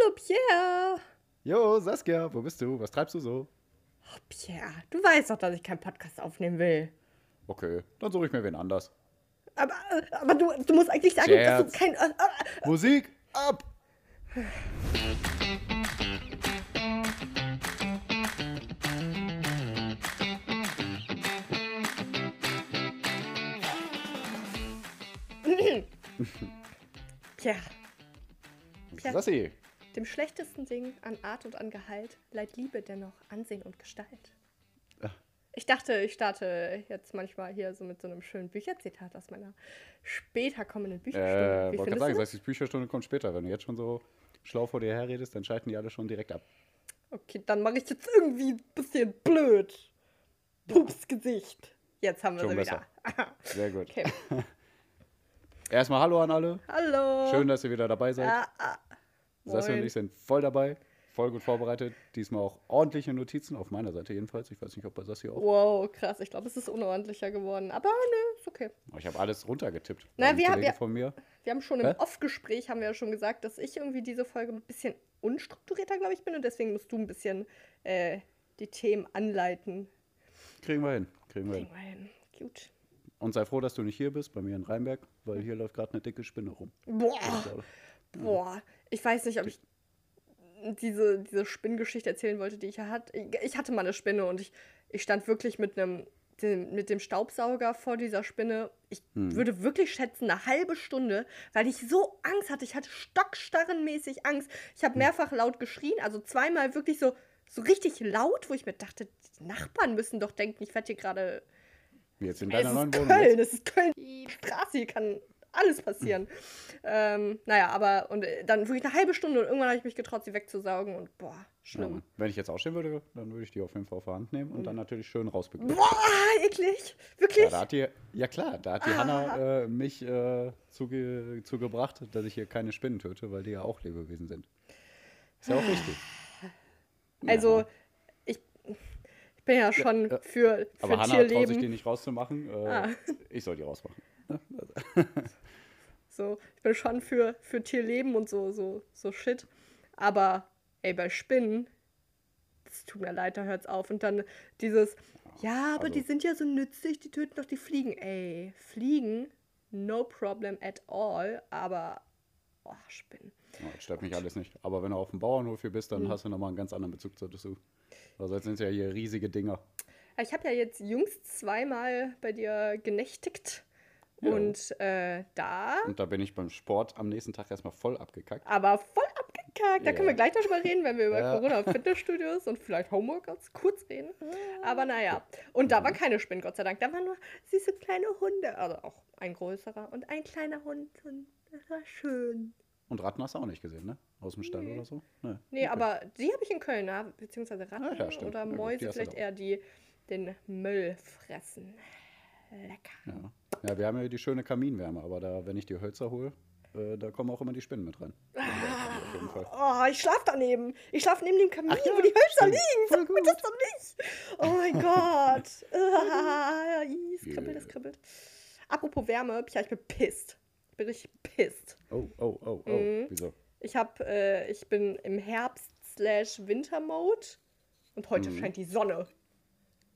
Hallo Pierre. Jo, Saskia, wo bist du? Was treibst du so? Oh, Pierre, du weißt doch, dass ich keinen Podcast aufnehmen will. Okay, dann suche ich mir wen anders. Aber, aber du, du musst eigentlich sagen, Scherz. dass du kein. Äh, äh, Musik ab! Pierre, Ja. Sassi, dem schlechtesten Ding an Art und an Gehalt leiht Liebe dennoch Ansehen und Gestalt. Ach. Ich dachte, ich starte jetzt manchmal hier so mit so einem schönen Bücherzitat aus meiner später kommenden Bücherstunde. äh, Wie wollte gerade sagen, heißt, die Bücherstunde kommt später. Wenn du jetzt schon so schlau vor dir herredest, dann schalten die alle schon direkt ab. Okay, dann mache ich jetzt irgendwie ein bisschen blöd. Pups Gesicht. Jetzt haben wir Schon sie besser. wieder. Sehr gut. Okay. Erstmal Hallo an alle. Hallo. Schön, dass ihr wieder dabei seid. Ah, ah. Sassi und ich sind voll dabei, voll gut vorbereitet. Diesmal auch ordentliche Notizen, auf meiner Seite jedenfalls. Ich weiß nicht, ob bei Sassi auch. Wow, krass. Ich glaube, es ist unordentlicher geworden. Aber nö, ist okay. Ich habe alles runtergetippt. Na, wir haben- wir- von mir. Wir haben schon im Hä? Off-Gespräch, haben wir ja schon gesagt, dass ich irgendwie diese Folge ein bisschen unstrukturierter, glaube ich, bin. Und deswegen musst du ein bisschen äh, die Themen anleiten. Kriegen wir hin. Kriegen wir hin. Kriegen wir hin. Gut. Und sei froh, dass du nicht hier bist, bei mir in Rheinberg, weil hier läuft gerade eine dicke Spinne rum. Boah, boah. Ich weiß nicht, ob ich diese, diese Spinnengeschichte erzählen wollte, die ich ja hatte. Ich hatte mal eine Spinne und ich, ich stand wirklich mit einem dem, mit dem Staubsauger vor dieser Spinne. Ich würde wirklich schätzen, eine halbe Stunde, weil ich so Angst hatte. Ich hatte stockstarrenmäßig Angst. Ich habe mehrfach laut geschrien, also zweimal wirklich so, so richtig laut, wo ich mir dachte, die Nachbarn müssen doch denken, ich werde hier gerade Jetzt in deiner neuen ist Wohnung. Köln, es ist Köln. Die Straße, hier kann alles passieren. ähm, naja, aber und äh, dann wirklich eine halbe Stunde und irgendwann habe ich mich getraut, sie wegzusaugen und boah, Ja, schlimm. Mann. Wenn ich jetzt aufstehen würde, dann würde ich die auf jeden Fall auf der Hand nehmen und dann natürlich schön rausbegleiten. Boah, eklig. Wirklich? Ja, da hat die, ja klar, da hat die Hanna äh, mich äh, zuge, zugebracht, dass ich hier keine Spinnen töte, weil die ja auch Lebewesen sind. Ist ja auch richtig. also, ich, ich bin ja schon ja. für, für Aber Hanna traut sich die nicht rauszumachen. Äh, Ah. Ich soll die rausmachen. So, ich bin schon für, für Tierleben und so, so, so Shit. Aber, ey, bei Spinnen, das tut mir leid, da hört's auf. Und dann dieses, ja, aber also- die sind ja so nützlich, die töten doch die Fliegen. Ey, Fliegen, no problem at all, aber, oh, Spinnen. Ja, stört mich alles nicht. Aber wenn du auf dem Bauernhof hier bist, dann Hm. hast du nochmal einen ganz anderen Bezug dazu. Also jetzt sind es ja hier riesige Dinger. Ich habe ja jetzt jüngst zweimal bei dir genächtigt. Ja. Und äh, da, Und da bin ich beim Sport am nächsten Tag erstmal voll abgekackt. aber voll abgekackt. Da Ja. können wir gleich darüber reden, wenn wir über Ja. Corona und Fitnessstudios und vielleicht Homeworkouts kurz reden. Aber naja. Und da war keine Spinne, Gott sei Dank. Da waren nur süße kleine Hunde. Also auch ein größerer und ein kleiner Hund. Und das war schön. Und Ratten hast du auch nicht gesehen, ne? Aus dem Stall oder so? Nee. Nee, Okay. aber die habe ich in Köln, ja, beziehungsweise Ratten Ah, ja, stimmt. oder Mäuse, vielleicht eher die den Müll fressen. Lecker. Ja. ja, wir haben ja die schöne Kaminwärme, aber da, wenn ich die Hölzer hole, äh, da kommen auch immer die Spinnen mit rein. Fall. Oh, ich schlaf daneben. Ich schlaf neben dem Kamin, Ach ja, wo die Hölzer stimmt. liegen. Sag mir das doch nicht. Oh mein Gott. Ah, es kribbelt, es kribbelt. Apropos Wärme, ja, ich bin pisst. Ich bin richtig pisst. Oh, oh, oh, oh. Mhm. Wieso? Ich hab, äh, ich bin im Herbst slash Winter-Mode und heute scheint die Sonne.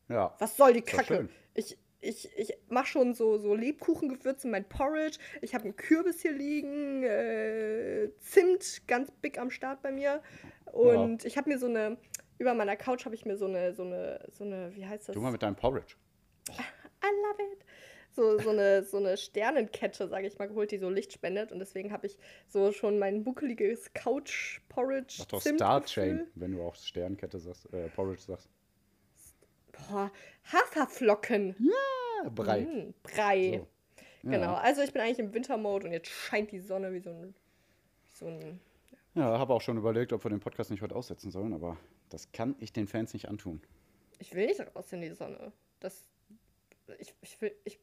Ja. Was soll die Mhm. Kacke? Ich, ich, ich mache schon so, so Lebkuchengewürze in mein Porridge. Ich habe einen Kürbis hier liegen, äh, Zimt ganz big am Start bei mir. Und ich habe mir so eine, über meiner Couch habe ich mir so eine, so eine, so eine, wie heißt das? Du mal mit deinem Porridge. I love it. So, so, eine, so eine Sternenkette, sage ich mal, geholt, die so Licht spendet. Und deswegen habe ich so schon mein buckeliges Couch-Porridge. Sag doch. Star Chain, wenn du auch Sternkette sagst, äh, Porridge sagst. Boah, Haferflocken. Ja, Brei. Mm, Brei. So. Genau, Ja. also ich bin eigentlich im Wintermode und jetzt scheint die Sonne wie so ein. Wie so ein Ja, habe auch schon überlegt, ob wir den Podcast nicht heute aussetzen sollen, aber das kann ich den Fans nicht antun. ich will nicht raus in die Sonne. Das. Ich, ich will. Ich,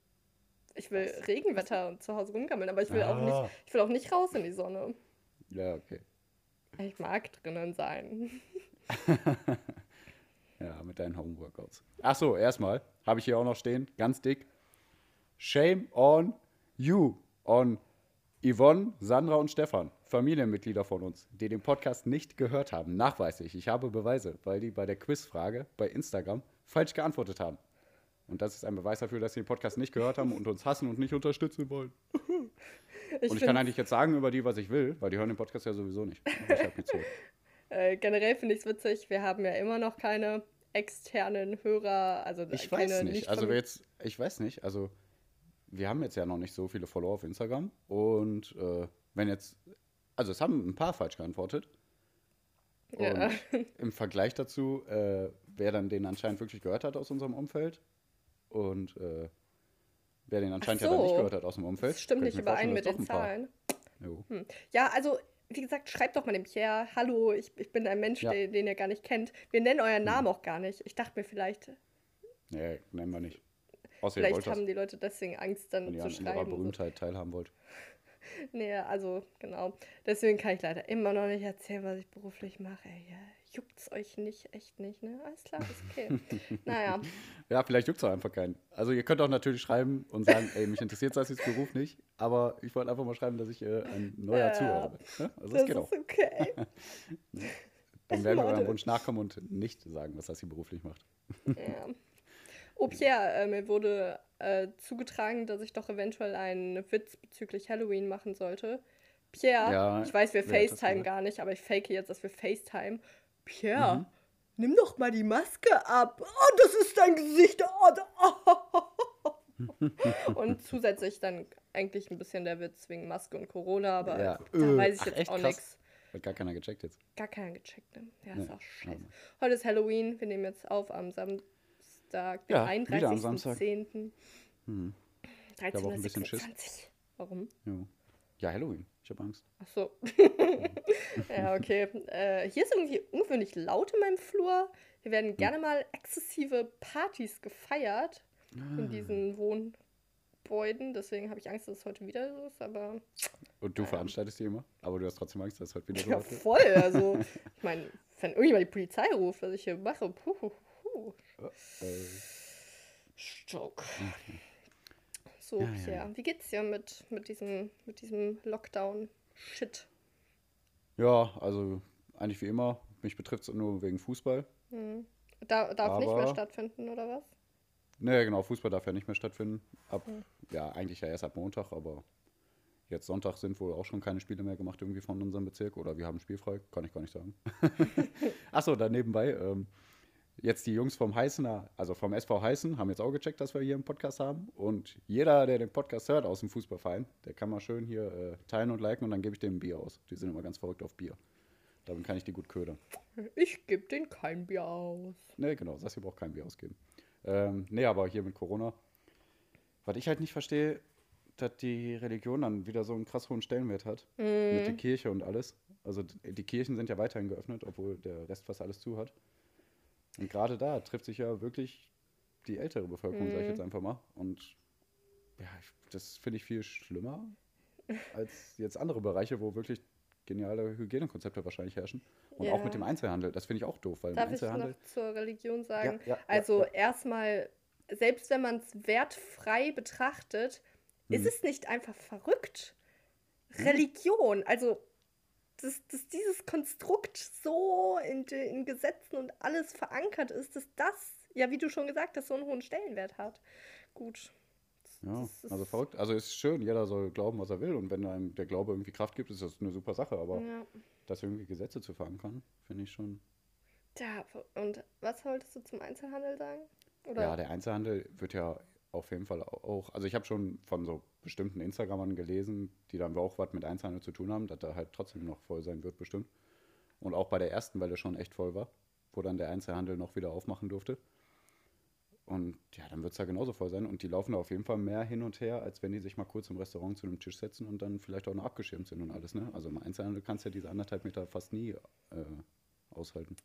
ich will Regenwetter und zu Hause rumgammeln, aber ich will auch Ah. nicht. Ich will auch nicht raus in die Sonne. Ja, okay. Ich mag drinnen sein. Ja, mit deinen Homeworkouts. Ach so, erstmal habe ich hier auch noch stehen, ganz dick. Shame on you, on Yvonne, Sandra und Stefan, Familienmitglieder von uns, die den Podcast nicht gehört haben, nachweislich. Ich habe Beweise, weil die bei der Quizfrage bei Instagram falsch geantwortet haben. Und das ist ein Beweis dafür, dass sie den Podcast nicht gehört haben und uns hassen und nicht unterstützen wollen. Ich und ich kann eigentlich jetzt sagen über die, was ich will, weil die hören den Podcast ja sowieso nicht. Ich hab die zu. Äh, generell finde ich es witzig, wir haben ja immer noch keine externen Hörer, also Ich keine weiß nicht. Also wer jetzt, ich weiß nicht. Also wir haben jetzt ja noch nicht so viele Follower auf Instagram. Und äh, wenn jetzt, also es haben ein paar falsch geantwortet. Und Ja. im Vergleich dazu, äh, wer dann den anscheinend wirklich gehört hat aus unserem Umfeld und äh, wer den anscheinend ja dann so. nicht gehört hat aus dem Umfeld. Das stimmt nicht überein mit den Zahlen. Jo. Ja, also, wie gesagt, schreibt doch mal dem Pierre, hallo, ich, ich bin ein Mensch, Ja. Hm. den, den ihr gar nicht kennt. Wir nennen euren Namen auch gar nicht. Ich dachte mir vielleicht, Nee, nennen wir nicht. Außer ihr vielleicht haben die Leute deswegen Angst, dann wenn ihr zu an unserer schreiben. So. Berühmtheit teilhaben wollt. Nee, also, genau. Deswegen kann ich leider immer noch nicht erzählen, was ich beruflich mache. Ja, juckt's euch nicht, echt nicht, ne? Alles klar, ist okay. naja, Ja, vielleicht juckt es auch einfach keinen. Also ihr könnt auch natürlich schreiben und sagen, ey, mich interessiert das jetzt Beruf nicht, aber ich wollte einfach mal schreiben, dass ich äh, ein neuer Ja. Zuhörer bin. Ne? Also das, das geht auch. ist okay. Dann werden wir eurem Wunsch nachkommen und nicht sagen, was das hier beruflich macht. Ja. Oh Pierre, äh, mir wurde äh, zugetragen, dass ich doch eventuell einen Witz bezüglich Halloween machen sollte. Pierre, Ja, ich weiß, wir das FaceTime gar nicht, aber ich fake jetzt, dass wir FaceTime. Pierre, Mhm. nimm doch mal die Maske ab. Oh, das ist dein Gesicht. Oh, da- Und zusätzlich dann eigentlich ein bisschen der Witz wegen Maske und Corona, aber Ja. da Äh, weiß ich ach, jetzt auch nichts. Hat gar keiner gecheckt jetzt. Gar keiner gecheckt, ne? Ja, Nee, ist auch scheiße. also. Heute ist Halloween. Wir nehmen jetzt auf am Samstag, den Ja, wieder am Samstag. 31.10. Hm. habe auch ein bisschen Schiss. 13.26. Warum? Jo. Ja, Halloween. Ich habe Angst. Ach so. ja, okay. Äh, hier ist irgendwie ungewöhnlich laut in meinem Flur. Hier werden gerne mal exzessive Partys gefeiert Ah. in diesen Wohngebäuden. Deswegen habe ich Angst, dass es heute wieder so ist. Aber Und du veranstaltest die immer, aber du hast trotzdem Angst, dass es heute wieder so ja, läuft. voll. Also, ich meine, wenn irgendjemand die Polizei ruft, was ich hier mache, puh, puh, puh. Äh, Stock. So, Ja, ja, Pierre, ja. wie geht's dir mit, mit, diesem, mit diesem Lockdown-Shit? Ja, also eigentlich wie immer. Mich betrifft es nur wegen Fußball. Da, darf nicht mehr Aber- stattfinden, oder was? Nee, genau, Fußball darf ja nicht mehr stattfinden. Ab, Hm. ja, eigentlich ja erst ab Montag, aber jetzt Sonntag sind wohl auch schon keine Spiele mehr gemacht irgendwie von unserem Bezirk oder wir haben spielfrei, kann ich gar nicht sagen. Achso, da nebenbei, ähm, jetzt die Jungs vom Heißener, also vom SV Heißen, haben jetzt auch gecheckt, dass wir hier einen Podcast haben und jeder, der den Podcast hört aus dem Fußballverein, der kann mal schön hier äh, teilen und liken und dann gebe ich dem ein Bier aus. Die sind immer ganz verrückt auf Bier. Damit kann ich die gut ködern. Ich gebe den kein Bier aus. Nee, genau, Sassi braucht kein Bier ausgeben. Ähm, nee, aber hier mit Corona, was ich halt nicht verstehe, dass die Religion dann wieder so einen krass hohen Stellenwert hat. Mit Mhm. der Kirche und alles. Also die Kirchen sind ja weiterhin geöffnet, obwohl der Rest fast alles zu hat. Und gerade da trifft sich ja wirklich die ältere Bevölkerung, sag ich Mhm. jetzt einfach mal. Und ja, ich, das finde ich viel schlimmer als jetzt andere Bereiche, wo wirklich geniale Hygienekonzepte wahrscheinlich herrschen. Und auch Ja. mit dem Einzelhandel. Das finde ich auch doof, weil Darf im ich Einzelhandel. noch zur Religion sagen? Ja, ja, also erstmal, selbst wenn man es wertfrei betrachtet, Mhm. ist es nicht einfach verrückt? Religion, also dass, dass dieses Konstrukt so in den Gesetzen und alles verankert ist, dass das, ja wie du schon gesagt hast, so einen hohen Stellenwert hat. Gut. Ja, also verrückt. Also ist schön, jeder soll glauben, was er will. Und wenn einem der Glaube irgendwie Kraft gibt, ist das eine super Sache. Aber Ja. das irgendwie Gesetze zu verankern, finde ich schon. Tja, und was wolltest du zum Einzelhandel sagen? Oder? Ja, der Einzelhandel wird ja auf jeden Fall auch. Also ich habe schon von so bestimmten Instagramern gelesen, die dann auch was mit Einzelhandel zu tun haben, dass da halt trotzdem noch voll sein wird, bestimmt. Und auch bei der ersten Welle schon echt voll war, wo dann der Einzelhandel noch wieder aufmachen durfte. Und ja, dann wird es da genauso voll sein. Und die laufen da auf jeden Fall mehr hin und her, als wenn die sich mal kurz im Restaurant zu einem Tisch setzen und dann vielleicht auch noch abgeschirmt sind und alles. Ne? Also im Einzelhandel kannst du ja diese anderthalb Meter fast nie äh, aushalten.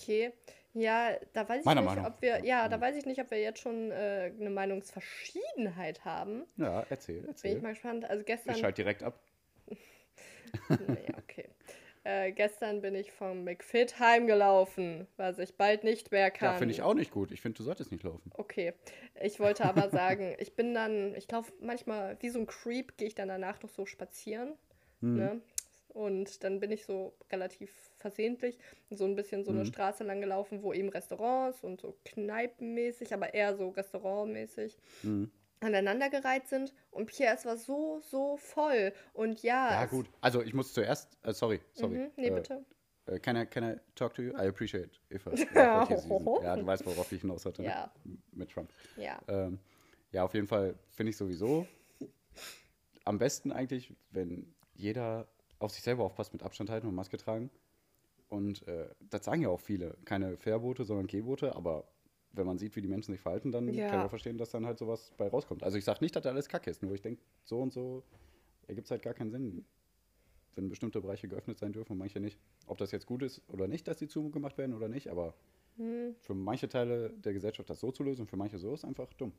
Okay. Ja, da weiß ich Meiner nicht, Meinung. ob wir, ja, da weiß ich nicht, ob wir jetzt schon äh, eine Meinungsverschiedenheit haben. Ja, erzähl, Bin ich erzähl. mal gespannt. Also gestern. Ich schalte direkt ab. nee, okay. Äh, gestern bin ich vom McFit heimgelaufen, was ich bald nicht mehr kann. Ja, finde ich auch nicht gut. Ich finde, du solltest nicht laufen. Okay. Ich wollte aber sagen, ich bin dann, ich laufe manchmal wie so ein Creep, gehe ich dann danach noch so spazieren. Mhm. Ne? Und dann bin ich so relativ versehentlich so ein bisschen so eine Mhm. Straße lang gelaufen, wo eben Restaurants und so kneipenmäßig, aber eher so restaurantmäßig Mhm. aneinandergereiht sind. Und Pierre, es war so, so voll. Und ja. Ja, gut. Also, ich muss zuerst. Äh, sorry, sorry. Mhm, nee, äh, bitte. äh, Can I, can I talk to you? I appreciate if I, Ja. you. ja, du weißt, worauf ich hinaus hatte. ne? Ja. Mit Trump. Ja. Ähm, ja, auf jeden Fall finde ich sowieso am besten eigentlich, wenn jeder auf sich selber aufpasst mit Abstand halten und Maske tragen. Und äh, das sagen ja auch viele. Keine Fährboote, sondern Gehboote. Aber wenn man sieht, wie die Menschen sich verhalten, dann Ja. kann man verstehen, dass dann halt sowas bei rauskommt. Also ich sage nicht, dass da alles kacke ist. Nur ich denke, so und so ergibt es halt gar keinen Sinn, wenn bestimmte Bereiche geöffnet sein dürfen und manche nicht. Ob das jetzt gut ist oder nicht, dass die zugemacht werden oder nicht. Aber Hm. für manche Teile der Gesellschaft das so zu lösen und für manche so ist einfach dumm.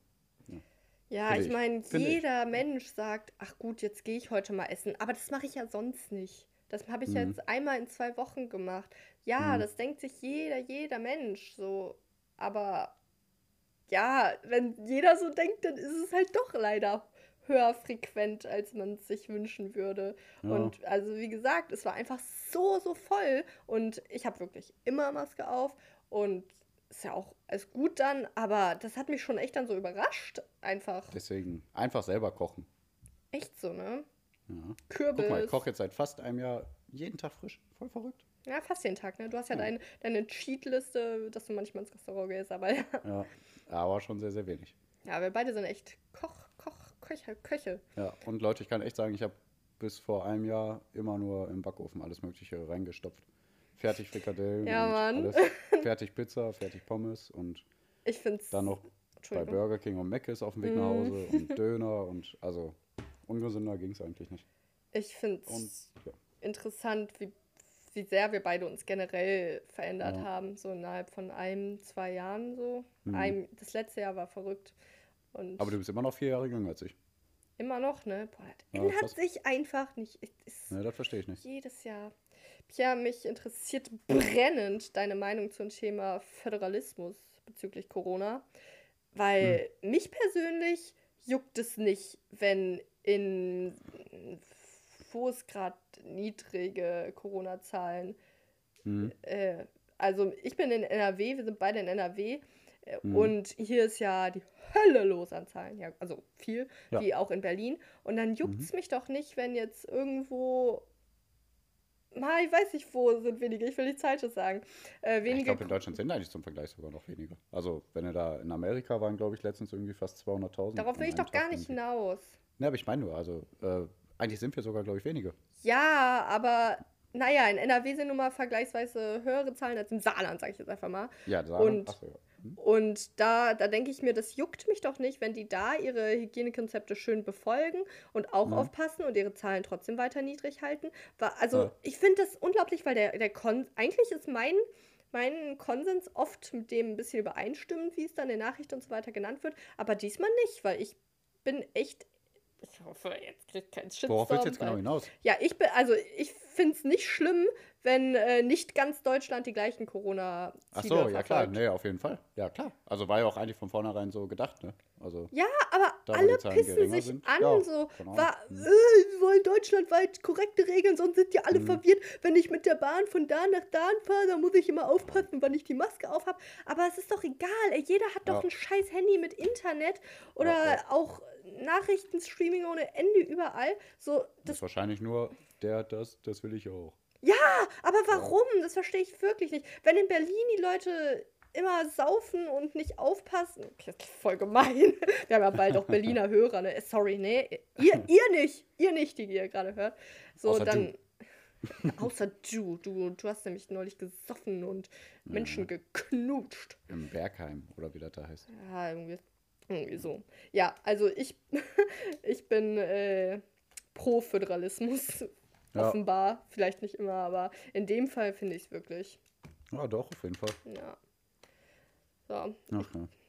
Ja, Finde ich ich. meine, Finde ich. jeder Mensch sagt, ach gut, jetzt gehe ich heute mal essen. Aber das mache ich ja sonst nicht. Das habe ich Mhm. jetzt einmal in zwei Wochen gemacht. Ja, Mhm. das denkt sich jeder, jeder Mensch so. Aber ja, wenn jeder so denkt, dann ist es halt doch leider höher frequent, als man es sich wünschen würde. Ja. Und also wie gesagt, es war einfach so, so voll. Und ich habe wirklich immer Maske auf. Und ist ja auch alles gut dann, aber das hat mich schon echt dann so überrascht. Einfach. Deswegen einfach selber kochen. Echt so, ne? Ja. Kürbis. Guck mal, ich koche jetzt seit fast einem Jahr jeden Tag frisch. Voll verrückt. Ja, fast jeden Tag, ne? Du hast ja Ja. dein, deine Cheatliste, dass du manchmal ins Restaurant gehst, aber ja. Ja. Aber schon sehr, sehr wenig. Ja, wir beide sind echt Koch, Koch, Köche, Köche. Ja. Und Leute, ich kann echt sagen, ich habe bis vor einem Jahr immer nur im Backofen alles Mögliche reingestopft. Fertig Frikadellen, Ja, Mann. alles. fertig Pizza, fertig Pommes und Ich find's. dann noch bei. Burger King und Mc's auf dem Weg nach Mhm. Hause und Döner und also ungesünder ging es eigentlich nicht. Ich find's Und ja. interessant, wie, wie sehr wir beide uns generell verändert Ja. haben, so innerhalb von einem, zwei Jahren so. Mhm. Ein, das letzte Jahr war verrückt. Und Aber du bist immer noch vier Jahre jünger als ich. immer noch, ne? Boah, das Ja, ändert krass. sich einfach nicht. Es ist Ne, das verstehe ich nicht. jedes Jahr. Pia, mich interessiert brennend deine Meinung zum Thema Föderalismus bezüglich Corona. Weil Hm. mich persönlich juckt es nicht, wenn in wo es gerade niedrige Corona-Zahlen Mhm. äh, also ich bin in NRW, wir sind beide in NRW äh, Mhm. und hier ist ja die Hölle los an Zahlen, ja, also viel, Ja. wie auch in Berlin. Und dann juckt es mich doch nicht, wenn jetzt irgendwo, mal, ich weiß nicht, wo sind wenige, ich will nichts Falsches sagen, äh, ich glaube, in Deutschland sind eigentlich zum Vergleich sogar noch weniger. Also, wenn er da in Amerika waren, glaube ich, letztens irgendwie fast 200.000. Darauf will ich doch gar Tag nicht irgendwie. hinaus. Ne, aber ich meine nur, also, äh, eigentlich sind wir sogar, glaube ich, weniger. Ja, aber naja, in NRW sind nun mal vergleichsweise höhere Zahlen als im Saarland, sage ich jetzt einfach mal. Ja, da, Und- achso, ja. Hm? Und da, da denke ich mir, das juckt mich doch nicht, wenn die da ihre Hygienekonzepte schön befolgen und auch Mhm. aufpassen und ihre Zahlen trotzdem weiter niedrig halten. Also Ja. ich finde das unglaublich, weil der, der Kon eigentlich ist mein, mein Konsens oft mit dem ein bisschen übereinstimmend, wie es dann in den Nachrichten und so weiter genannt wird, aber diesmal nicht, weil ich bin echt. Ich hoffe, jetzt kriegt kein Shitstorm. Worauf willst du jetzt genau hinaus? ja, ich bin, also ich finde es nicht schlimm, wenn äh, nicht ganz Deutschland die gleichen Corona-Ziele Ach so, ja klar, nee, auf jeden Fall. Ja, klar. Also war ja auch eigentlich von vornherein so gedacht, ne? Also, Ja, aber Da, alle pissen sich sind. an, Ja, so, keine Ahnung. war, Hm. äh, wir wollen deutschlandweit korrekte Regeln, sonst sind ja alle Mhm. verwirrt. Wenn ich mit der Bahn von da nach da fahre, dann muss ich immer aufpassen, wann ich die Maske aufhab. Aber es ist doch egal, ey, jeder hat doch Ja. ein scheiß Handy mit Internet oder ja. auch Nachrichtenstreaming ohne Ende überall. So, das das ist wahrscheinlich nur, der hat das, das will ich auch. Aber warum? Das verstehe ich wirklich nicht. Wenn in Berlin die Leute immer saufen und nicht aufpassen. Voll gemein. Wir haben ja bald auch Berliner Hörer, ne? Sorry, ne? Ihr, ihr nicht. Ihr nicht, die ihr gerade hört. So, Außer dann. Außer du. du. Du hast nämlich neulich gesoffen und Menschen geknutscht. Im Bergheim, oder wie das da heißt. Ja, irgendwie, irgendwie so. Ja, also ich, ich bin äh, pro Föderalismus. Ja. Offenbar. Vielleicht nicht immer, aber in dem Fall finde ich es wirklich. Ja, doch, auf jeden Fall. Ja. So, ja.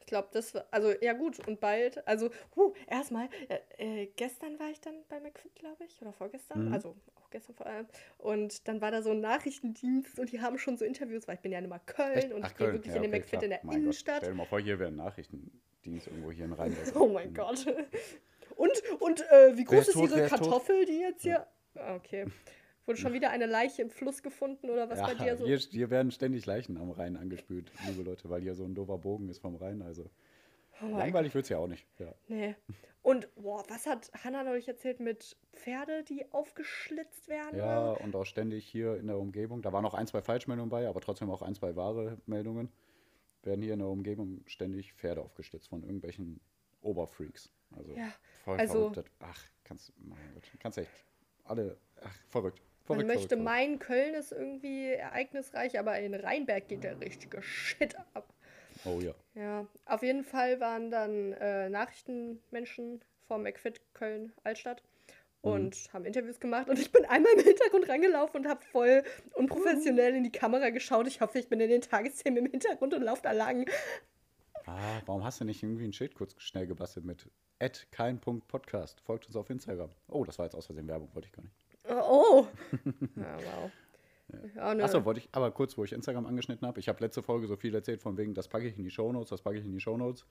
ich glaube, das war, also ja gut, und bald, also, huh, erstmal, äh, äh, gestern war ich dann bei McFit, glaube ich, oder vorgestern, Mhm. also auch gestern vor allem, und dann war da so ein Nachrichtendienst und die haben schon so Interviews, weil ich bin ja immer Köln Echt? und Ach, ich gehe Köln. wirklich Ja, in den okay, McFit klar. in der Mein Gott, Innenstadt. Stell dir mal vor, hier wäre ein Nachrichtendienst irgendwo hier in Rheinberg. Oh mein Gott. Und, und äh, wie groß ist tot, Ihre ist tot? Kartoffel, die jetzt hier. Ah, Okay. Wurde schon wieder eine Leiche im Fluss gefunden oder was Ja, bei dir so? hier, hier werden ständig Leichen am Rhein angespült, liebe Leute, weil hier so ein doofer Bogen ist vom Rhein. Also Oh langweilig wird es ja auch nicht. Ja. Nee. Und boah, was hat Hannah neulich erzählt mit Pferde, die aufgeschlitzt werden? ja, und auch ständig hier in der Umgebung. Da waren noch ein, zwei Falschmeldungen bei, aber trotzdem auch ein, zwei wahre Meldungen. Werden hier in der Umgebung ständig Pferde aufgestützt von irgendwelchen Oberfreaks. Also Ja, voll also- verrückt. Ach, kannst, mein Gott, kannst echt alle, ach, verrückt. Man verrückt, möchte verrückt, meinen, Köln ist irgendwie ereignisreich, aber in Rheinberg geht der richtige Shit ab. Oh ja. Ja, auf jeden Fall waren dann äh, Nachrichtenmenschen vom McFit Köln Altstadt und haben Interviews gemacht und ich bin einmal im Hintergrund rangelaufen und habe voll unprofessionell in die Kamera geschaut. Ich hoffe, ich bin in den Tagesthemen im Hintergrund und laufe da lang. Ah, warum hast du nicht irgendwie ein Schild kurz schnell gebastelt mit kein Punkt Podcast? Folgt uns auf Instagram. Oh, das war jetzt aus Versehen Werbung, wollte ich gar nicht. Oh! ja, wow. Ja, nö. Achso, wollte ich, aber kurz, wo ich Instagram angeschnitten habe. Ich habe letzte Folge so viel erzählt von wegen, das packe ich in die Shownotes, das packe ich in die Shownotes.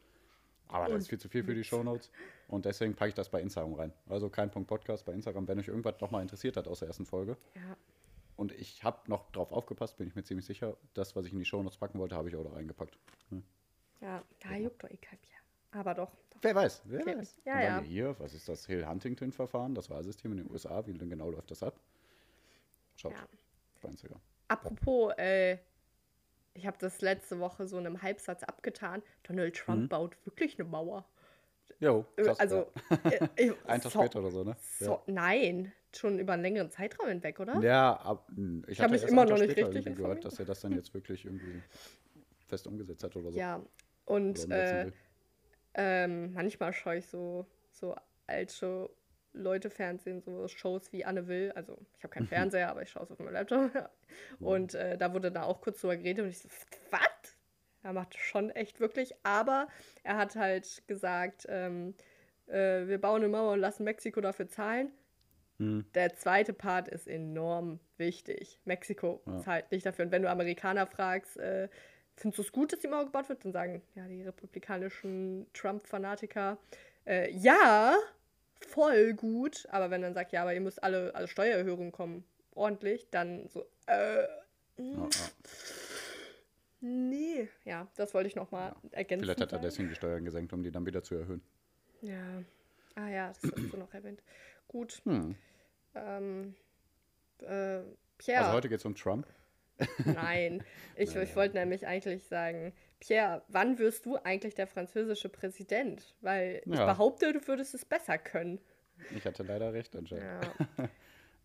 Aber das ist viel zu viel für die Shownotes. Und deswegen packe ich das bei Instagram rein. Also kein Punkt Podcast bei Instagram, wenn euch irgendwas nochmal interessiert hat aus der ersten Folge. ja. Und ich habe noch drauf aufgepasst, bin ich mir ziemlich sicher. Das, was ich in die Shownotes packen wollte, habe ich auch da reingepackt. Ja, da juckt doch eh kein Bier. Aber doch. doch. Wer weiß, wer Okay. weiß. Ja, ja. Hier, was ist das Hill-Huntington-Verfahren, das Wahlsystem in den USA, wie denn genau läuft das ab? Schaut Ja. Apropos, äh, ich habe das letzte Woche so in einem Halbsatz abgetan. Donald Trump baut wirklich eine Mauer. Jo, Äh, Mhm. krass. also, ja. äh, äh, Ein Tag so- später oder so, ne? So, nein, schon über einen längeren Zeitraum hinweg, oder? Ja, ab, hm, ich, hab hatte mich immer noch nicht richtig gehört, dass er das dann jetzt wirklich irgendwie fest umgesetzt hat oder so. Ja, und äh, ähm, manchmal schaue ich so, so alte Leute Fernsehen, so Shows wie Anne Will. Also, ich habe keinen Fernseher, aber ich schaue es auf meinem Laptop. Und äh, da wurde da auch kurz drüber geredet und ich so, was? Er macht schon echt wirklich, aber er hat halt gesagt, ähm, äh, wir bauen eine Mauer und lassen Mexiko dafür zahlen. Hm. Der zweite Part ist enorm wichtig. Mexiko Ja. zahlt nicht dafür. Und wenn du Amerikaner fragst, äh, findest du es gut, dass die Mauer gebaut wird? Dann sagen ja die republikanischen Trump-Fanatiker, äh, ja, voll gut. Aber wenn dann sagt, ja, aber ihr müsst alle, alle Steuererhöhungen kommen, ordentlich, dann so, äh, Ja, ja. nee. Ja, das wollte ich nochmal ergänzen. Vielleicht hat er deswegen die Steuern gesenkt, um die dann wieder zu erhöhen. Ja. Ah ja, das hast du noch erwähnt. Gut. Hm. Ähm, äh, Pierre. Also heute geht es um Trump. Nein, ich, ich wollte nämlich eigentlich sagen, Pierre, wann wirst du eigentlich der französische Präsident? Weil ich Ja. behaupte, du würdest es besser können. Ich hatte leider recht anscheinend. Ja,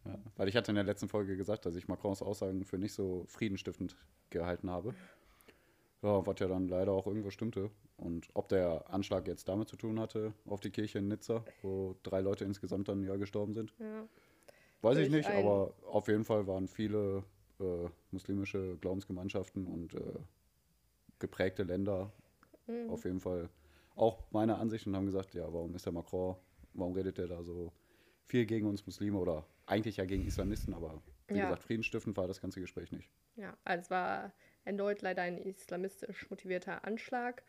Ja, weil ich hatte in der letzten Folge gesagt, dass ich Macrons Aussagen für nicht so friedenstiftend gehalten habe. Ja, was ja dann leider auch irgendwo stimmte. Und ob der Anschlag jetzt damit zu tun hatte, auf die Kirche in Nizza, wo drei Leute insgesamt dann ja gestorben sind, ja. weiß ich Durch nicht, ein- aber auf jeden Fall waren viele äh, muslimische Glaubensgemeinschaften und äh, geprägte Länder Mhm. auf jeden Fall auch meine Ansicht und haben gesagt, ja, warum ist der Macron, warum redet der da so viel gegen uns Muslime oder eigentlich ja gegen Islamisten, aber wie Ja. gesagt, friedensstiftend war das ganze Gespräch nicht. Ja, also es war erneut leider ein islamistisch motivierter Anschlag.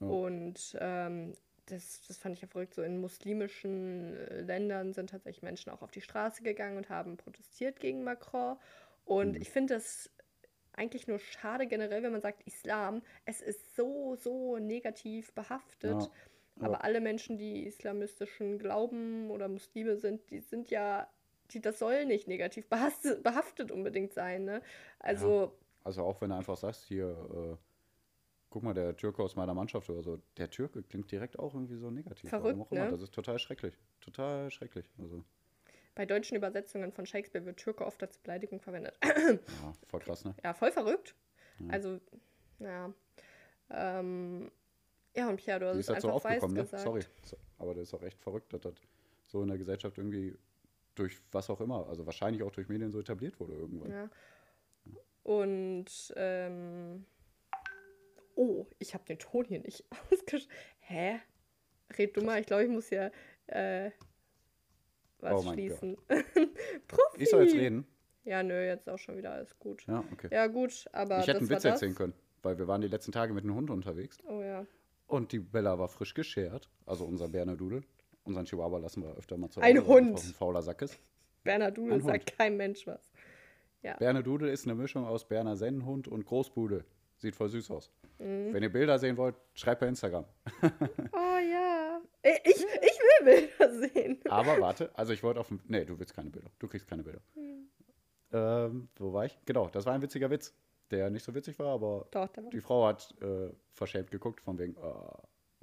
Ja. Und ähm, das, das fand ich ja verrückt. So in muslimischen äh, Ländern sind tatsächlich Menschen auch auf die Straße gegangen und haben protestiert gegen Macron. Und Mhm. ich finde das eigentlich nur schade generell, wenn man sagt Islam. Es ist so, so negativ behaftet. Ja. Ja. Aber alle Menschen, die islamistischen Glauben oder Muslime sind, die sind ja, die, das soll nicht negativ behaftet, behaftet unbedingt sein. Ne? Also, Also auch wenn du einfach sagst, hier, äh, guck mal, der Türke aus meiner Mannschaft oder so, der Türke klingt direkt auch irgendwie so negativ. Verrückt, Warum auch immer. ne? Das ist total schrecklich. Total schrecklich. Also, bei deutschen Übersetzungen von Shakespeare wird Türke oft als Beleidigung verwendet. ja, voll krass, ne? ja, voll verrückt. Also, ja. Ähm, ja, und Pierre, du hast es ist das so einfach weiß ne? gesagt. Sorry. So, aber das ist auch echt verrückt, dass das so in der Gesellschaft irgendwie durch was auch immer, also wahrscheinlich auch durch Medien so etabliert wurde irgendwann. Ja. Und ähm, Oh, ich habe den Ton hier nicht ausgeschaltet. Hä? Red du mal, ich glaube, ich muss ja äh, was Oh schließen. Profi! Ich soll jetzt reden. Ja, nö, jetzt auch schon wieder alles gut. Ja, okay. Ja, gut, aber. ich hätte einen Witz erzählen können, weil wir waren die letzten Tage mit einem Hund unterwegs Oh ja. und die Bella war frisch geschert. Also unser Bernadudel. Unseren Chihuahua lassen wir öfter mal zu Ein Hause, er Hund. Ein fauler Sack ist. Berner Dudel Ein sagt kein Mensch was. Bernadudel ist eine Mischung aus Berner Sennenhund und Großbude. Sieht voll süß aus. Mhm. Wenn ihr Bilder sehen wollt, schreibt bei Instagram. Oh ja. Ich, ich will Bilder sehen. Aber warte, also ich wollte auf dem. Nee, du willst keine Bilder. Du kriegst keine Bilder. Hm. Ähm, wo war ich? Genau, das war ein witziger Witz, der nicht so witzig war, aber Doch, war die Frau hat äh, verschämt geguckt, von wegen, äh,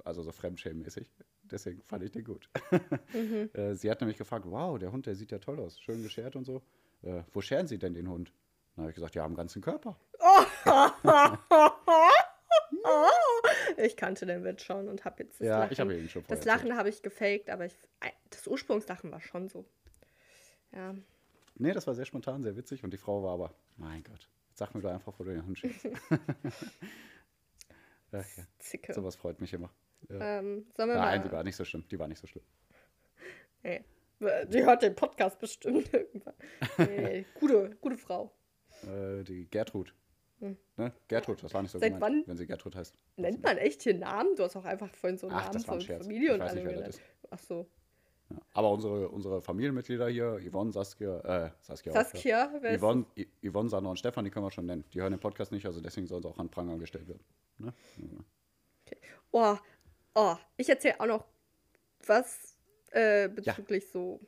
also so Fremdschämenmäßig. Deswegen fand ich den gut. Mhm. äh, sie hat nämlich gefragt, wow, der Hund, der sieht ja toll aus, schön geschert und so. Äh, wo scheren Sie denn den Hund? Dann habe ich gesagt, ja, am ganzen Körper. Ich kannte den Witz schon und habe jetzt das ja, Lachen. ich habe ihn schon das Lachen habe ich gefaked, aber ich, das Ursprungslachen war schon so. Ja. Nee, das war sehr spontan, sehr witzig und die Frau war aber, mein Gott, sag mir doch einfach, wo du den Hund schickst. Ach ja, Zicke. sowas freut mich immer. Ja. Ähm, Nein, die war nicht so schlimm, die war nicht so schlimm. Nee. Die hört den Podcast bestimmt irgendwann. Nee, gute, gute Frau. Äh, die Gertrud. Ne? Gertrud, das war nicht so Hm. Seit gemeint, wann wenn sie Gertrud heißt. Nennt man echt hier Namen? Du hast auch einfach vorhin so Ach, Namen das war ein von Scherz. Familie Ich und weiß nicht, wer das Ach so. Ja. Aber unsere, unsere Familienmitglieder hier, Yvonne, Saskia, äh, Saskia, auch, ja. Saskia, wer ist Yvonne, I- Yvonne, Sandra und Stefan, die können wir schon nennen. Die hören den Podcast nicht, also deswegen sollen sie auch an Pranger gestellt werden. Ne? Oh, oh, ich erzähle auch noch was äh, bezüglich so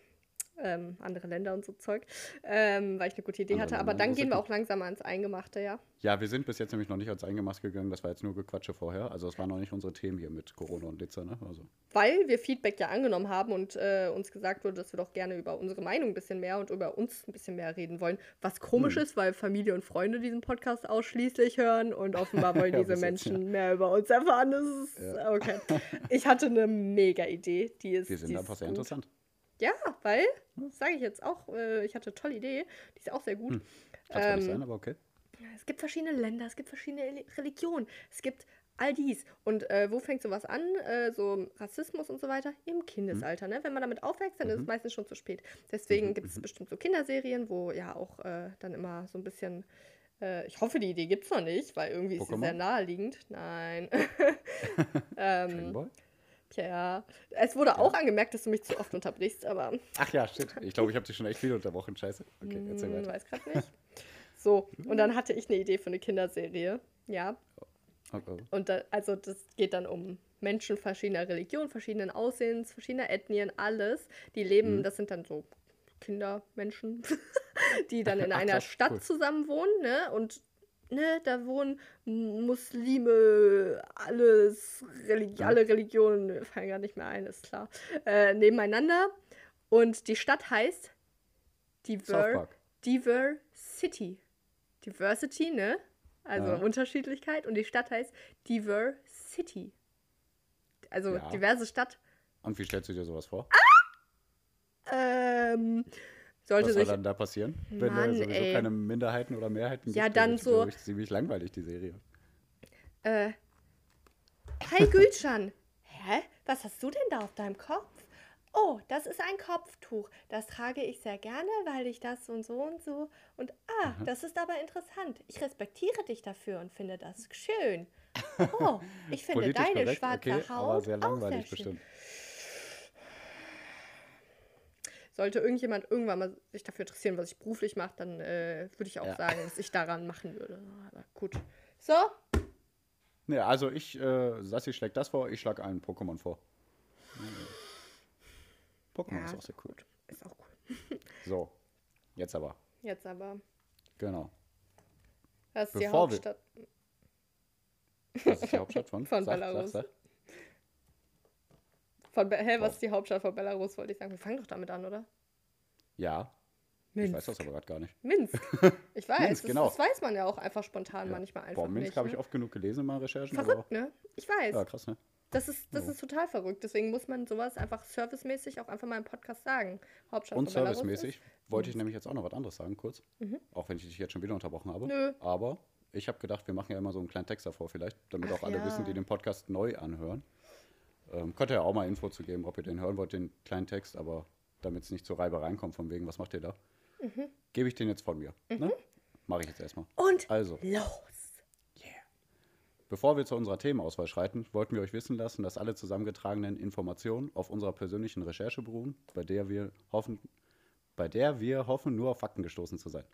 ähm, andere Länder und so Zeug, ähm, weil ich eine gute Idee Andere hatte. Aber Länder, dann das ist gehen wir auch langsam ans Eingemachte, ja. Ja, wir sind bis jetzt nämlich noch nicht ans Eingemaske gegangen, das war jetzt nur Gequatsche vorher. Also das waren noch nicht unsere Themen hier mit Corona und Litzer, ne? Also, Weil wir Feedback ja angenommen haben und äh, uns gesagt wurde, dass wir doch gerne über unsere Meinung ein bisschen mehr und über uns ein bisschen mehr reden wollen. Was komisch Hm. ist, weil Familie und Freunde diesen Podcast ausschließlich hören und offenbar wollen Ja, diese Menschen mehr über uns erfahren. Das ist Ja. okay. Ich hatte eine mega Idee, die ist. wir sind die einfach sehr gut. interessant. Ja, weil, sage ich jetzt auch, äh, ich hatte eine tolle Idee, die ist auch sehr gut. Hm. Kann zwar nicht Ähm, sein, aber okay. Es gibt verschiedene Länder, es gibt verschiedene Reli- Religionen, es gibt all dies. Und äh, wo fängt sowas an? Äh, so Rassismus und so weiter? Im Kindesalter. Ne? Wenn man damit aufwächst, dann ist es meistens schon zu spät. Deswegen gibt es bestimmt so Kinderserien, wo ja auch äh, dann immer so ein bisschen. Äh, ich hoffe, die Idee gibt es noch nicht, weil irgendwie ist sie Pokémon? sehr naheliegend. Nein. ähm? Tja, es wurde auch angemerkt, dass du mich zu oft unterbrichst, aber Ach ja, shit. Ich glaube, ich habe dich schon echt viel unterbrochen. Scheiße. Okay, erzähl hm, weiter. weiß gerade nicht. So, und dann hatte ich eine Idee für eine Kinderserie. Ja, Oh, oh. Und da, also das geht dann um Menschen verschiedener Religionen, verschiedenen Aussehens, verschiedener Ethnien, alles. Die leben, Mhm. das sind dann so Kindermenschen, die dann in Ach, einer Stadt cool. zusammen wohnen, ne? Und ne, da wohnen Muslime, alles, Religi Ja. alle Religionen, fallen gar nicht mehr ein, ist klar, äh, nebeneinander. Und die Stadt heißt Diver Park. Diversity. Diversity, ne? Also Ja. Unterschiedlichkeit. Und die Stadt heißt Diversity. Also Ja. diverse Stadt. Und wie stellst du dir sowas vor? Ähm, sollte Was soll dann da passieren? Wenn Mann, da sowieso ey. keine Minderheiten oder Mehrheiten Ja, gibt? dann ist, so- Ich ziemlich langweilig, die Serie. Äh, Hi Gülcan. Hä? Was hast du denn da auf deinem Kopf? Oh, das ist ein Kopftuch. Das trage ich sehr gerne, weil ich das und so und so. Und ah, das ist aber interessant. Ich respektiere dich dafür und finde das schön. Oh, ich finde Politisch deine korrekt, schwarze okay, Haut sehr auch sehr schön. bestimmt. Sollte irgendjemand irgendwann mal sich dafür interessieren, was ich beruflich mache, dann äh, würde ich auch Ja. sagen, was ich daran machen würde. Aber gut. So, Ne, also ich, äh, Sassi schlägt das vor, ich schlage einen Pokémon vor. Pokémon Ja. ist auch sehr cool. ist auch cool. So, jetzt aber. Jetzt aber. Genau. Was ist die Bevor wir- Hauptstadt? Was ist die Hauptstadt von? Von Sag, Belarus. Sag, sag. Von Be Hä, was ist die Hauptstadt von Belarus, wollte ich sagen. Wir fangen doch damit an, oder? Ja, ich Minsk. weiß das aber gerade gar nicht. Minsk. Ich weiß, Minsk, das, genau. das weiß man ja auch einfach spontan manchmal einfach Boah, Minsk habe ich ne? oft genug gelesen in meinen Recherchen. Verrückt, ne? Ich weiß. Ja, krass, ne? Das ist, das Ja. ist total verrückt. Deswegen muss man sowas einfach servicemäßig auch einfach mal im Podcast sagen. Hauptstadt Und von Belarus servicemäßig wollte ich nämlich jetzt auch noch was anderes sagen, kurz. Auch wenn ich dich jetzt schon wieder unterbrochen habe. Nö. Aber Ich habe gedacht, wir machen ja immer so einen kleinen Text davor vielleicht, damit Ach auch alle ja. wissen, die den Podcast neu anhören. Ähm, könnt ihr ja auch mal Info zu geben, ob ihr den hören wollt, den kleinen Text, aber damit es nicht zur Reibereien kommt, von wegen, was macht ihr da? Mhm. Gebe ich den jetzt von mir. Ne? Mache ich jetzt erstmal. Und Also, los. Bevor wir zu unserer Themenauswahl schreiten, wollten wir euch wissen lassen, dass alle zusammengetragenen Informationen auf unserer persönlichen Recherche beruhen, bei der wir hoffen, bei der wir hoffen, nur auf Fakten gestoßen zu sein.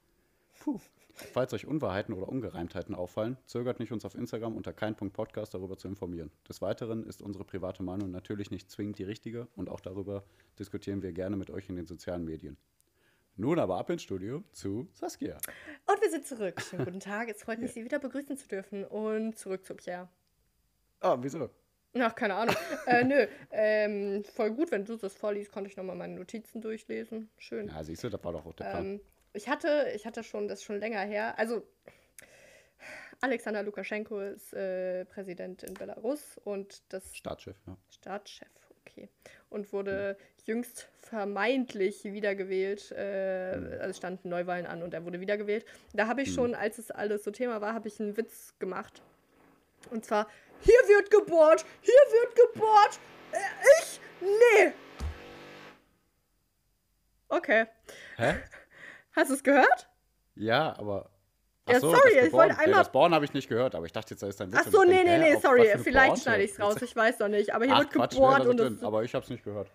Falls euch Unwahrheiten oder Ungereimtheiten auffallen, zögert nicht, uns auf Instagram unter kein.podcast darüber zu informieren. Des Weiteren ist unsere private Meinung natürlich nicht zwingend die richtige und auch darüber diskutieren wir gerne mit euch in den sozialen Medien. Nun aber ab ins Studio zu Saskia. Und wir sind zurück. Schönen guten Tag. Es freut mich, Sie wieder begrüßen zu dürfen. Und zurück zu Pierre. Ah, wieso? Ach, keine Ahnung. äh, nö, ähm, voll gut, wenn du das vorliest, konnte ich nochmal meine Notizen durchlesen. Schön. Ja, siehst du, das war doch auch der Plan. Ähm, ich hatte, ich hatte schon, das schon länger her. Also, Alexander Lukaschenko ist äh, Präsident in Belarus und das Staatschef, ja. Staatschef, okay. Und wurde jüngst vermeintlich wiedergewählt. Äh, also es standen Neuwahlen an und er wurde wiedergewählt. Da habe ich schon, als es alles so Thema war, habe ich einen Witz gemacht. Und zwar, hier wird gebohrt, hier wird gebohrt. Äh, ich? Nee. Okay. Hä? Hast du es gehört? Ja, aber. Ja, so, sorry, ich wollte einmal- das Born habe ich nicht gehört, aber ich dachte jetzt, da ist ein Witz. Ach so, nee, nee, nee, sorry. Vielleicht schneide ich es raus. Ich weiß noch nicht. Aber hier Ach, wird Quatsch, gebohrt und drin, aber ich habe es nicht gehört.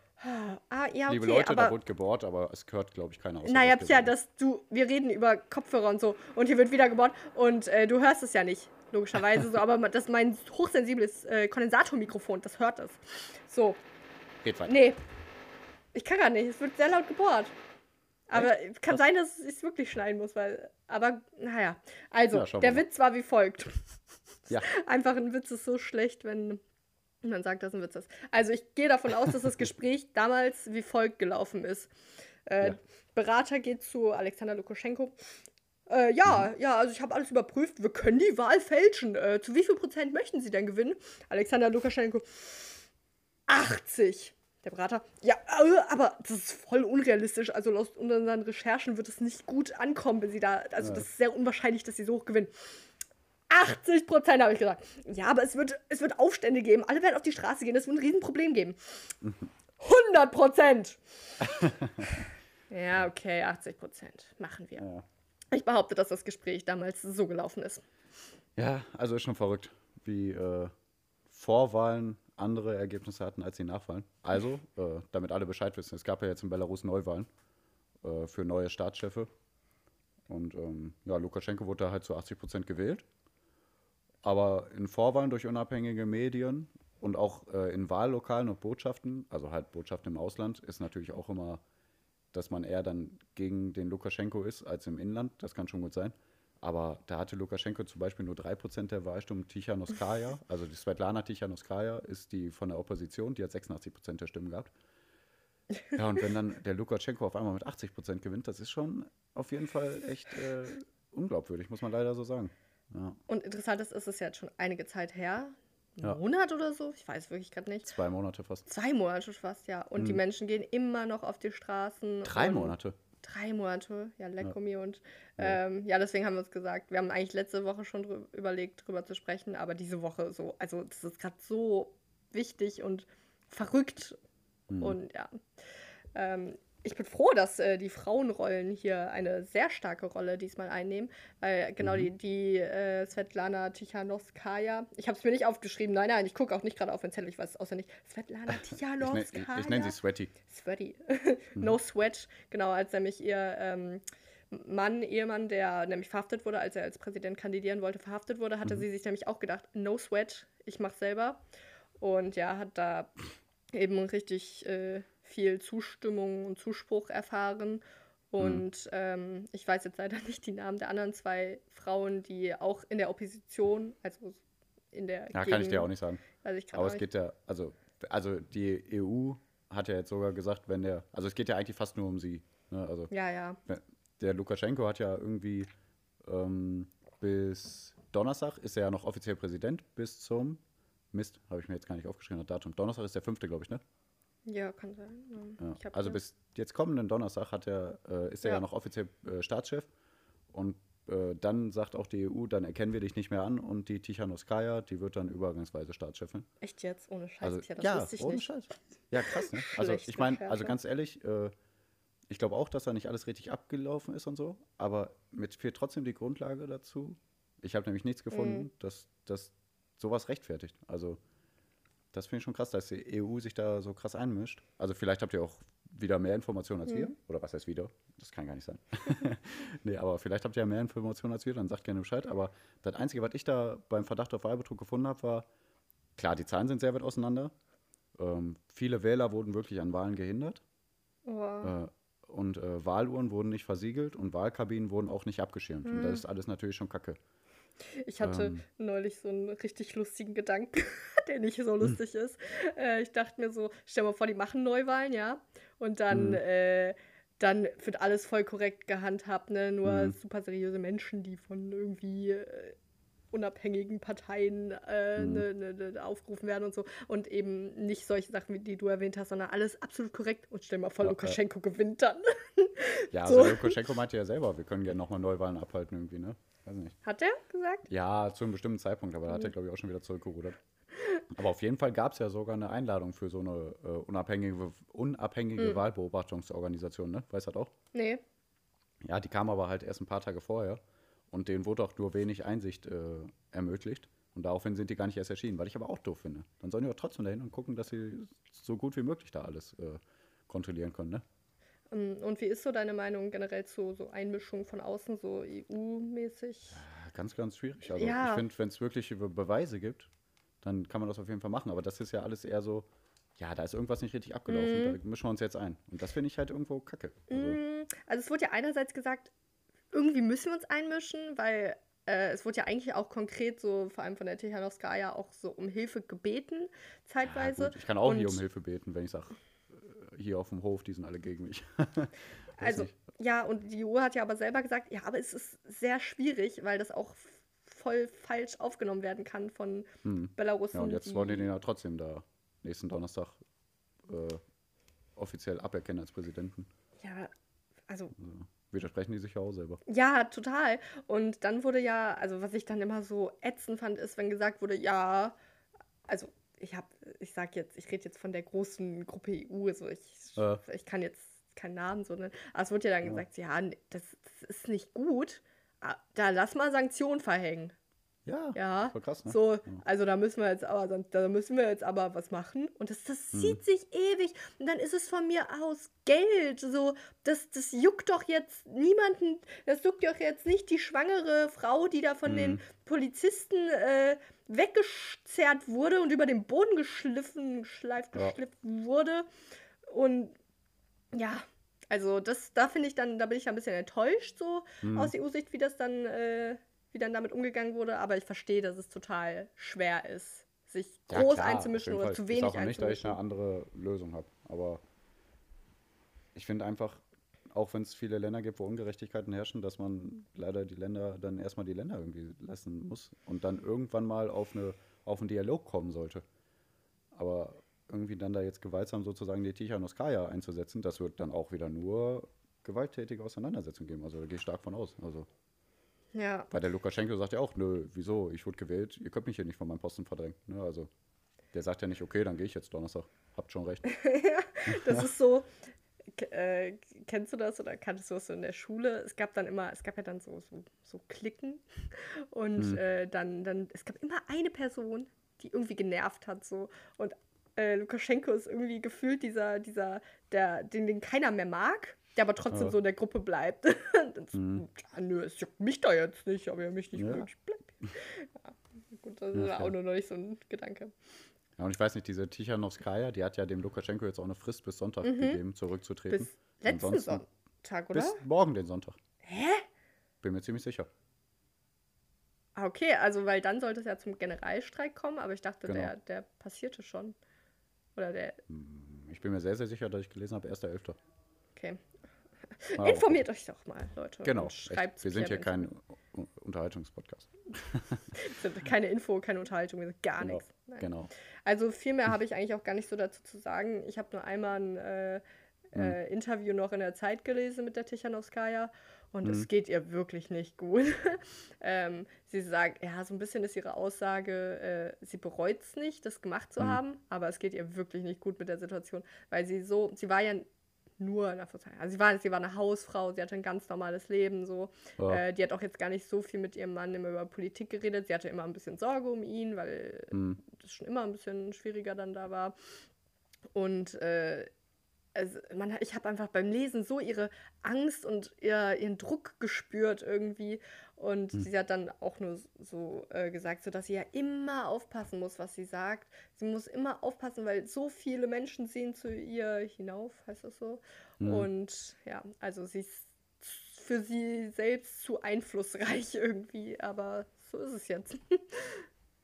Ah, ja, okay. Liebe Leute, da aber, wurde gebohrt, aber es gehört, glaube ich, keiner aus. naja, Pia, Gesetz. dass du. Wir reden über Kopfhörer und so. Und hier wird wieder gebohrt. Und äh, du hörst es ja nicht. Logischerweise so. Aber das ist mein hochsensibles äh, Kondensatormikrofon. Das hört es. So. Geht weiter. Nee. Ich kann gar nicht. Es wird sehr laut gebohrt. Aber kann sein, dass ich es wirklich schneiden muss, weil. Aber, naja. Also, Ja, der mal. Witz war wie folgt. Ja. Einfach ein Witz ist so schlecht, wenn man sagt, dass ein Witz ist. Also, ich gehe davon aus, dass das Gespräch damals wie folgt gelaufen ist. Äh, Ja. Berater geht zu Alexander Lukaschenko. Äh, ja, Mhm. ja, also ich habe alles überprüft. Wir können die Wahl fälschen. Äh, zu wie viel Prozent möchten Sie denn gewinnen? Alexander Lukaschenko. 80. Der Berater. Ja, äh, aber das ist voll unrealistisch. Also aus unseren Recherchen wird es nicht gut ankommen, wenn Sie da. Also Ja. das ist sehr unwahrscheinlich, dass Sie so hoch gewinnen. 80 Prozent habe ich gesagt. Ja, aber es wird, es wird Aufstände geben. Alle werden auf die Straße gehen. Es wird ein Riesenproblem geben. 100 Prozent. ja, okay, 80 Prozent. Machen wir. Ja. Ich behaupte, dass das Gespräch damals so gelaufen ist. ja, also ist schon verrückt, wie äh, Vorwahlen andere Ergebnisse hatten als die Nachwahlen. Also, äh, damit alle Bescheid wissen, es gab ja jetzt in Belarus Neuwahlen äh, für neue Staatschefe. Und ähm, ja, Lukaschenko wurde da halt zu 80 Prozent gewählt. Aber in Vorwahlen durch unabhängige Medien und auch äh, in Wahllokalen und Botschaften, also halt Botschaften im Ausland, ist natürlich auch immer, dass man eher dann gegen den Lukaschenko ist als im Inland. Das kann schon gut sein. Aber da hatte Lukaschenko zum Beispiel nur 3% der Wahlstimmen. Tichanowskaja, also die Svetlana Tichanowskaja, ist die von der Opposition, die hat 86% der Stimmen gehabt. Ja, und wenn dann der Lukaschenko auf einmal mit 80% gewinnt, das ist schon auf jeden Fall echt äh, unglaubwürdig, muss man leider so sagen. Ja, Und interessant ist, ist es jetzt schon einige Zeit her. Ja. Monat oder so? Ich weiß wirklich gerade nicht. zwei Monate fast. Zwei Monate fast, ja. Und die Menschen gehen immer noch auf die Straßen. Drei Monate. Drei Monate, ja, lecko mir. Und ähm, ja, deswegen haben wir uns gesagt, wir haben eigentlich letzte Woche schon drü überlegt, drüber zu sprechen, aber diese Woche so, also das ist gerade so wichtig und verrückt. Mhm. Und ja. Ähm, ich bin froh, dass äh, die Frauenrollen hier eine sehr starke Rolle diesmal einnehmen, weil genau Mhm. die, die äh, Svetlana Tichanowskaja, ich habe es mir nicht aufgeschrieben, nein, nein, ich gucke auch nicht gerade auf den Zettel, ich weiß es auswendig. Svetlana Ich, ne, Tichanowskaja. ich, ich nenne sie Sweaty. Sweaty. no Sweat, genau, als nämlich ihr ähm, Mann, Ehemann, der nämlich verhaftet wurde, als er als Präsident kandidieren wollte, verhaftet wurde, hatte sie sich nämlich auch gedacht, no Sweat, ich mach selber. Und ja, hat da eben richtig äh, viel Zustimmung und Zuspruch erfahren. Und ähm, ich weiß jetzt leider nicht die Namen der anderen zwei Frauen, die auch in der Opposition, also in der Ja, kann ich dir auch nicht sagen. Weiß ich Aber es geht ja, also, also die EU hat ja jetzt sogar gesagt, wenn der, also es geht ja eigentlich fast nur um sie. Ne? Also Ja, ja. der Lukaschenko hat ja irgendwie ähm, bis Donnerstag ist er ja noch offiziell Präsident, bis zum Mist, habe ich mir jetzt gar nicht aufgeschrieben, das Datum. Donnerstag ist der fünfte, glaube ich, ne? Ja, kann sein. Ja. Also bis jetzt kommenden Donnerstag hat er, äh, ist er ja. Ja. noch offiziell äh, Staatschef und äh, dann sagt auch die EU, dann erkennen wir dich nicht mehr an und die Tichanowskaja, die wird dann übergangsweise Staatschefin. Echt jetzt? Ohne Scheiß? Also, ja, das ohne nicht. Scheiß. Ja, krass, ne? Also ich meine, also ganz ehrlich, äh, ich glaube auch, dass da nicht alles richtig abgelaufen ist und so, aber mir fehlt trotzdem die Grundlage dazu. Ich habe nämlich nichts gefunden, Mhm. dass, dass sowas rechtfertigt. Also das finde ich schon krass, dass die EU sich da so krass einmischt. Also vielleicht habt ihr auch wieder mehr Informationen als Mhm. wir. Oder was heißt wieder? Das kann gar nicht sein. nee, aber vielleicht habt ihr ja mehr Informationen als wir, dann sagt gerne Bescheid. Aber das Einzige, was ich da beim Verdacht auf Wahlbetrug gefunden habe, war, klar, die Zahlen sind sehr weit auseinander. Ähm, viele Wähler wurden wirklich an Wahlen gehindert. Oh, Äh, und äh, Wahluhren wurden nicht versiegelt und Wahlkabinen wurden auch nicht abgeschirmt. Und das ist alles natürlich schon kacke. ich hatte ähm, neulich so einen richtig lustigen Gedanken, der nicht so lustig ist. Äh, ich dachte mir so, stell mal vor, die machen Neuwahlen, ja. Und dann, Mhm. äh, dann wird alles voll korrekt gehandhabt, ne? Nur Mhm. super seriöse Menschen, die von irgendwie äh, unabhängigen Parteien äh, Mhm. ne, ne, ne, aufgerufen werden und so. Und eben nicht solche Sachen, wie die du erwähnt hast, sondern alles absolut korrekt. Und stell mal vor, Ja, äh, Lukaschenko gewinnt dann. Ja, So. also Lukaschenko meinte ja selber, wir können gerne nochmal Neuwahlen abhalten irgendwie, ne? Weiß nicht. Hat der gesagt? Ja, zu einem bestimmten Zeitpunkt, aber da hat er, glaube ich, auch schon wieder zurückgerudert. Aber auf jeden Fall gab es ja sogar eine Einladung für so eine äh, unabhängige, unabhängige Wahlbeobachtungsorganisation, ne? Weißt du das auch? Nee. Ja, die kam aber halt erst ein paar Tage vorher und denen wurde auch nur wenig Einsicht äh, ermöglicht. Und daraufhin sind die gar nicht erst erschienen, was ich aber auch doof finde. Dann sollen die auch trotzdem dahin und gucken, dass sie so gut wie möglich da alles äh, kontrollieren können, ne? Ähm, Und wie ist so deine Meinung generell zu so Einmischung von außen, so EU-mäßig? Ja, Ganz, ganz schwierig. Also Ja. ich finde, wenn es wirklich Be- Beweise gibt, dann kann man das auf jeden Fall machen. Aber das ist ja alles eher so, ja, da ist irgendwas nicht richtig abgelaufen, da mischen wir uns jetzt ein. Und das finde ich halt irgendwo kacke. Also, Mm, Also es wurde ja einerseits gesagt, irgendwie müssen wir uns einmischen, weil äh, es wurde ja eigentlich auch konkret so, vor allem von der Tichanowskaja, auch so um Hilfe gebeten, ja, zeitweise. gut, ich kann auch Und- hier um Hilfe beten, wenn ich sage, hier auf dem Hof, die sind alle gegen mich. Also, nicht. ja, und die EU hat ja aber selber gesagt, ja, aber es ist sehr schwierig, weil das auch voll falsch aufgenommen werden kann von Hm. Belarusen. Ja, und jetzt die- wollen die den ja trotzdem da nächsten Donnerstag äh, offiziell aberkennen als Präsidenten. Ja, also Also, widersprechen die sich ja auch selber. Ja, total. Und dann wurde ja, also was ich dann immer so ätzend fand, ist, wenn gesagt wurde, ja, also ich habe, ich sag jetzt, ich rede jetzt von der großen Gruppe EU, also ich, Äh. ich kann jetzt keinen Namen so nennen, aber es wurde ja dann Ja. gesagt, ja, das, das ist nicht gut, da lass mal Sanktionen verhängen. Ja, Ja, voll krass, ne? so, also da müssen wir jetzt aber, sonst- da müssen wir jetzt aber was machen. Und das, das Mhm. zieht sich ewig. Und dann ist es von mir aus Geld. So, das, das juckt doch jetzt niemanden, das juckt doch jetzt nicht die schwangere Frau, die da von den Mhm. Polizisten äh, weggezerrt wurde und über den Boden geschliffen, geschleift, Ja. geschliffen wurde. Und ja, also das, da finde ich dann, da bin ich ein bisschen enttäuscht so Mhm. aus EU-Sicht, wie das dann, äh, wie dann damit umgegangen wurde. Aber ich verstehe, dass es total schwer ist, sich Ja, groß klar, einzumischen oder Fall. zu Ich wenig sag auch nicht, dass ich einzumischen. eine andere Lösung habe. Aber ich finde einfach, auch wenn es viele Länder gibt, wo Ungerechtigkeiten herrschen, dass man leider die Länder, dann erstmal die Länder irgendwie lassen muss und dann irgendwann mal auf, eine, auf einen Dialog kommen sollte. Aber irgendwie dann da jetzt gewaltsam sozusagen die Tichanowskaja einzusetzen, das wird dann auch wieder nur gewalttätige Auseinandersetzungen geben. Also da gehe ich stark von aus. Also, Ja, weil der Lukaschenko sagt ja auch, nö, wieso, ich wurde gewählt, ihr könnt mich hier nicht von meinem Posten verdrängen. Ne? Also der sagt ja nicht, okay, dann gehe ich jetzt Donnerstag. Habt schon recht. das ist so. Äh, kennst du das oder kanntest du das so in der Schule? Es gab dann immer, es gab ja dann so, so, so Klicken und Mhm. äh, dann, dann, es gab immer eine Person, die irgendwie genervt hat so und äh, Lukaschenko ist irgendwie gefühlt dieser, dieser, der, den, den keiner mehr mag, der aber trotzdem Ja. so in der Gruppe bleibt. das, Mhm. ja, nö, es juckt mich da jetzt nicht, aber er mich nicht Ja. mögt, ich bleib. Ja, gut, das Ja, ist auch fair. nur noch nicht so ein Gedanke. Ja, und ich weiß nicht, diese Tichanowskaja, die hat ja dem Lukaschenko jetzt auch eine Frist bis Sonntag gegeben, zurückzutreten. Mhm. Bis letzten Ansonsten- Sonntag, oder? Bis morgen den Sonntag. Hä? Bin mir ziemlich sicher. Ah, okay, also weil dann sollte es ja zum Generalstreik kommen, aber ich dachte, Genau. der, der passierte schon. Oder der, Ich bin mir sehr, sehr sicher, dass ich gelesen habe, 1.11. okay. Aber Informiert euch doch mal, Leute. Genau. Schreibt. Wir sind hier kein Unterhaltungspodcast. Keine Info, keine Unterhaltung, gar Genau. nichts. Nein. Genau. Also viel mehr habe ich eigentlich auch gar nicht so dazu zu sagen. Ich habe nur einmal ein äh, Hm. äh, Interview noch in der Zeit gelesen mit der Tichanowskaja und es geht ihr wirklich nicht gut. ähm, sie sagt, ja, so ein bisschen ist ihre Aussage, äh, sie bereut es nicht, das gemacht zu haben, aber es geht ihr wirklich nicht gut mit der Situation, weil sie so, sie war ja nur, also sie war, sie war eine Hausfrau, sie hatte ein ganz normales Leben, so. Ja. Äh, die hat auch jetzt gar nicht so viel mit ihrem Mann immer über Politik geredet. Sie hatte immer ein bisschen Sorge um ihn, weil Mhm. das schon immer ein bisschen schwieriger dann da war. Und äh, also man, ich habe einfach beim Lesen so ihre Angst und ihr, ihren Druck gespürt irgendwie. Und Hm. sie hat dann auch nur so äh, gesagt, so dass sie ja immer aufpassen muss, was sie sagt. Sie muss immer aufpassen, weil so viele Menschen sehen zu ihr hinauf, heißt das so. Mhm. Und ja, also sie ist für sie selbst zu einflussreich irgendwie, aber so ist es jetzt.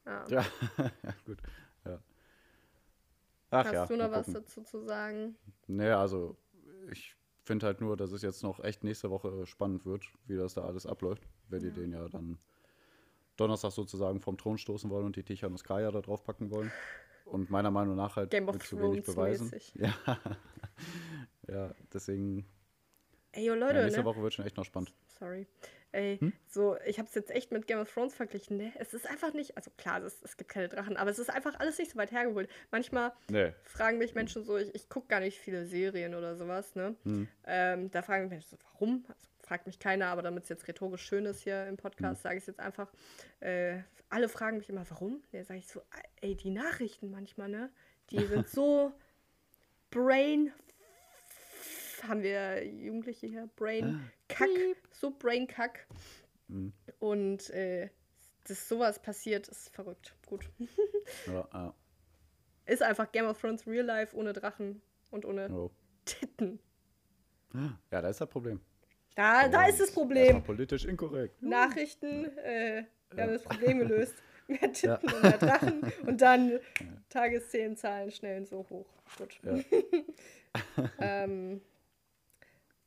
Ja, ja gut. Ja. Ach Hast ja, du noch was gucken. dazu zu sagen? Nee, also ich finde halt nur, dass es jetzt noch echt nächste Woche spannend wird, wie das da alles abläuft, wenn die den ja dann Donnerstag sozusagen vom Thron stoßen wollen und die Tichanuskaya da drauf packen wollen. Und meiner Meinung nach halt Game mit zu wenig beweisen. mäßig. Ja. ja, deswegen, Ey, yo, ja, Leute, nächste ne? Woche wird schon echt noch spannend. Sorry. Ey, Hm? so, ich habe es jetzt echt mit Game of Thrones verglichen, ne? Es ist einfach nicht, also klar, es, es gibt keine Drachen, aber es ist einfach alles nicht so weit hergeholt. Manchmal Nee. fragen mich Menschen so, ich, ich gucke gar nicht viele Serien oder sowas, ne? Hm. Ähm, da fragen mich Menschen so, warum? Also, fragt mich keiner, aber damit es jetzt rhetorisch schön ist hier im Podcast, Hm. sage ich es jetzt einfach. Äh, alle fragen mich immer, warum? Da sage ich so, ey, die Nachrichten manchmal, ne? Die sind so brain haben wir Jugendliche hier, Brain Kack, so Brain Kack. Mhm. Und äh, dass sowas passiert, ist verrückt. Gut. Ja, ja. Ist einfach Game of Thrones Real Life ohne Drachen und ohne Oh. Titten. ja, da ist das Problem. Da, da Oh, ist das Problem. politisch inkorrekt. Nachrichten, äh, wir haben Ja. das Problem gelöst. Mehr Titten Ja. und mehr Drachen. Und dann Tageszählenzahlen schnell so hoch. Gut. Ja. ähm,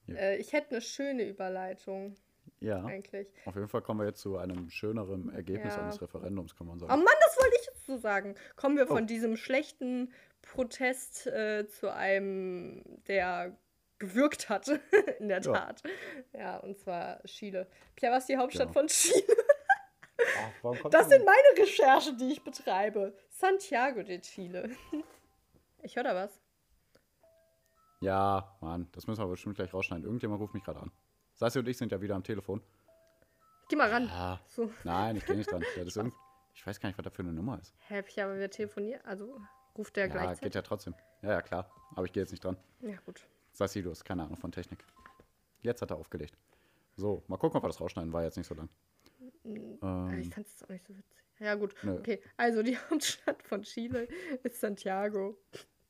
Ja. äh, ich hätte eine schöne Überleitung, Ja, eigentlich. auf jeden Fall kommen wir jetzt zu einem schöneren Ergebnis Ja. eines Referendums, kann man Oh sagen. Mann, das wollte ich jetzt so sagen. Kommen wir von Oh. diesem schlechten Protest äh, zu einem, der gewirkt hat, in der Ja. Tat. Ja, und zwar Chile. Was ist die Hauptstadt Genau. von Chile? Ach, Das sind meine Recherchen, die ich betreibe. Santiago de Chile. Ich höre da was. Ja, Mann, das müssen wir bestimmt gleich rausschneiden. Irgendjemand ruft mich gerade an. Sassi und ich sind ja wieder am Telefon. Geh mal ran. Ja, So. nein, ich gehe nicht dran. Das ist irgend... Ich weiß gar nicht, was da für eine Nummer ist. Pierre, aber wir telefonieren. Also ruft der Ja, gleichzeitig. geht ja trotzdem. Ja, ja, klar. Aber ich gehe jetzt nicht dran. Ja, gut. Sassi, du hast keine Ahnung von Technik. Jetzt hat er aufgelegt. So, mal gucken, ob wir das rausschneiden. War jetzt nicht so lang. Aber ich Ähm, fand es auch nicht so witzig. Ja, gut. Nö. Okay, also die Hauptstadt von Chile ist Santiago.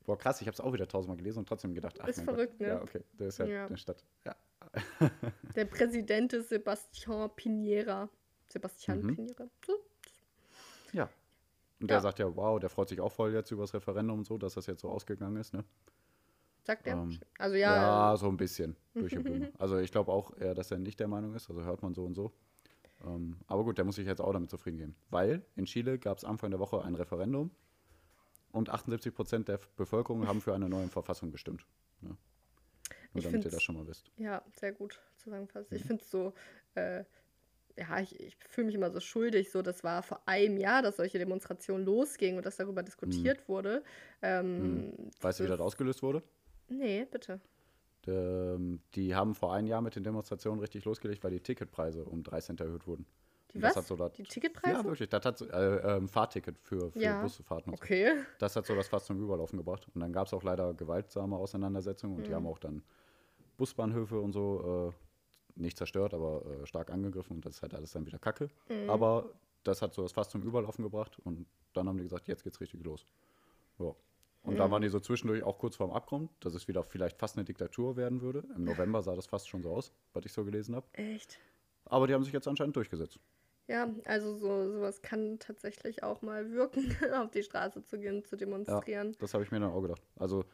Boah, krass, ich habe es auch wieder tausendmal gelesen und trotzdem gedacht, ach Ist verrückt, Gott. ne? Ja, okay, das ist ja, Ja. eine Stadt. Ja. Der Präsident ist Sebastián Piñera. Sebastián Mhm. Piñera. So. ja. Und der Ja. sagt ja, wow, der freut sich auch voll jetzt über das Referendum und so, dass das jetzt so ausgegangen ist, ne? Sagt er? Ähm, also Ja, ja, so ein bisschen durch die Blume. Also ich glaube auch eher, dass er nicht der Meinung ist, also hört man so und so. Ähm, aber gut, der muss sich jetzt auch damit zufrieden geben. Weil in Chile gab es Anfang der Woche ein Referendum und 78 Prozent der Bevölkerung haben für eine neue Verfassung gestimmt. Ne? Nur Ich damit ihr das schon mal wisst. ja, sehr gut zusammengefasst. Mhm. Ich finde es so, äh, ja, ich, ich fühle mich immer so schuldig. So, das war vor einem Jahr, dass solche Demonstrationen losgingen und dass darüber diskutiert wurde. Ähm, Mhm. Weißt du, wie das- ausgelöst wurde? Nee, bitte. Ähm, die haben vor einem Jahr mit den Demonstrationen richtig losgelegt, weil die Ticketpreise um 3 Cent erhöht wurden. Die was? hat so das- die Ticketpreise? Ja, wirklich. Das hat äh, ähm, Fahrticket für, für Ja. Busfahrten und so. Okay. Das hat so das fast zum Überlaufen gebracht. Und dann gab es auch leider gewaltsame Auseinandersetzungen und die Mhm. haben auch dann Busbahnhöfe und so äh, nicht zerstört, aber äh, stark angegriffen und das ist halt alles dann wieder Kacke. Mhm. Aber das hat so das fast zum Überlaufen gebracht und dann haben die gesagt, jetzt geht's richtig los. Ja. Und Mhm. dann waren die so zwischendurch auch kurz vorm Abgrund, dass es wieder vielleicht fast eine Diktatur werden würde. Im November sah das fast schon so aus, was ich so gelesen habe. Echt? Aber die haben sich jetzt anscheinend durchgesetzt. Ja, also so, sowas kann tatsächlich auch mal wirken, auf die Straße zu gehen, zu demonstrieren. Das habe ich mir dann auch gedacht. Also,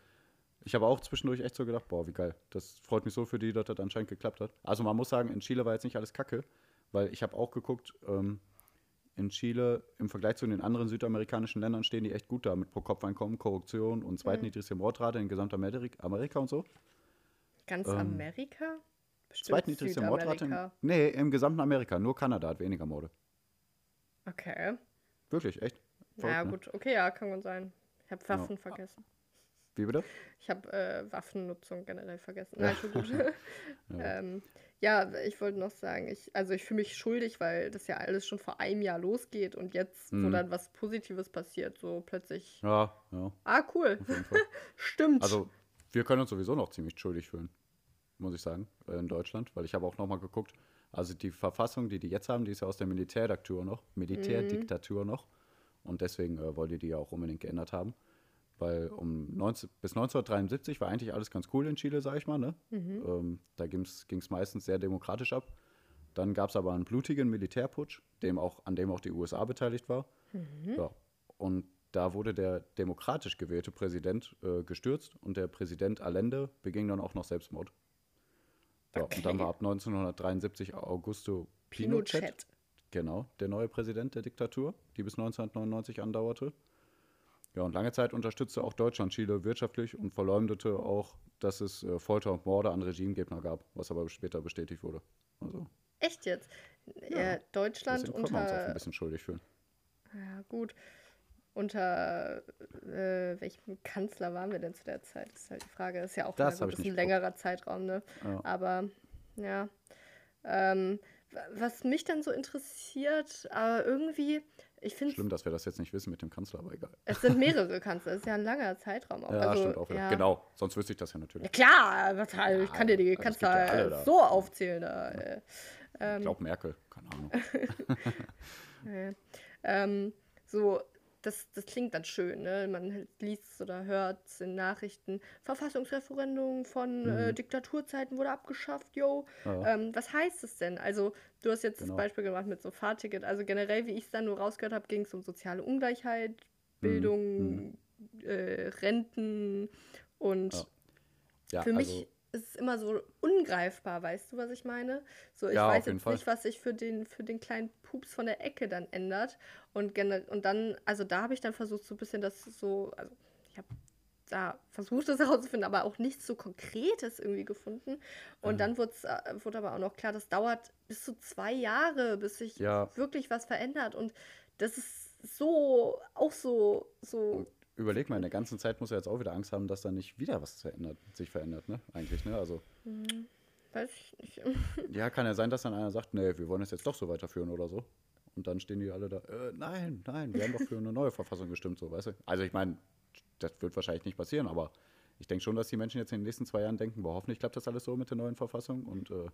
ich habe auch zwischendurch echt so gedacht, boah, wie geil. Das freut mich so für die, dass das anscheinend geklappt hat. Also, man muss sagen, in Chile war jetzt nicht alles kacke, weil ich habe auch geguckt, ähm, in Chile im Vergleich zu den anderen südamerikanischen Ländern stehen die echt gut da mit Pro-Kopf-Einkommen, Korruption und zweitniedrigste Mordrate in Gesamtamerika Amerika und so. Ganz Ähm. Amerika? Zweitniedrigste Mordrate. Nee, im gesamten Amerika. Nur Kanada hat weniger Morde. Okay. Wirklich, echt. Verrückt, ja, ne? gut. Okay, ja, kann gut sein. Ich habe Waffen vergessen. Wie bitte? Ich habe äh, Waffennutzung generell vergessen. Nein, schon gut. ähm, ja, ich wollte noch sagen, ich, also ich fühle mich schuldig, weil das ja alles schon vor einem Jahr losgeht und jetzt, wo Mhm. dann was Positives passiert, so plötzlich. Ja, ja, Ah, cool. Stimmt. Also, wir können uns sowieso noch ziemlich schuldig fühlen, muss ich sagen, äh, in Deutschland, weil ich habe auch noch mal geguckt, also die Verfassung, die die jetzt haben, die ist ja aus der Militärdiktatur noch, Militärdiktatur noch und deswegen äh, wollte die ja auch unbedingt geändert haben, weil um 19, bis 1973 war eigentlich alles ganz cool in Chile, sag ich mal, ne? Ähm, da ging es meistens sehr demokratisch ab. Dann gab es aber einen blutigen Militärputsch, dem auch, an dem auch die USA beteiligt war. Ja. Und da wurde der demokratisch gewählte Präsident äh, gestürzt und der Präsident Allende beging dann auch noch Selbstmord. Ja, Und dann Okay. war ab 1973 Augusto Pinochet, Pinochet. genau, der neue Präsident der Diktatur, die bis 1999 andauerte. Ja, und lange Zeit unterstützte auch Deutschland Chile wirtschaftlich und verleumdete auch, dass es äh, Folter und Morde an Regimegegner gab, was aber später bestätigt wurde. Also, Echt jetzt? Ja, Deutschland deswegen können wir uns auch ein unter. bisschen schuldig fühlen. Ja, gut. Unter äh, welchem Kanzler waren wir denn zu der Zeit? Das ist halt die Frage. Das ist ja auch Das gut, ein längerer Zeitraum, ne? Ja. Aber ja. Ähm, wa- was mich dann so interessiert, aber irgendwie, ich finde, Schlimm, dass wir das jetzt nicht wissen mit dem Kanzler, aber egal. es sind mehrere Kanzler. Es ist ja ein langer Zeitraum auch. Ja, also, stimmt auch ja. Genau, sonst wüsste ich das ja Ja, natürlich. klar, was, ich kann dir die also ja Kanzler da. so aufzählen. Da, äh. Ich glaube Merkel, keine Ahnung. Ja. Ähm, so, das, das klingt dann schön, ne? Man liest oder hört es in Nachrichten. Verfassungsreferendum von äh, Diktaturzeiten wurde abgeschafft, yo. Mhm. Ja. Ähm, was heißt es denn? Also, du hast jetzt Genau. das Beispiel gemacht mit so Fahrticket. Also generell, wie ich es dann nur rausgehört habe, ging es um soziale Ungleichheit, Mhm. Bildung, Äh, Renten und Ja. Ja, für mich also, ist es immer so ungreifbar, weißt du, was ich meine? So, ich Ja, weiß jetzt Fall. nicht, was sich für den, für den kleinen Pups von der Ecke dann ändert. Und, und dann, also da habe ich dann versucht, so ein bisschen das so, also ich habe da versucht, das herauszufinden, aber auch nichts so Konkretes irgendwie gefunden. Und dann wurd's, äh, wurde aber auch noch klar, das dauert bis zu zwei Jahre, bis sich Ja. wirklich was verändert. Und das ist so, auch so, so überleg mal, in der ganzen Zeit muss er jetzt auch wieder Angst haben, dass da nicht wieder was verändert, sich verändert, ne? Eigentlich, ne? Also, weiß ich nicht. ja, kann ja sein, dass dann einer sagt, nee, wir wollen es jetzt doch so weiterführen oder so. Und dann stehen die alle da, äh, nein, nein, wir haben doch für eine neue Verfassung gestimmt, so, weißt du? Also, ich meine, das wird wahrscheinlich nicht passieren, aber ich denke schon, dass die Menschen jetzt in den nächsten zwei Jahren denken, boah, hoffentlich klappt das alles so mit der neuen Verfassung und äh,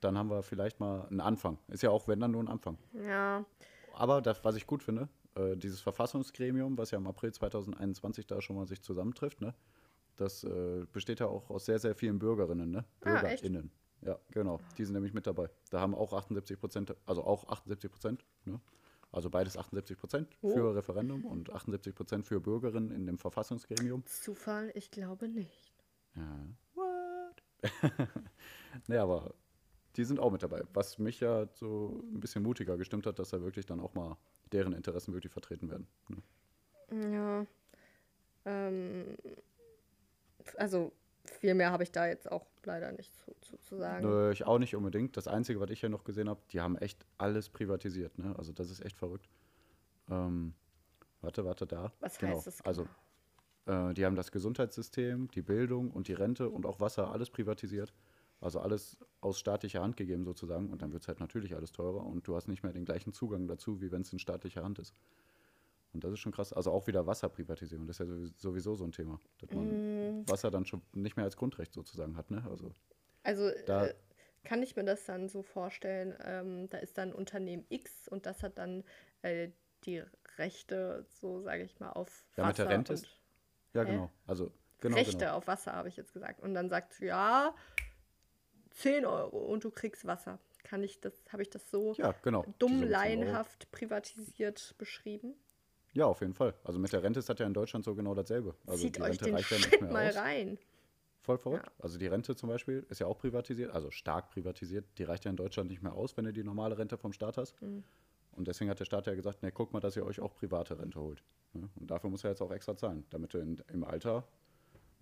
dann haben wir vielleicht mal einen Anfang. Ist ja auch, wenn dann nur ein Anfang. Ja, Aber das, was ich gut finde, äh, dieses Verfassungsgremium, was ja im April 2021 da schon mal sich zusammentrifft, ne, das äh, besteht ja auch aus sehr, sehr vielen Bürgerinnen, ne? Ah, echt? BürgerInnen. Ja, genau. Die sind nämlich mit dabei. Da haben auch 78 Prozent, also auch 78 Prozent, ne? Also beides 78 Prozent Oh. für Referendum und 78 Prozent für Bürgerinnen in dem Verfassungsgremium. Zufall, ich glaube nicht. Ja. What? nee, aber die sind auch mit dabei. Was mich ja so ein bisschen mutiger gestimmt hat, dass da wirklich dann auch mal deren Interessen wirklich vertreten werden. Ne? Ja. Ähm, also viel mehr habe ich da jetzt auch leider nicht zu, zu, zu sagen. Nö, ich auch nicht unbedingt. Das Einzige, was ich ja noch gesehen habe, die haben echt alles privatisiert. Ne? Also das ist echt verrückt. Ähm, warte, warte, da. Was genau. heißt das Also äh, die haben das Gesundheitssystem, die Bildung und die Rente und auch Wasser alles privatisiert. Also alles aus staatlicher Hand gegeben sozusagen. Und dann wird es halt natürlich alles teurer und du hast nicht mehr den gleichen Zugang dazu, wie wenn es in staatlicher Hand ist. Und das ist schon krass. Also auch wieder Wasserprivatisierung. Das ist ja sowieso so ein Thema. Dass man Wasser dann schon nicht mehr als Grundrecht sozusagen hat. Ne? Also Also Da- äh, kann ich mir das dann so vorstellen, ähm, da ist dann Unternehmen X und das hat dann äh, die Rechte, so sage ich mal, auf Ja, mit der Wasser Rente ist- ja, genau. Also genau, Rechte genau. auf Wasser, habe ich jetzt gesagt. Und dann sagt ja, 10 Euro und du kriegst Wasser. Kann ich das, habe ich das so Ja, genau. dumm Diese 10 Euro. laienhaft privatisiert beschrieben? Ja, auf jeden Fall. Also mit der Rente ist das ja in Deutschland so genau dasselbe. Also Zieht die euch Rente den reicht ja nicht Shit mehr mal aus. rein. Voll verrückt. Also die Rente zum Beispiel ist ja auch privatisiert, also stark privatisiert. Die reicht ja in Deutschland nicht mehr aus, wenn du die normale Rente vom Staat hast. Mhm. Und deswegen hat der Staat ja gesagt, ne, guck mal, dass ihr euch auch private Rente holt. Ne? Und dafür muss er jetzt auch extra zahlen, damit du in, im Alter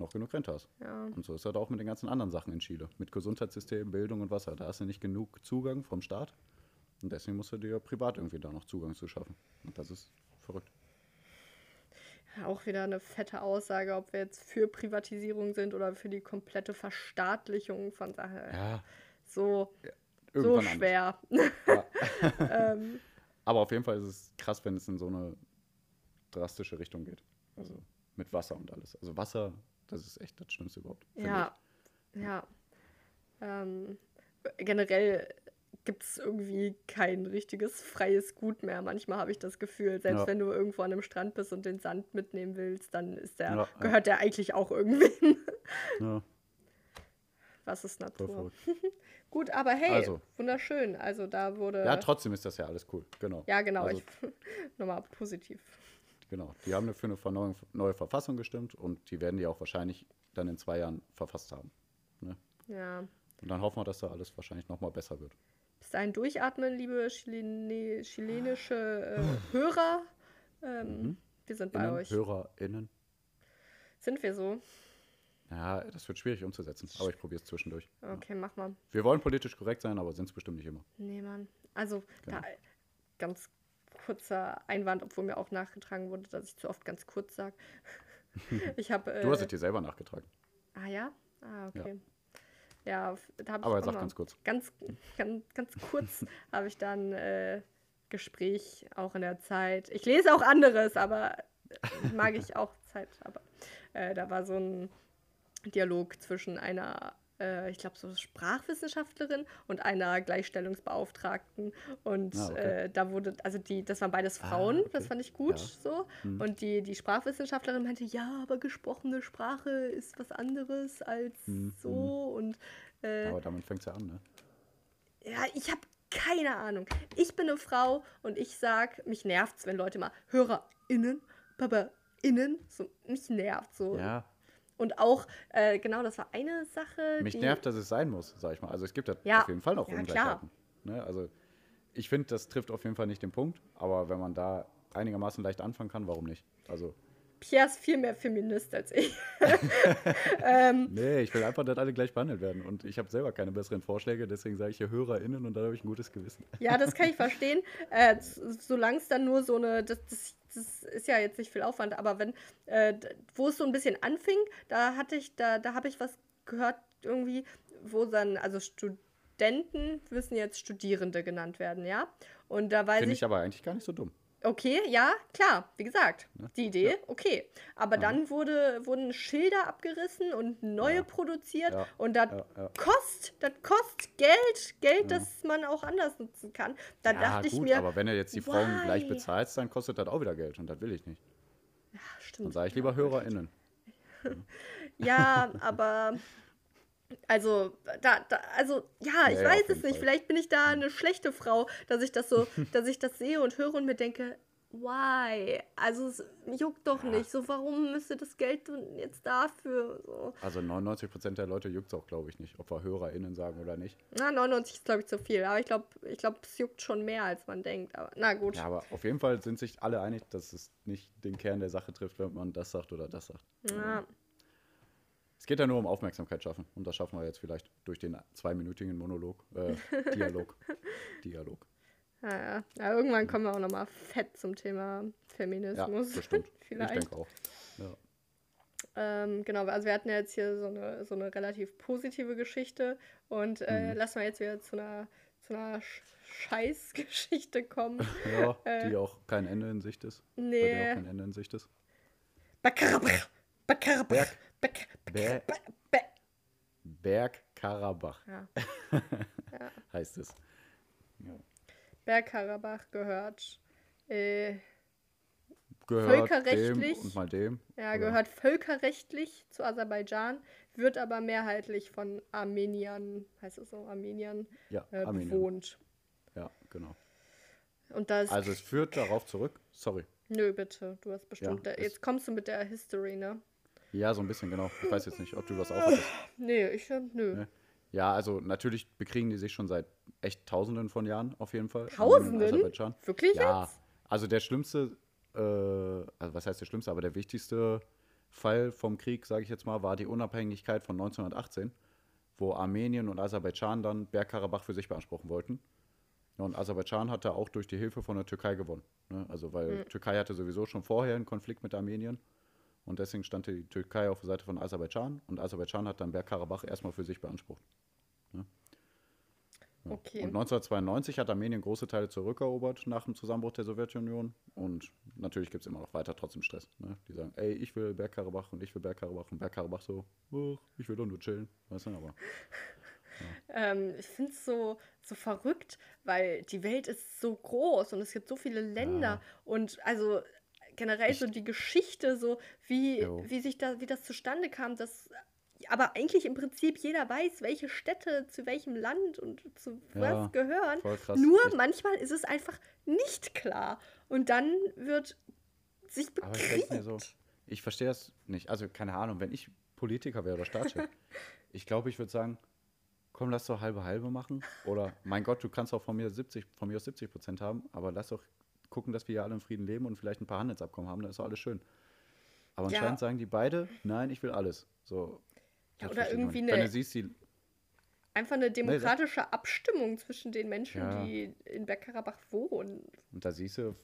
noch genug Rente hast. Ja. Und so ist das auch mit den ganzen anderen Sachen in Chile. Mit Gesundheitssystem, Bildung und Wasser. Da hast du nicht genug Zugang vom Staat. Und deswegen musst du dir privat irgendwie da noch Zugang zu schaffen. Und das ist verrückt. Auch wieder eine fette Aussage, ob wir jetzt für Privatisierung sind oder für die komplette Verstaatlichung von Sachen. Ja, So, so irgendwann anders. schwer. Ja. ähm, Aber auf jeden Fall ist es krass, wenn es in so eine drastische Richtung geht. Also mit Wasser und alles. Also Wasser, das ist echt das Schlimmste überhaupt. ja, ja. Ähm, generell gibt es irgendwie kein richtiges freies Gut mehr. Manchmal habe ich das Gefühl, selbst Ja. wenn du irgendwo an einem Strand bist und den Sand mitnehmen willst, dann ist der, Ja, ja. gehört der eigentlich auch irgendwen. ich. Ja, Was ist Natur? Gut, aber hey, Also. wunderschön. Also da wurde. Ja, trotzdem ist das ja alles cool. Genau. Ja, genau. Also, ich, nochmal positiv. Genau. Die haben für eine Verneu- neue Verfassung gestimmt und die werden die auch wahrscheinlich dann in zwei Jahren verfasst haben. Ne? Ja. Und dann hoffen wir, dass da alles wahrscheinlich nochmal besser wird. Bis dahin durchatmen, liebe Chilene, chilenische äh, Hörer. Ähm, Wir sind bei Mhm. Innen, euch. HörerInnen. Sind wir so? Ja, das wird schwierig umzusetzen, aber ich probiere es zwischendurch. Okay, mach mal. Wir wollen politisch korrekt sein, aber sind es bestimmt nicht immer. Nee, Mann. Also, Genau. da ganz kurzer Einwand, obwohl mir auch nachgetragen wurde, dass ich zu oft ganz kurz sage. ich habe. Äh, Du hast es dir selber nachgetragen. Ah ja? Ah, okay. Ja, f- da habe ich Aber auch sag ganz kurz. Ganz, ganz, ganz kurz habe ich dann äh, Gespräch auch in der Zeit. Ich lese auch anderes, aber äh, mag ich auch Zeit. Aber äh, da war so ein Dialog zwischen einer, äh, ich glaube, so Sprachwissenschaftlerin und einer Gleichstellungsbeauftragten. Und Ah, okay. äh, da wurde, also die, das waren beides Frauen, okay. das fand ich gut Ja. so. Und die, die Sprachwissenschaftlerin meinte, ja, aber gesprochene Sprache ist was anderes als Mhm. so. Und äh, Aber damit fängt es ja an, ne? ja, ich habe keine Ahnung. Ich bin eine Frau und ich sag, mich nervt's, wenn Leute mal HörerInnen, PapaInnen, so, mich nervt so. Ja, Und auch, äh, genau, das war eine Sache. mich nervt, dass es sein muss, sag ich mal. Also es gibt da Ja, auf jeden Fall noch ja, Ungleichheiten. Ne? Also ich finde, das trifft auf jeden Fall nicht den Punkt, aber wenn man da einigermaßen leicht anfangen kann, warum nicht? Also, Pierre ist viel mehr Feminist als ich. nee, ich will einfach, dass alle gleich behandelt werden. Und ich habe selber keine besseren Vorschläge, deswegen sage ich hier HörerInnen und da habe ich ein gutes Gewissen. Ja, das kann ich verstehen. Äh, Solange es dann nur so eine, das, das, das ist ja jetzt nicht viel Aufwand, aber wenn, äh, wo es so ein bisschen anfing, da hatte ich, da, da habe ich was gehört irgendwie, wo dann, also Studenten müssen jetzt Studierende genannt werden, ja? Und da weiß Finde ich, ich aber eigentlich gar nicht so dumm. Okay, ja, klar, wie gesagt, die Idee, okay. Aber dann wurde, wurden Schilder abgerissen und neue Ja. produziert Ja, und das ja, ja. kostet, das kostet Geld, Geld, das man auch anders nutzen kann. Da ja, dachte ich gut, mir, aber wenn du jetzt die Frauen why? gleich bezahlst, dann kostet das auch wieder Geld und das will ich nicht. Ja, Dann stimmt. sage ich lieber HörerInnen. Ja, aber also da, da also ja, ich Ja, ja, weiß es nicht. Fall. Vielleicht bin ich da eine schlechte Frau, dass ich das so, dass ich das sehe und höre und mir denke, why? Also es juckt doch nicht. So warum müsste das Geld jetzt dafür so? Also 99% der Leute juckt es auch, glaube ich, nicht, ob wir HörerInnen sagen oder nicht. Na, 99 ist glaube ich zu viel, aber ich glaube, ich glaube, es juckt schon mehr als man denkt, aber na gut. Ja, aber auf jeden Fall sind sich alle einig, dass es nicht den Kern der Sache trifft, wenn man das sagt oder das sagt. Ja, Es geht ja nur um Aufmerksamkeit schaffen. Und das schaffen wir jetzt vielleicht durch den zweiminütigen Monolog, äh, Dialog. Dialog. ja, ja. ja, irgendwann kommen wir auch nochmal fett zum Thema Ja, Feminismus. bestimmt. Ich Vielleicht. denke auch. Ja. Ähm, genau, also wir hatten ja jetzt hier so eine, so eine relativ positive Geschichte und Mhm. äh, lassen wir jetzt wieder zu einer, zu einer Sch Scheißgeschichte kommen. ja, Äh. die auch kein Ende in Sicht ist. Bei der Nee. auch kein Ende in Sicht ist. Bakarabach, Bakarabach, Berg- Bak- Ber Ba- Ba- Bergkarabach Ja. heißt es. Ja. Bergkarabach gehört, äh, Gehört Völkerrechtlich- dem und mal dem. ja, Oder- gehört völkerrechtlich zu Aserbaidschan, wird aber mehrheitlich von Armeniern, heißt es so, Armeniern, Ja, äh, Armenien. bewohnt. Ja, genau. Und das, Also es führt darauf zurück, sorry. nö, bitte, du hast bestimmt, Ja, da- jetzt kommst du mit der History, ne? Ja, so ein bisschen, genau. Ich weiß jetzt nicht, ob du das auch hattest. Nee, ich, nö. Ne? Ja, also natürlich bekriegen die sich schon seit echt Tausenden von Jahren auf jeden Fall. Tausenden? Wirklich Ja, jetzt? also der schlimmste, äh, also was heißt der schlimmste, aber der wichtigste Fall vom Krieg, sage ich jetzt mal, war die Unabhängigkeit von 1918, wo Armenien und Aserbaidschan dann Bergkarabach für sich beanspruchen wollten. Und Aserbaidschan hatte auch durch die Hilfe von der Türkei gewonnen. Ne? Also weil mhm. Türkei hatte sowieso schon vorher einen Konflikt mit Armenien und deswegen stand die Türkei auf der Seite von Aserbaidschan und Aserbaidschan hat dann Bergkarabach erstmal für sich beansprucht. Ne? Ja. Okay. Und 1992 hat Armenien große Teile zurückerobert nach dem Zusammenbruch der Sowjetunion. Und natürlich gibt es immer noch weiter trotzdem Stress. Ne? Die sagen, ey, ich will Bergkarabach und ich will Bergkarabach und Bergkarabach so, oh, ich will doch nur chillen. Weißt du, aber. Ja. Ähm, ich finde es so, so verrückt, weil die Welt ist so groß und es gibt so viele Länder. Ja. Und also generell so die Geschichte, so wie, wie sich da, wie das zustande kam, dass aber eigentlich im Prinzip jeder weiß, welche Städte zu welchem Land und zu ja, was gehören. Nur Echt. manchmal ist es einfach nicht klar. Und dann wird sich bekriegt. Aber ich, so, ich verstehe das nicht. Also keine Ahnung, wenn ich Politiker wäre oder Staatschef, ich glaube, ich würde sagen, komm, lass doch halbe halbe machen. Oder mein Gott, du kannst auch von mir 70, von mir aus 70 Prozent haben, aber lass doch gucken, dass wir hier alle in Frieden leben und vielleicht ein paar Handelsabkommen haben, dann ist doch alles schön. Aber ja. anscheinend sagen die beide, nein, ich will alles. So, ja, oder irgendwie eine, siehst, die, einfach eine demokratische nee, Abstimmung zwischen den Menschen, ja. die in Bergkarabach wohnen. Und da siehst du,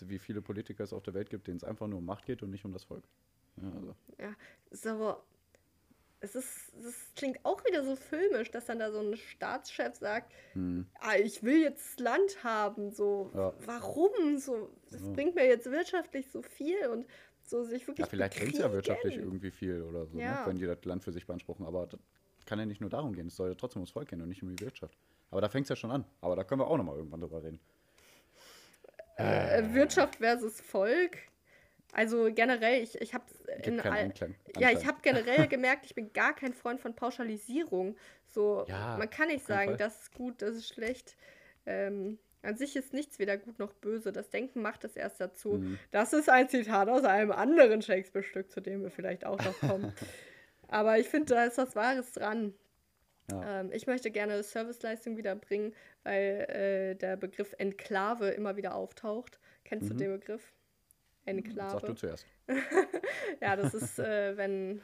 wie viele Politiker es auf der Welt gibt, denen es einfach nur um Macht geht und nicht um das Volk. Ja, also. ja so. Es ist, das klingt auch wieder so filmisch, dass dann da so ein Staatschef sagt, hm. ah, ich will jetzt Land haben, so, ja. warum? So, das ja. bringt mir jetzt wirtschaftlich so viel und so sich wirklich. Ja, vielleicht bringt es ja wirtschaftlich irgendwie viel oder so, ne, ja. ne, wenn die das Land für sich beanspruchen. Aber das kann ja nicht nur darum gehen. Es soll ja trotzdem ums Volk gehen und nicht um die Wirtschaft. Aber da fängt es ja schon an. Aber da können wir auch nochmal irgendwann drüber reden. Äh. Wirtschaft versus Volk. Also generell, ich, ich habe ja, ich habe generell gemerkt, ich bin gar kein Freund von Pauschalisierung. So, ja, man kann nicht sagen, Fall. das ist gut, das ist schlecht. Ähm, an sich ist nichts weder gut noch böse. Das Denken macht es erst dazu. Mhm. Das ist ein Zitat aus einem anderen Shakespeare-Stück, zu dem wir vielleicht auch noch kommen. Aber ich finde, da ist was Wahres dran. Ja. Ähm, ich möchte gerne Serviceleistung wiederbringen, weil äh, der Begriff Enklave immer wieder auftaucht. Kennst mhm. du den Begriff? Enklave. Sag du zuerst. ja, das ist, äh, wenn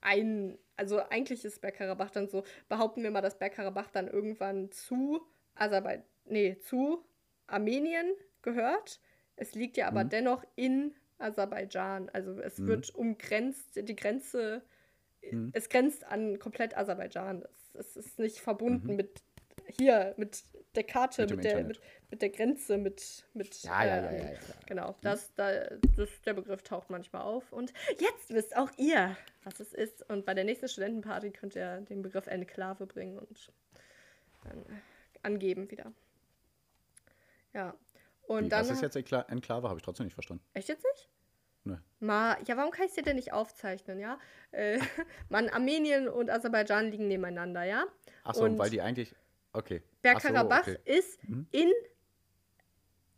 ein, also eigentlich ist Bergkarabach dann so, behaupten wir mal, dass Bergkarabach dann irgendwann zu Aserbaidschan nee, zu Armenien gehört. Es liegt ja aber mhm. dennoch in Aserbaidschan. Also es mhm. wird umgrenzt, die Grenze, mhm. es grenzt an komplett Aserbaidschan. Es, es ist nicht verbunden mhm. mit hier, mit der Karte, mit, mit der, mit, mit, der Grenze, mit, mit ja, äh, ja, ja, ja, ja, Genau, mhm. das, da, das, der Begriff taucht manchmal auf. Und jetzt wisst auch ihr, was es ist. Und bei der nächsten Studentenparty könnt ihr den Begriff Enklave bringen und dann angeben wieder. Ja. Und Wie, dann. Was ist jetzt Enklave? Habe ich trotzdem nicht verstanden. Echt jetzt nicht? Nee. Ma, ja, warum kann ich es dir denn nicht aufzeichnen, ja? Äh, man, Armenien und Aserbaidschan liegen nebeneinander, ja? Achso, weil die eigentlich. Okay. Bergkarabach so, okay. ist mhm. in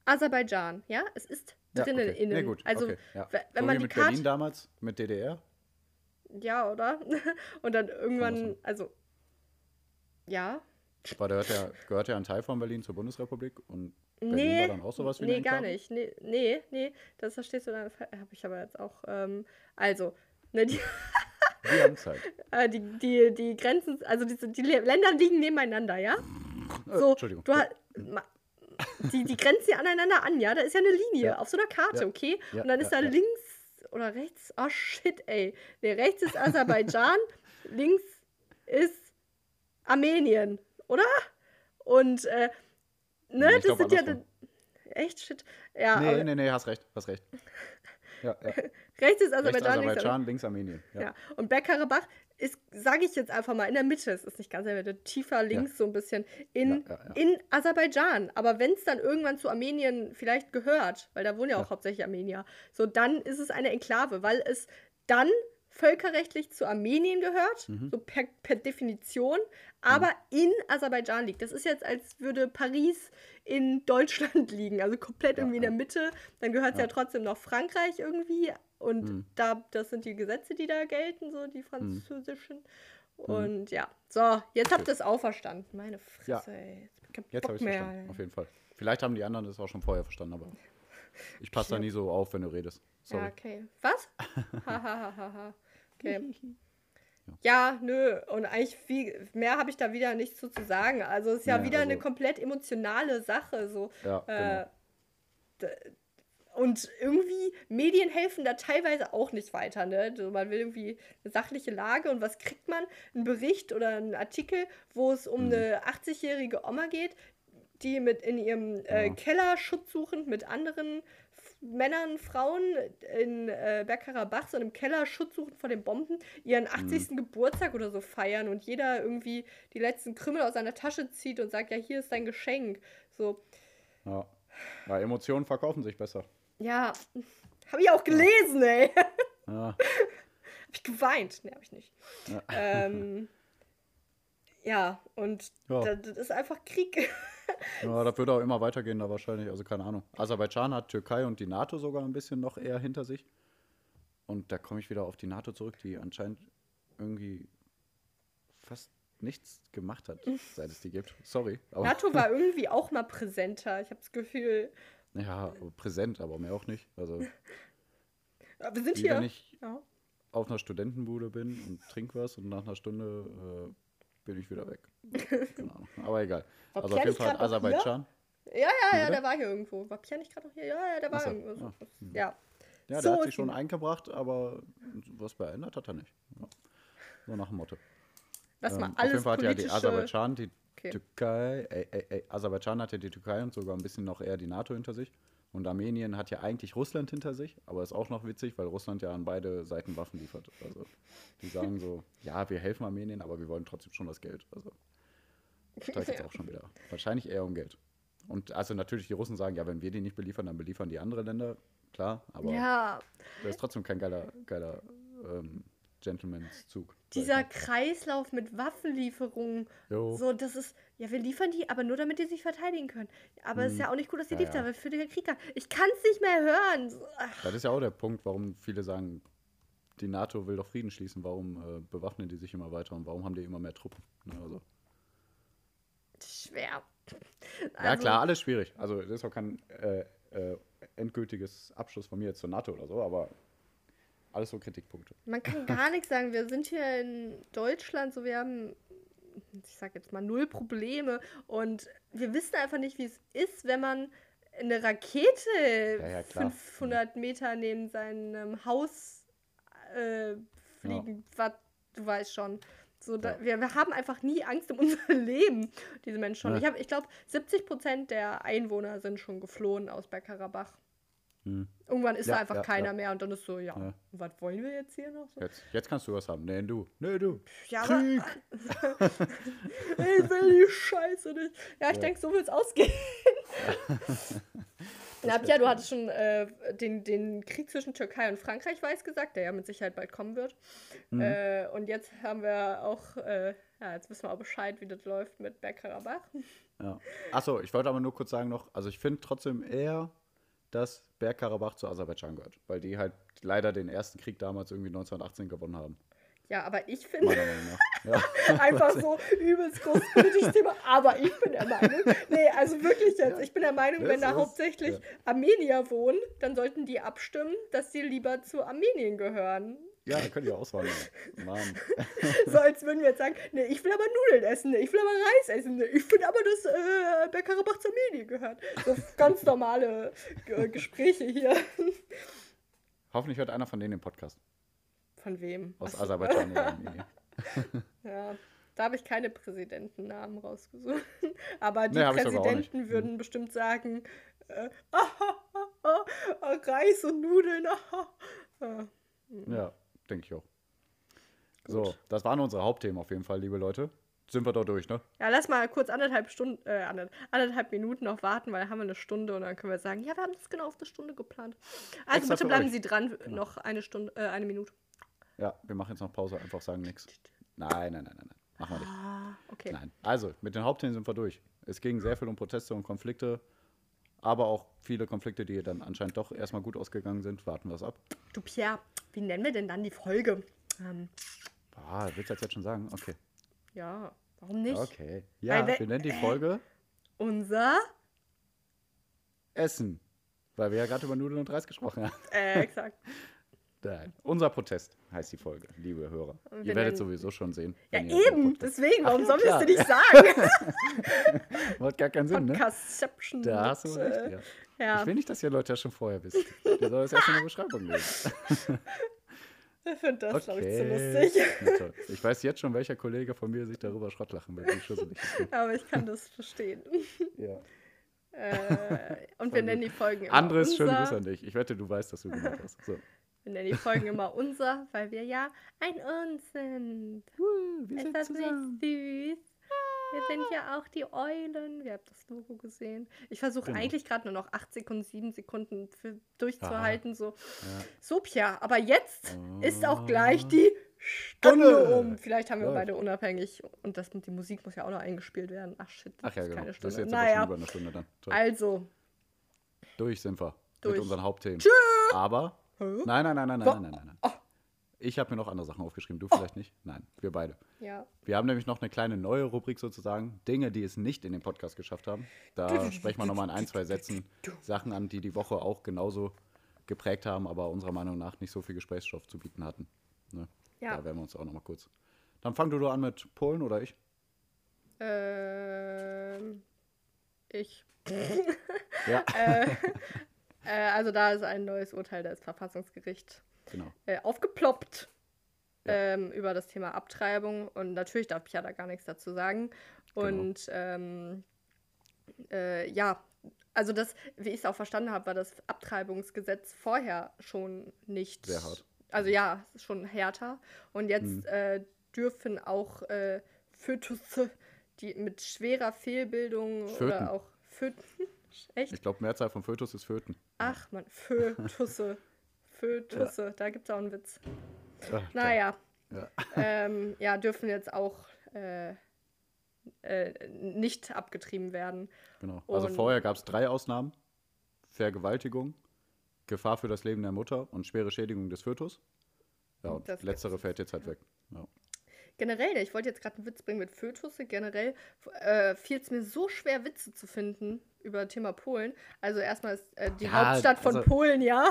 Aserbaidschan, ja? Es ist drinnen ja, okay. innen. Nee, gut. Also, okay, ja. wenn so man die mit Karte. Berlin damals, mit DDR? Ja, oder? und dann irgendwann, also. Ja. Aber gehört ja, gehört ja ein Teil von Berlin zur Bundesrepublik und Berlin nee, war dann auch sowas wie Nee, gar nicht. Nee, nee, nee, das verstehst du dann. Habe ich aber jetzt auch. Ähm, also, ne, die. Wir haben Zeit. Äh, die, die, die Grenzen, also die, die Länder liegen nebeneinander, ja? So, Entschuldigung. Du, die, die grenzen ja aneinander an, ja? Da ist ja eine Linie ja. auf so einer Karte, ja. okay? Ja. Und dann ist da links oder rechts, oh shit, ey. Nee, rechts ist Aserbaidschan, links ist Armenien, oder? Und äh, Ne, nee, das sind ja. Echt shit. Ja, nee, nee, nee, hast recht, hast recht. Ja, ja. Rechts ist Aserbaidschan, Rechts Aserbaidschan links, Armenien. Ja. ja. Und Bergkarabach ist, sage ich jetzt einfach mal, in der Mitte. Es ist nicht ganz in der Mitte, tiefer links ja. so ein bisschen in, in Aserbaidschan. Aber wenn es dann irgendwann zu Armenien vielleicht gehört, weil da wohnen ja auch hauptsächlich Armenier, so dann ist es eine Enklave, weil es dann völkerrechtlich zu Armenien gehört, mhm. so per, per Definition, aber mhm. in Aserbaidschan liegt. Das ist jetzt, als würde Paris in Deutschland liegen, also komplett ja, irgendwie in der Mitte. Dann gehört es ja. ja. trotzdem noch Frankreich irgendwie. Und mhm. da, das sind die Gesetze, die da gelten, so die französischen. Mhm. Und ja, so, jetzt habt ihr es auch verstanden. Meine Fresse, ja. ey. Jetzt, jetzt habe ich es verstanden, auf jeden Fall. Vielleicht haben die anderen das auch schon vorher verstanden, aber ich passe da nie so auf, wenn du redest. Sorry. Ja, okay. Was? Hahaha. Okay. Ja, nö. Und eigentlich viel mehr habe ich da wieder nichts zu, zu sagen. Also es ist ja Nee, wieder eine also- komplett emotionale Sache. So. Ja, Äh, genau. Und irgendwie, Medien helfen da teilweise auch nicht weiter. Ne? So, man will irgendwie eine sachliche Lage und was kriegt man? Ein Bericht oder einen Artikel, wo es um Mhm. eine 80-jährige Oma geht, die mit in ihrem äh, Ja. Keller schutzsuchend mit anderen Männern, Frauen in äh, Bergkarabach, so im Keller schutzsuchend vor den Bomben, ihren Mhm. 80. Geburtstag oder so feiern und jeder irgendwie die letzten Krümel aus seiner Tasche zieht und sagt, ja, hier ist dein Geschenk. So, Ja. ja, Emotionen verkaufen sich besser. ja, habe ich auch gelesen, ey. Ja. Hab ich geweint? Nee, hab ich nicht. Ja. Ähm, ja, und Ja. Das, das ist einfach Krieg. Ja, das würde auch immer weitergehen, da wahrscheinlich, also keine Ahnung. Aserbaidschan hat Türkei und die NATO sogar ein bisschen noch eher hinter sich. Und da komme ich wieder auf die NATO zurück, die anscheinend irgendwie fast nichts gemacht hat, seit es die gibt. Sorry. NATO war irgendwie auch mal präsenter. Ich habe das Gefühl, ja, präsent, aber mehr auch nicht. Also, wir sind wie hier. wenn ich Ja. auf einer Studentenbude bin und trink was und nach einer Stunde äh, bin ich wieder weg. Ahnung. Aber egal. War also auf jeden Fall Aserbaidschan. Ja, ja, ja, der war hier irgendwo. War Pierre nicht gerade noch hier? Ja, ja, der war so, irgendwo. ah, Ja. Ja, der So hat sich schon eingebracht, aber was verändert hat er nicht. Ja. So nach dem Motto. Lass mal Ähm, auf alles jeden Fall hat ja die. Aserbaidschan, die Okay. Türkei, ey, ey, ey, Aserbaidschan hat ja die Türkei und sogar ein bisschen noch eher die NATO hinter sich. Und Armenien hat ja eigentlich Russland hinter sich, aber ist auch noch witzig, weil Russland ja an beide Seiten Waffen liefert. Also die sagen so, ja, wir helfen Armenien, aber wir wollen trotzdem schon das Geld. Also ist jetzt auch schon wieder. Wahrscheinlich eher um Geld. Und also natürlich die Russen sagen, ja, wenn wir die nicht beliefern, dann beliefern die andere Länder, klar, aber Ja, das ist trotzdem kein geiler, geiler ähm, Gentleman's-Zug. dieser. Kreislauf mit Waffenlieferungen. Jo. So, das ist, ja, wir liefern die, aber nur damit die sich verteidigen können. Aber es ist ja auch nicht gut, dass die Hm. Ja, liefern, ja. weil für den Krieg da. Ich kann es nicht mehr hören. Ach, Das ist ja auch der Punkt, warum viele sagen, die NATO will doch Frieden schließen. Warum äh, bewaffnen die sich immer weiter und warum haben die immer mehr Truppen? Ne, also, schwer. ja, Also, klar, alles schwierig. Also, das ist auch kein äh, äh, endgültiges Abschluss von mir jetzt zur NATO oder so, aber alles so Kritikpunkte. Man kann gar nichts sagen. Wir sind hier in Deutschland, so wir haben, ich sag jetzt mal, null Probleme. Und wir wissen einfach nicht, wie es ist, wenn man eine Rakete Ja, ja, klar. 500 Meter neben seinem Haus äh, fliegen. Was, du weißt schon. So, da, Ja. wir, wir haben einfach nie Angst um unser Leben, diese Menschen schon. Ja. Ich, hab- ich glaube, 70 Prozent der Einwohner sind schon geflohen aus Bergkarabach. Hm. Irgendwann ist Ja, da einfach ja, keiner ja. mehr und dann ist so, ja, Ja. was wollen wir jetzt hier noch so? Jetzt, jetzt kannst du was haben. Nee, du. Nee, du. Ja, Krieg. aber. ich will die Scheiße nicht. Ja, ich Ja. denke, so wird es ausgehen. Na, Pia, du hattest schon äh, den, den Krieg zwischen Türkei und Frankreich weiß gesagt, der ja mit Sicherheit bald kommen wird. Mhm. Äh, und jetzt haben wir auch, äh, ja, jetzt wissen wir auch Bescheid, wie das läuft mit Bergkarabach. Ja. Achso, ich wollte aber nur kurz sagen noch, also ich finde trotzdem eher, dass Bergkarabach zu Aserbaidschan gehört, weil die halt leider den ersten Krieg damals irgendwie 1918 gewonnen haben. Ja, aber ich finde. Ja. einfach so übelst groß politisches Thema. Aber ich bin der Meinung, nee, also wirklich jetzt, ich bin der Meinung, Das wenn da ist- hauptsächlich ja. Armenier wohnen, dann sollten die abstimmen, dass sie lieber zu Armenien gehören. Ja, da könnt ihr auswandern. Mann. So als würden wir jetzt sagen, nee, ich will aber Nudeln essen, nee, ich will aber Reis essen, nee, ich finde aber, dass äh, Bergkarabach zu Armenien gehört. So ganz normale G Gespräche hier. Hoffentlich hört einer von denen den Podcast. Von wem? Aus Ach. Aserbaidschan. Ja, da habe ich keine Präsidentennamen rausgesucht. Aber die Nee. Präsidenten würden bestimmt sagen, äh, ah, ah, ah, Reis und Nudeln. Ah, ah. Ja, denke ich auch. So, Gut. das waren unsere Hauptthemen auf jeden Fall, liebe Leute. Sind wir da durch, ne? Ja, lass mal kurz anderthalb Stunden, äh, ander- anderthalb Minuten noch warten, weil haben wir eine Stunde und dann können wir sagen, ja, wir haben das genau auf eine Stunde geplant. Also Extra bitte bleiben euch. Sie dran, noch eine Stunde, äh, eine Minute. Ja, wir machen jetzt noch Pause, einfach sagen nichts. Nein, nein, nein, nein, nein. Machen wir nicht. Ah, okay. Nein. Also, mit den Hauptthemen sind wir durch. Es ging sehr viel um Proteste und Konflikte, aber auch viele Konflikte, die dann anscheinend doch erstmal gut ausgegangen sind. Warten wir es ab. Du Pierre, wie nennen wir denn dann die Folge? Ähm, Ah, willst du das jetzt schon sagen? Okay. ja, warum nicht? Okay. Ja, Weil wir- wir nennen die Folge Unser Essen. Weil wir ja gerade über Nudeln und Reis gesprochen haben. Äh, exakt. Nein. Unser Protest heißt die Folge, liebe Hörer. Und Ihr wir werdet sowieso schon sehen. Ja, eben. Deswegen, warum ja, soll klar. ich es dir nicht sagen? Macht gar keinen Sinn, ne? Da hast du recht, äh, ja. Ja, Ich will nicht, dass ihr Leute das schon vorher wisst. Ihr sollt es erst in der Beschreibung lesen. ich finde das, glaube ich, zu Okay. lustig. Ich weiß jetzt schon, welcher Kollege von mir sich darüber Schrott will, wie schusselig ich. Aber ich kann das verstehen. Ja. Äh, und wir nennen die Folgen immer Andres, schönen Grüße unser. an dich. Ich wette, du weißt, dass du gemacht hast. So. Wir nennen die Folgen immer unser, weil wir ja ein Uns sind. Uh, wir Ist sind das nicht zusammen. süß? Wir sind ja auch die Eulen. Wir haben das Logo gesehen. Ich versuche Genau. eigentlich gerade nur noch 8 Sekunden, 7 Sekunden für, durchzuhalten. So. Ja. so, Pia. Aber jetzt ist auch gleich Ah. die Stunde um. Vielleicht haben wir Läuft. beide unabhängig. Und das, die Musik muss ja auch noch eingespielt werden. Ach shit, das Ach ja, ist genau. keine Das Stunde. ist jetzt aber schon naja, über eine Stunde dann. Toll. also. Durch sind wir. Durch. Mit unseren Hauptthemen. Aber. Hä? Nein, nein, nein, nein, nein, nein, nein. nein. Oh. Ich habe mir noch andere Sachen aufgeschrieben. Du Oh. vielleicht nicht? Nein, wir beide. Ja. Wir haben nämlich noch eine kleine neue Rubrik sozusagen. Dinge, die es nicht in den Podcast geschafft haben. Da sprechen wir nochmal in ein, zwei Sätzen Sachen an, die die Woche auch genauso geprägt haben, aber unserer Meinung nach nicht so viel Gesprächsstoff zu bieten hatten. Ne? Ja. Da werden wir uns auch nochmal kurz. Dann fang du doch an mit Polen oder ich? Ähm, ich. Ja, äh, äh, also da ist ein neues Urteil des Verfassungsgerichts genau. äh, aufgeploppt Ja. ähm, über das Thema Abtreibung. Und natürlich darf ich ja da gar nichts dazu sagen. Genau. Und ähm, äh, ja, also das, wie ich es auch verstanden habe, war das Abtreibungsgesetz vorher schon nicht. Sehr hart. Also ja, schon härter. Und jetzt Mhm. äh, dürfen auch äh, Fötusse, die mit schwerer Fehlbildung Föten. oder auch Föten. Echt? Ich glaube, Mehrzahl von Fötus ist Föten. Ach man, Fötusse. Fötusse, da gibt es auch einen Witz. Ach, Naja, Ja. ähm, ja, dürfen jetzt auch äh, äh, nicht abgetrieben werden. Genau. Also Und- vorher gab es drei Ausnahmen. Vergewaltigung, Gefahr für das Leben der Mutter und schwere Schädigung des Fötus. Ja, und Das letztere fällt jetzt halt weg. Ja. Generell, ich wollte jetzt gerade einen Witz bringen mit Fötusse. Generell äh, fiel es mir so schwer, Witze zu finden über das Thema Polen. Also erstmal ist äh, die Ja, Hauptstadt von also- Polen, ja,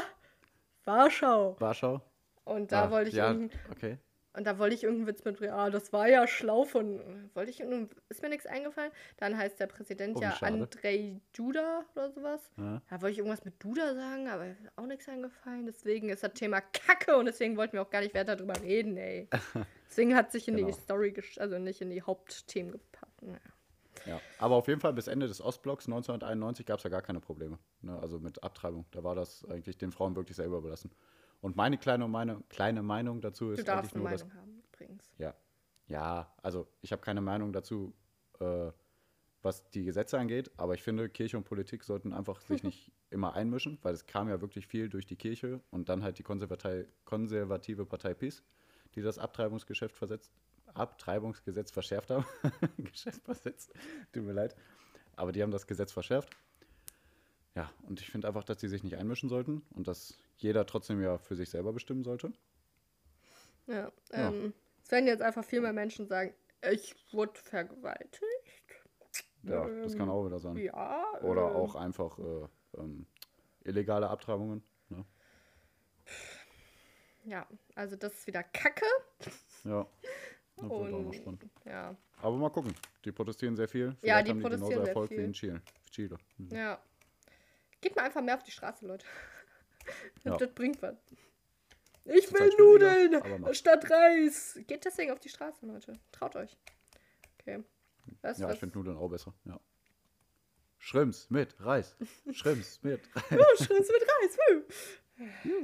Warschau. Warschau? Und da Ah, wollte ich ja, okay. Und da wollte ich irgendeinen Witz mit, ah, das war ja schlau von, wollte ich, ist mir nichts eingefallen. Dann heißt der Präsident Oh, ja schade. Andrei Duda oder sowas. Ja. Da wollte ich irgendwas mit Duda sagen, aber ist auch nichts eingefallen. Deswegen ist das Thema Kacke und deswegen wollten wir auch gar nicht weiter darüber reden, ey. Deswegen hat sich in Genau. die Story, also nicht in die Hauptthemen gepackt. Naja. Ja. Aber auf jeden Fall bis Ende des Ostblocks 1991 gab es ja gar keine Probleme. Ne? Also mit Abtreibung. Da war das eigentlich den Frauen wirklich selber überlassen. Und meine kleine, meine kleine Meinung dazu Du ist darfst eigentlich eine nur, dass Meinung haben, übrigens. Ja. Ja, also ich habe keine Meinung dazu, äh, was die Gesetze angeht, aber ich finde, Kirche und Politik sollten einfach sich nicht immer einmischen, weil es kam ja wirklich viel durch die Kirche und dann halt die konservati konservative Partei PiS, die das Abtreibungsgeschäft versetzt, Abtreibungsgesetz verschärft haben. Geschäft versetzt, tut mir leid. Aber die haben das Gesetz verschärft. Ja, und ich finde einfach, dass die sich nicht einmischen sollten und dass jeder trotzdem ja für sich selber bestimmen sollte. Ja, Ja. ähm, es werden jetzt einfach viel mehr Menschen sagen, ich wurde vergewaltigt. Ja, das kann Ähm, auch wieder sein. Ja. Oder ähm, auch einfach äh, ähm, illegale Abtreibungen. Ne? Ja, also das ist wieder Kacke. Ja. Das wird auch noch spannend. ja, Aber mal gucken. Die protestieren sehr viel. Vielleicht Ja, die haben die genauso protestieren sehr Erfolg wie viel. in Chile. Chile. Mhm. ja. Geht mal einfach mehr auf die Straße, Leute. Ja. Das bringt was. Ich will Nudeln statt Reis. Geht deswegen auf die Straße, Leute. Traut euch. Okay. Du Ja, ich was? finde Nudeln auch besser. Ja. Schrimps mit Reis. Schrimps mit Reis. Oh, Schrimps mit Reis.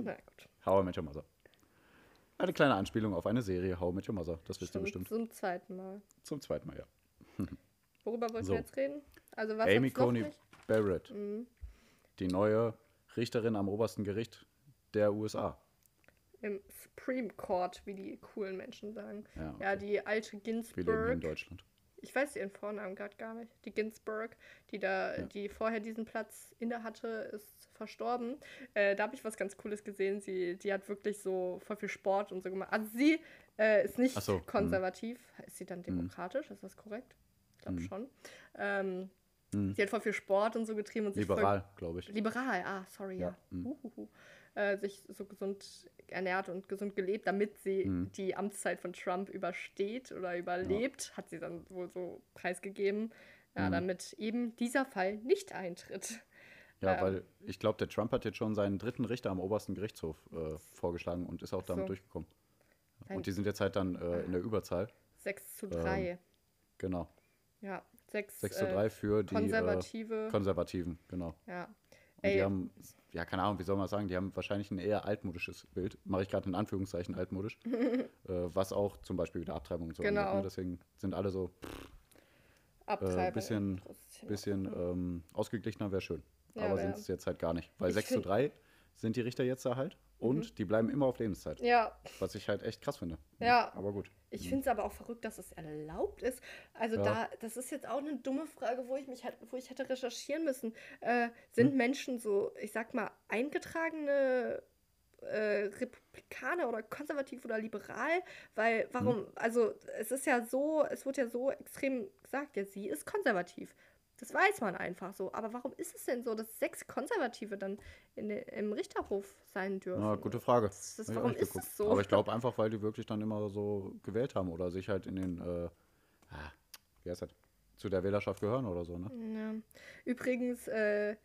Na gut. Met Your Mother. Eine kleine Anspielung auf eine Serie, How Met Your Mother. Das wisst ihr bestimmt. Zum zweiten Mal. Zum zweiten Mal, ja. Worüber wollten So. wir jetzt reden? Also was Amy Coney? Barrett. Mhm. Die neue Richterin am obersten Gericht der USA. Im Supreme Court, wie die coolen Menschen sagen. Ja, Ja, die alte Wir leben hier in Ginsburg. Deutschland. Ich weiß ihren Vornamen gerade gar nicht. Die Ginsburg, die da, Ja. die vorher diesen Platz inne hatte, ist verstorben. Äh, da habe ich was ganz Cooles gesehen. Sie, die hat wirklich so voll viel Sport und so gemacht. Also sie äh, ist nicht so, mhm. konservativ. Ist sie dann demokratisch? Ist das korrekt? Ich glaube Mhm. schon. Ähm, Sie hat voll viel Sport und so getrieben und sich Liberal, glaube ich. Liberal, ah, sorry, ja. Ja, mhm. Äh, sich so gesund ernährt und gesund gelebt, damit sie Mhm. die Amtszeit von Trump übersteht oder überlebt, hat sie dann wohl so preisgegeben, ja, Mhm. damit eben dieser Fall nicht eintritt. Ja, Ähm. weil ich glaube, der Trump hat jetzt schon seinen dritten Richter am obersten Gerichtshof äh, vorgeschlagen und ist auch damit So. durchgekommen. Sein- Und die sind jetzt halt dann äh, in der Überzahl. 6 zu 3. Genau. ja, 6, 6 zu 3 für die äh, Konservative. Konservativen, genau. ja. Die haben, ja, keine Ahnung, wie soll man sagen, die haben wahrscheinlich ein eher altmodisches Bild. Mache ich gerade in Anführungszeichen altmodisch. äh, was auch zum Beispiel wieder Abtreibung und so Genau. angeht, ne? Deswegen sind alle so Abtreibung. äh, bisschen- Großes ein Thema. bisschen ähm, ausgeglichener, wäre schön. Ja, Aber sind es jetzt halt gar nicht. Weil Ich 6 zu find- 3 sind die Richter jetzt da halt. Und die bleiben immer auf Lebenszeit. Ja, Was ich halt echt krass finde. Ja. Aber gut. Ich finde es aber auch verrückt, dass es erlaubt ist. Also Ja. da, das ist jetzt auch eine dumme Frage, wo ich mich hätte, wo ich hätte recherchieren müssen. Äh, sind Hm? Menschen so, ich sag mal, eingetragene äh, Republikaner oder konservativ oder liberal? Weil, warum, Hm? also es ist ja so, es wird ja so extrem gesagt, ja, sie ist konservativ. Das weiß man einfach so. Aber warum ist es denn so, dass sechs Konservative dann in, im Richterhof sein dürfen? Ja, gute Frage. Das, das, warum ist geguckt. das so? Aber ich glaube einfach, weil die wirklich dann immer so gewählt haben oder sich halt in den, äh, ah, wie heißt das, zu der Wählerschaft gehören oder so, ne? Ja. Übrigens, äh,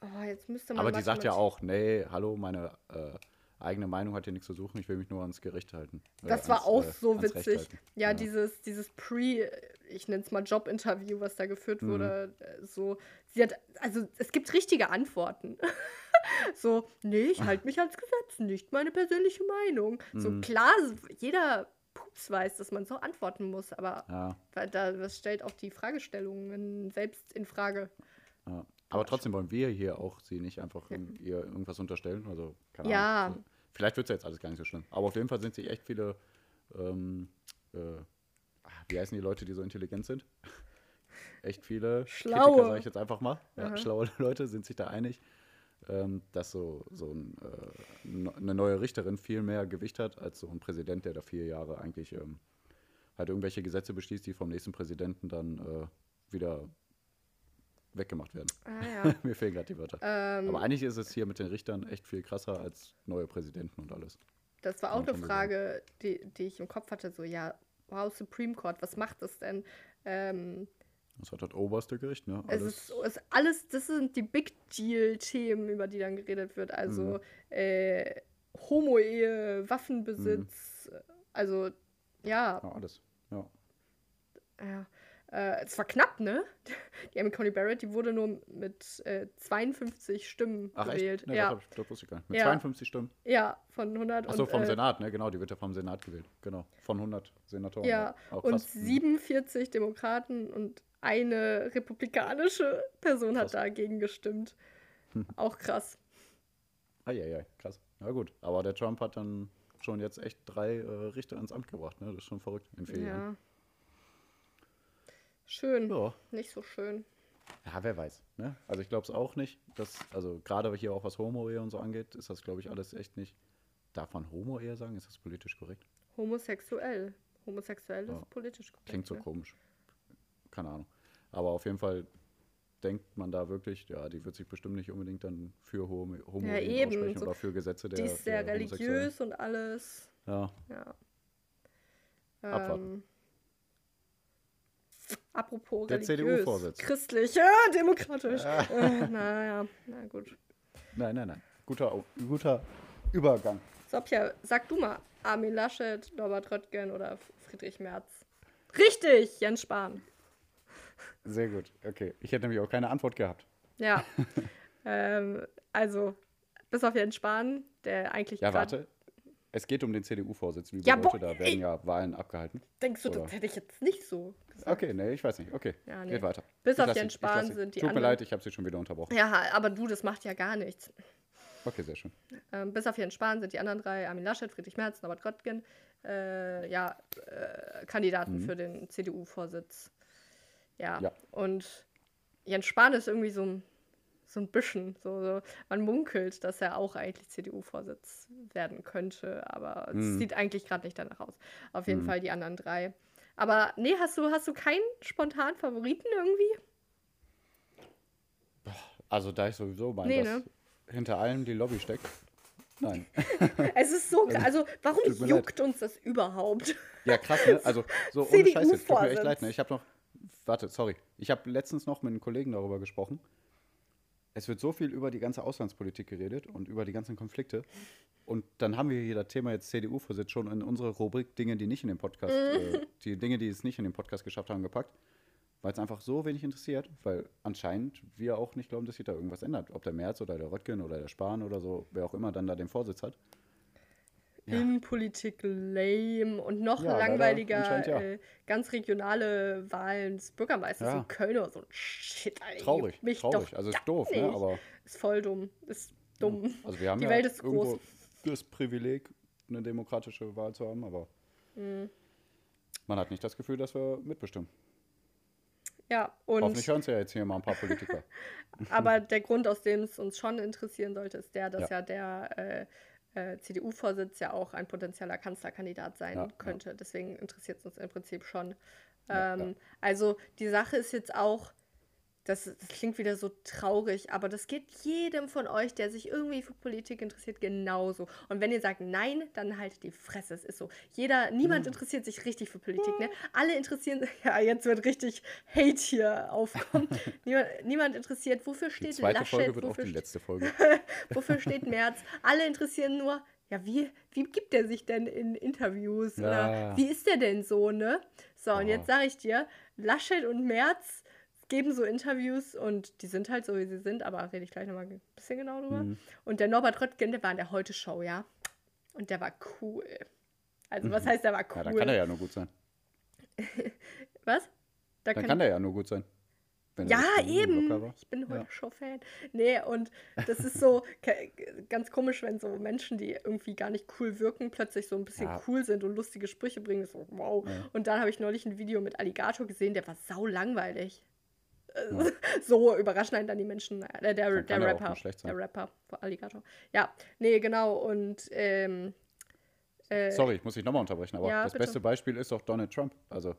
oh, jetzt müsste man. Aber die sagt ja auch, nee, hallo, meine äh, eigene Meinung hat hier nichts zu suchen, ich will mich nur ans Gericht halten. Äh, Das war ans, auch äh, so Recht witzig. halten. Ja, dieses, dieses Pre, ich nenne es mal Jobinterview, was da geführt Mhm. wurde, äh, so, sie hat, also es gibt richtige Antworten. so, nee, ich halte mich ans Gesetz, nicht meine persönliche Meinung. So Mhm. klar, jeder Pups weiß, dass man so antworten muss, aber Ja, da, das stellt auch die Fragestellungen selbst in Frage. ja. Aber trotzdem wollen wir hier auch sie nicht einfach in, ihr irgendwas unterstellen. Also, keine Ja. Ahnung. Vielleicht wird es ja jetzt alles gar nicht so schlimm. Aber auf jeden Fall sind sich echt viele, ähm, äh, ah, wie heißen die Leute, die so intelligent sind? Echt viele Schlaue. Kritiker, sage ich jetzt einfach mal. Ja, Aha. schlaue Leute sind sich da einig, ähm, dass so, so ein, äh, no- eine neue Richterin viel mehr Gewicht hat als so ein Präsident, der da vier Jahre eigentlich ähm, halt irgendwelche Gesetze beschließt, die vom nächsten Präsidenten dann äh, wieder weggemacht werden. Ah ja. Mir fehlen gerade die Wörter. ähm, Aber eigentlich ist es hier mit den Richtern echt viel krasser als neue Präsidenten und alles. Das war auch eine Frage, die, die ich im Kopf hatte. So, ja, wow, Supreme Court, was macht das denn? Ähm, Das hat das oberste Gericht, ne? es ist, es ist alles, das sind die Big Deal-Themen, über die dann geredet wird. Also Mhm. äh, Homo-Ehe, Waffenbesitz, also ja, ja, alles. Ja. ja. Äh, es war knapp, ne? Die Amy Coney Barrett, die wurde nur mit äh, 52 Stimmen Ach gewählt. echt? Ne, ja, das, hab ich, das wusste ich gar nicht. Mit Ja. 52 Stimmen. ja, von 100. Achso, vom äh, Senat, ne? Genau, die wird ja vom Senat gewählt. Genau. Von 100 Senatoren. Ja, Auch und krass. Mhm. 47 Demokraten und eine republikanische Person hat Krass. dagegen gestimmt. Auch krass. Eieiei, krass. Ja gut, aber der Trump hat dann schon jetzt echt drei äh, Richter ins Amt gebracht, ne? Das ist schon verrückt in vier Jahren. Ja. Schön. Ja. Nicht so schön. Ja, wer weiß. Ne? Also ich glaube es auch nicht. Dass, also gerade hier auch was Homo-Ehe und so angeht, ist das, glaube ich, alles echt nicht. Darf man Homo-Ehe sagen? Ist das politisch korrekt? Homosexuell. Homosexuell Ja. ist politisch korrekt. Klingt so ne? komisch. Keine Ahnung. Aber auf jeden Fall denkt man da wirklich, ja, die wird sich bestimmt nicht unbedingt dann für Homo, Homo Ja, eben, aussprechen so- oder für Gesetze der Die ist sehr religiös und alles. Ja, Ja. Abwarten. Ähm, apropos Der. CDU-Vorsitz. Christlich, ja, demokratisch. äh, naja, na gut. nein, nein, nein. Guter, guter Übergang. So, Pia, sag du mal, Armin Laschet, Norbert Röttgen oder Friedrich Merz? Richtig, Jens Spahn. Sehr gut. Okay. Ich hätte nämlich auch keine Antwort gehabt. Ja. ähm, also, bis auf Jens Spahn, der eigentlich Ja, warte. Es geht um den CDU-Vorsitz, liebe Ja, Leute. Da werden ja Wahlen abgehalten. Denkst du, Oder? das hätte ich jetzt nicht so gesagt? Okay, nee, ich weiß nicht. Okay, Ja, nee. geht weiter. Bis Ich auf Jens Spahn sind die Tut mir anderen- leid, ich habe Sie schon wieder unterbrochen. Ja, aber du, das macht ja gar nichts. Okay, sehr schön. Ähm, bis auf Jens Spahn sind die anderen drei, Armin Laschet, Friedrich Merz, Norbert Röttgen, äh, ja, äh, Kandidaten für den CDU-Vorsitz. Ja. Ja. Und Jens Spahn ist irgendwie so ein, so ein bisschen, so, so, man munkelt, dass er auch eigentlich CDU-Vorsitz werden könnte, aber es sieht eigentlich gerade nicht danach aus. Auf jeden Fall die anderen drei. Aber nee, hast du, hast du keinen spontanen Favoriten irgendwie? Also da ich sowieso meine, Nee, dass ne? hinter allem die Lobby steckt. Nein. Es ist so, also warum tut mir juckt uns das überhaupt? Ja, krass, ne? Also so ohne CDU Scheiß jetzt. Tut mir echt leid, ne? Ich habe noch. Warte, sorry. Ich habe letztens noch mit einem Kollegen darüber gesprochen. Es wird so viel über die ganze Auslandspolitik geredet und über die ganzen Konflikte. Und dann haben wir hier das Thema jetzt CDU-Vorsitz schon in unsere Rubrik Dinge, die nicht in den Podcast, äh, die Dinge, die es nicht in den Podcast geschafft haben, gepackt. Weil es einfach so wenig interessiert, weil anscheinend wir auch nicht glauben, dass sich da irgendwas ändert. Ob der Merz oder der Röttgen oder der Spahn oder so, wer auch immer dann da den Vorsitz hat. Ja. Innenpolitik lame und noch Ja, langweiliger, ja. äh, ganz regionale Wahlen des Bürgermeisters in Köln oder so ein Shit, Alter. Traurig, mich traurig. doch Also ist doof, ne? Aber Ist voll dumm. Ist dumm. Also wir haben Die ja Welt ist groß. das Privileg, eine demokratische Wahl zu haben, aber Mhm. man hat nicht das Gefühl, dass wir mitbestimmen. Ja, Hoffentlich und hören es ja jetzt hier mal ein paar Politiker. aber der Grund, aus dem es uns schon interessieren sollte, ist der, dass Ja. ja, der äh, äh, CDU-Vorsitz ja auch ein potenzieller Kanzlerkandidat sein Ja, ja. könnte. Deswegen interessiert es uns im Prinzip schon. Ja, ähm, ja. Also die Sache ist jetzt auch, das, das klingt wieder so traurig, aber das geht jedem von euch, der sich irgendwie für Politik interessiert, genauso. Und wenn ihr sagt nein, dann haltet die Fresse. Es ist so. Jeder, niemand interessiert sich richtig für Politik, ne? Alle interessieren, ja, jetzt wird richtig Hate hier aufkommen. niemand, niemand interessiert, wofür Die steht zweite Laschet, Folge wird auch die letzte Folge. wofür steht Merz. Alle interessieren nur, ja, wie, wie gibt der sich denn in Interviews? Ja. Oder wie ist der denn so, ne? So, und Oh. jetzt sage ich dir, Laschet und Merz geben so Interviews und die sind halt so, wie sie sind, aber rede ich gleich nochmal ein bisschen genau drüber. Mhm. Und der Norbert Röttgen, der war in der Heute-Show, ja. Und der war cool. Also, was heißt, der war cool? Mhm. Ja, dann kann er ja nur gut sein. Was? Da Dann kann er ja nur gut sein. Ja, eben. Ich bin heute Ja. Show-Fan. Nee, und das ist so ganz komisch, wenn so Menschen, die irgendwie gar nicht cool wirken, plötzlich so ein bisschen Ja. cool sind und lustige Sprüche bringen. So, wow. Ja. Und dann habe ich neulich ein Video mit Alligator gesehen, der war sau langweilig. Ja. So überraschen einen dann die Menschen. Äh, der der, er Rapper. Der Rapper von Alligator. Ja, nee, genau. Und ähm, äh, Sorry, ich muss dich nochmal unterbrechen, aber Ja, das bitte. beste Beispiel ist doch Donald Trump. Also,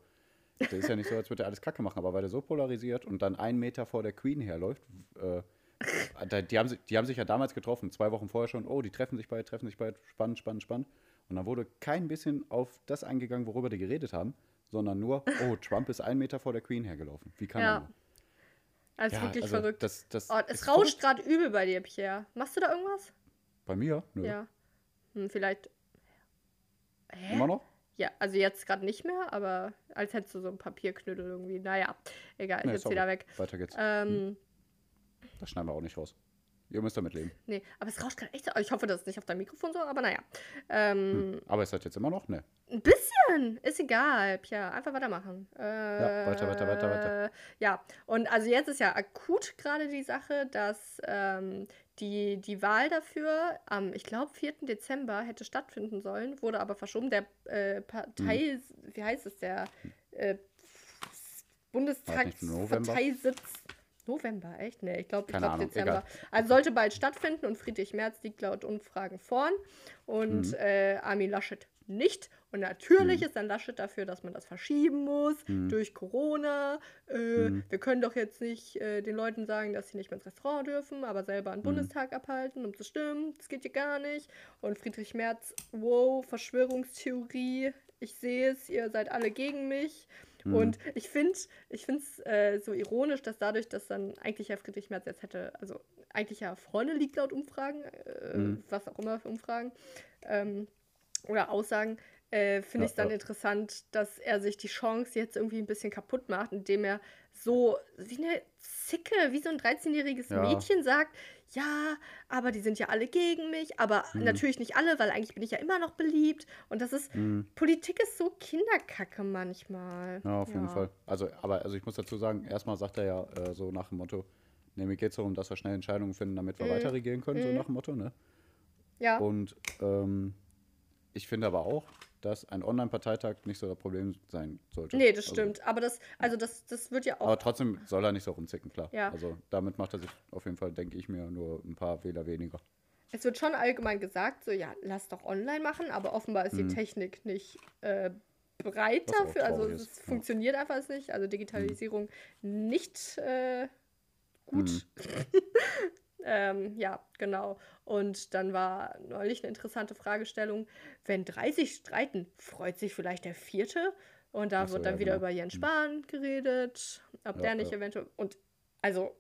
der ist ja nicht so, als würde er alles Kacke machen, aber weil der so polarisiert und dann einen Meter vor der Queen herläuft, äh, die, haben, sich- die haben sich ja damals getroffen, zwei Wochen vorher schon, oh, die treffen sich bald, treffen sich bald, spannend, spannend, spannend. Und dann wurde kein bisschen auf das eingegangen, worüber die geredet haben, sondern nur, oh, Trump ist einen Meter vor der Queen hergelaufen. Wie kann Ja. er nur? Ist Ja, wirklich also verrückt. Das, das oh, es rauscht gerade übel bei dir, Pierre. Machst du da irgendwas? Bei mir? Nö. Ja. Hm, vielleicht. Hä? Immer noch? Ja, also jetzt gerade nicht mehr, aber als hättest du so ein Papierknüttel irgendwie. Naja, egal, Nee, jetzt sorry. wieder weg. Weiter geht's. Ähm, Das schneiden wir auch nicht raus. Ihr müsst damit leben. nee, aber es rauscht gerade echt. Ich hoffe, das ist nicht auf deinem Mikrofon so, aber naja. Ähm, Hm. Aber ist das jetzt immer noch? Ne. Ein bisschen, ist egal. Pia, einfach weitermachen. Äh, weiter, weiter, weiter, weiter. Ja, und also jetzt ist ja akut gerade die Sache, dass ähm, die, die Wahl dafür am, ich glaube, 4. Dezember hätte stattfinden sollen, wurde aber verschoben. Der äh, Partei, Hm. wie heißt es, der äh? Bundestagsparteisitz. November, echt? Nee, ich glaube, ich glaube Dezember. egal. Also sollte bald stattfinden und Friedrich Merz liegt laut Umfragen vorn und Mhm. äh, Armin Laschet nicht. Und natürlich Mhm. ist dann Laschet dafür, dass man das verschieben muss Mhm. durch Corona. Äh, Mhm. Wir können doch jetzt nicht äh, den Leuten sagen, dass sie nicht mehr ins Restaurant dürfen, aber selber einen Mhm. Bundestag abhalten, um zu stimmen. Das geht ja gar nicht. Und Friedrich Merz, wow, Verschwörungstheorie. Ich sehe es, ihr seid alle gegen mich. Mhm. Und ich finde ich es äh, so ironisch, dass dadurch, dass dann eigentlich ja Friedrich Merz jetzt hätte, also eigentlich ja vorne liegt laut Umfragen, äh, Mhm. was auch immer für Umfragen ähm, oder Aussagen, äh, finde Ja, ich es dann ja. interessant, dass er sich die Chance jetzt irgendwie ein bisschen kaputt macht, indem er so wie eine Zicke, wie so ein 13-jähriges Ja. Mädchen sagt, ja, aber die sind ja alle gegen mich, aber Mhm. natürlich nicht alle, weil eigentlich bin ich ja immer noch beliebt. Und das ist, Mhm. Politik ist so Kinderkacke manchmal. Ja, auf jeden Fall. Also, aber also ich muss dazu sagen, erstmal sagt er ja äh, so nach dem Motto, mir geht es darum, dass wir schnell Entscheidungen finden, damit wir Mhm. weiter regieren können, so Mhm. nach dem Motto, ne? Ja. Und ähm, ich finde aber auch, dass ein Online-Parteitag nicht so das Problem sein sollte. Nee, das Also, stimmt. Aber das, also das, das wird ja auch. aber trotzdem soll er nicht so rumzicken, klar. Ja. Also damit macht er sich auf jeden Fall, denke ich mir, nur ein paar Wähler weniger. Es wird schon allgemein gesagt, so ja, lass doch online machen, aber offenbar ist die Mhm. Technik nicht äh, auch dafür. Also es ist, ja. funktioniert einfach nicht. Also Digitalisierung nicht äh, gut. Mhm. Ähm, ja, genau. Und dann war neulich eine interessante Fragestellung, wenn 30 streiten, freut sich vielleicht der vierte? Und da so, wird dann ja, wieder genau. über Jens Spahn geredet, ob Ja, der nicht ja. eventuell. Und also,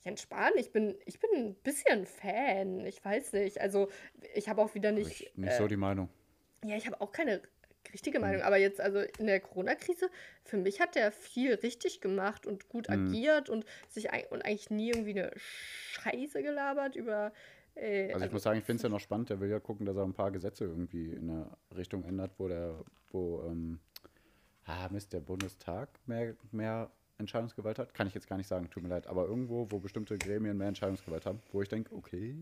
Jens Spahn, ich bin, ich bin ein bisschen Fan. Ich weiß nicht. Also, ich habe auch wieder nicht. ich nicht äh, so die Meinung. ja, ich habe auch keine Hm. Richtige Meinung, aber jetzt, also in der Corona-Krise, für mich hat der viel richtig gemacht und gut Hm. agiert und sich und eigentlich nie irgendwie eine Scheiße gelabert über. Äh, Also ich muss sagen, ich finde es ja noch spannend, der will ja gucken, dass er ein paar Gesetze irgendwie in eine Richtung ändert, wo der, wo, ähm, ah Mist, der Bundestag mehr, mehr Entscheidungsgewalt hat. Kann ich jetzt gar nicht sagen, tut mir leid. Aber irgendwo, wo bestimmte Gremien mehr Entscheidungsgewalt haben, wo ich denke, okay,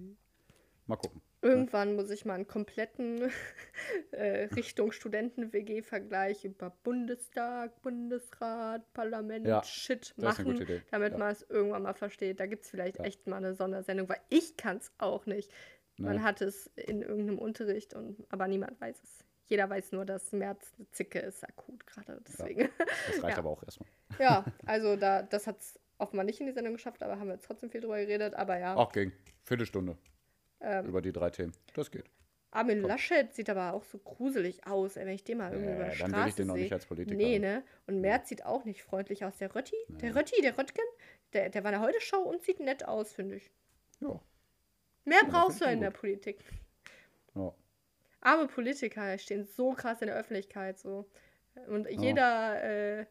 mal gucken. Irgendwann muss ich mal einen kompletten äh, Richtung Studenten-WG-Vergleich über Bundestag, Bundesrat, Parlament, Ja, Shit machen, damit Ja. man es irgendwann mal versteht. Da gibt es vielleicht Ja. echt mal eine Sondersendung, weil ich kann es auch nicht. Man hat es in irgendeinem Unterricht, und, aber niemand weiß es. Jeder weiß nur, dass März eine Zicke ist, akut gerade. Deswegen. Das reicht aber auch erstmal. Ja, also da, das hat es offenbar nicht in die Sendung geschafft, aber haben wir jetzt trotzdem viel drüber geredet. Aber ja, Auch gegen Viertelstunde ähm, über die drei Themen. Das geht. Armin Komm. Laschet sieht aber auch so gruselig aus, ey, wenn ich den mal irgendwie Nee, über dann will ich den auch nicht als Politiker Nee, haben. ne? Und Merz sieht auch nicht freundlich aus. Der Rötti, der Nee. Rötti, der Röttgen, der, der war in der Heute-Show und sieht nett aus, finde ich. Ja. Mehr das brauchst du in der gut. Politik. ja. Arme Politiker stehen so krass in der Öffentlichkeit so. Und jeder äh,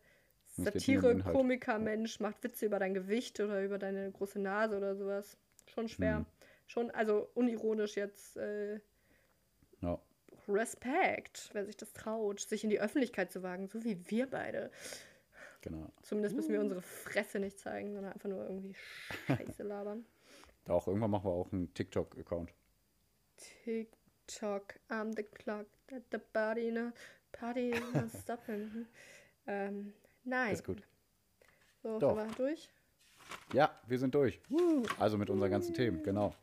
Satire. Komiker, Mensch macht Witze über dein Gewicht oder über deine große Nase oder sowas. Schon schwer. Mhm. Schon, also unironisch jetzt äh, ja. Respekt, wer sich das traut, sich in die Öffentlichkeit zu wagen, so wie wir beide. Genau. Zumindest müssen wir unsere Fresse nicht zeigen, sondern einfach nur irgendwie Scheiße labern. Da auch irgendwann machen wir auch einen TikTok-Account. TikTok, I'm the clock, that the body, ne? Party not stopping. ähm, nein. Ist gut. So, Doch. sind wir durch? Ja, wir sind durch. Also mit unseren ganzen Themen, genau.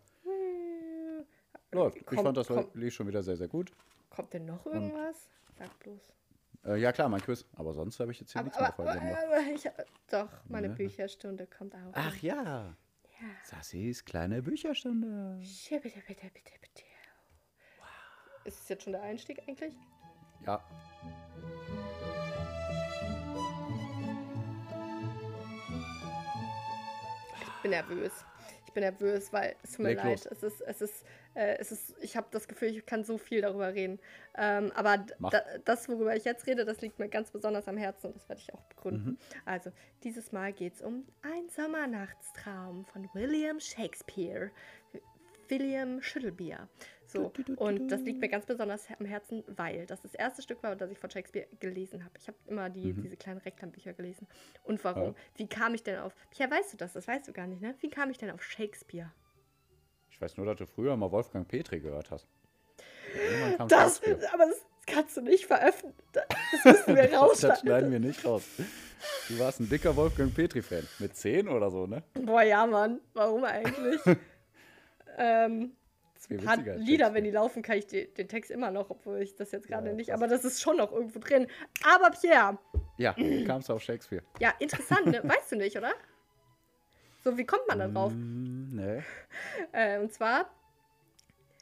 Läuft. Ich Komm, fand das lief schon wieder sehr, sehr gut. Kommt denn noch irgendwas? Sag bloß. Äh, ja, klar, mein Quiz. Aber sonst habe ich jetzt hier Aber, nichts mehr aber, aber ich, doch, meine Ne? Bücherstunde kommt auch. Ach ja. Ja. Sassis kleine Bücherstunde. Bitte, bitte, bitte, bitte. Ist es jetzt schon der Einstieg eigentlich? Ja. Ich bin nervös. Ich bin nervös, weil es tut mir Leg leid. los. Es ist, es ist, äh, es ist, ich habe das Gefühl, ich kann so viel darüber reden. Ähm, aber da, das, worüber ich jetzt rede, das liegt mir ganz besonders am Herzen und das werde ich auch begründen. Mhm. Also, dieses Mal geht es um Ein Sommernachtstraum von William Shakespeare. William Schüttelbier. So, und das liegt mir ganz besonders am Herzen, weil das das erste Stück war, das ich von Shakespeare gelesen habe. Ich habe immer die, diese kleinen Reklambücher gelesen. Und warum? Ja. Wie kam ich denn auf. Ja, weißt du das? Das weißt du gar nicht, ne? Wie kam ich denn auf Shakespeare? Ich weiß nur, dass du früher mal Wolfgang Petri gehört hast. Kam Das, aber das kannst du nicht veröffentlichen. Das müssen wir das rausschneiden. schneiden wir nicht raus. Du warst ein dicker Wolfgang Petri-Fan. Mit 10 oder so, ne? Boah, ja, Mann. Warum eigentlich? ähm, Das wäre paar Lieder, wenn Shakespeare. die laufen, kann ich die, den Text immer noch, obwohl ich das jetzt gerade Ja, nicht. Aber das ist schon noch irgendwo drin. Aber Pierre, Ja, kamst du auf Shakespeare? ja, interessant, ne? Weißt du nicht, oder? So, wie kommt man da drauf? Mm, nee. Äh, und zwar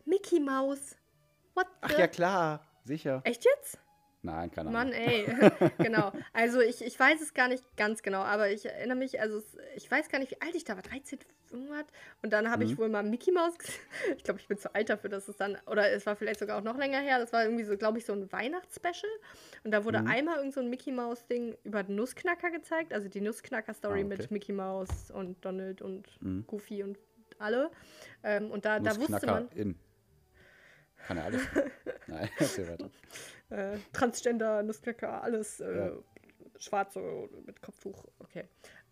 Mickey Mouse. What Ach the? ja, klar. Sicher. Echt jetzt? Nein, keine Mann, Ahnung. ey. genau. Also ich, ich weiß es gar nicht ganz genau, aber ich erinnere mich, also ich weiß gar nicht, wie alt ich da war, 13, irgendwas. Und dann habe ich Mhm. wohl mal Mickey Mouse gesehen. Ich glaube, ich bin zu alt dafür, dass es dann, oder es war vielleicht sogar auch noch länger her, das war irgendwie so, glaube ich, so ein Weihnachtsspecial. Und da Mhm. wurde einmal irgend so ein Mickey Mouse-Ding über den Nussknacker gezeigt, also die Nussknacker-Story Ah, okay. mit Mickey Mouse und Donald und Mhm. Goofy und alle. Ähm, und da, da wusste man, in. Kann er alles. Nein, erzähl weiter. äh, Transgender, Nussknacker, alles äh, Ja. schwarz so mit Kopftuch, okay.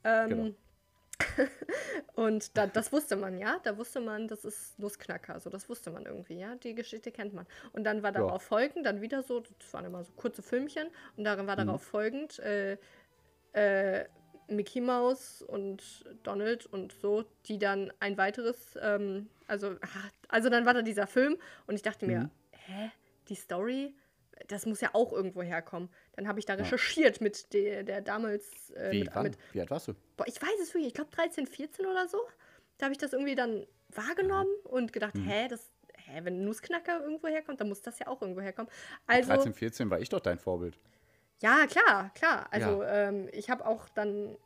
Ähm, Genau. und da, das wusste man, ja. Da wusste man, das ist Nussknacker. So, das wusste man irgendwie, ja. Die Geschichte kennt man. Und dann war Ja. darauf folgend, dann wieder so, das waren immer so kurze Filmchen, und darin war Mhm. darauf folgend, äh, äh, Mickey Mouse und Donald und so, die dann ein weiteres, ähm, also, also dann war da dieser Film und ich dachte mir, Mhm. hä, die Story, das muss ja auch irgendwo herkommen. Dann habe ich da Ja. recherchiert mit der, der damals, äh, Wie, mit, wann? mit Wie alt warst du? Boah, ich weiß es wirklich. Ich glaube 13, 14 oder so. Da habe ich das irgendwie dann wahrgenommen und gedacht, hä, das, hä, wenn ein Nussknacker irgendwo herkommt, dann muss das ja auch irgendwo herkommen. Also, 13, 14 war ich doch dein Vorbild. Ja, klar, klar. Also, ähm, ich habe auch dann.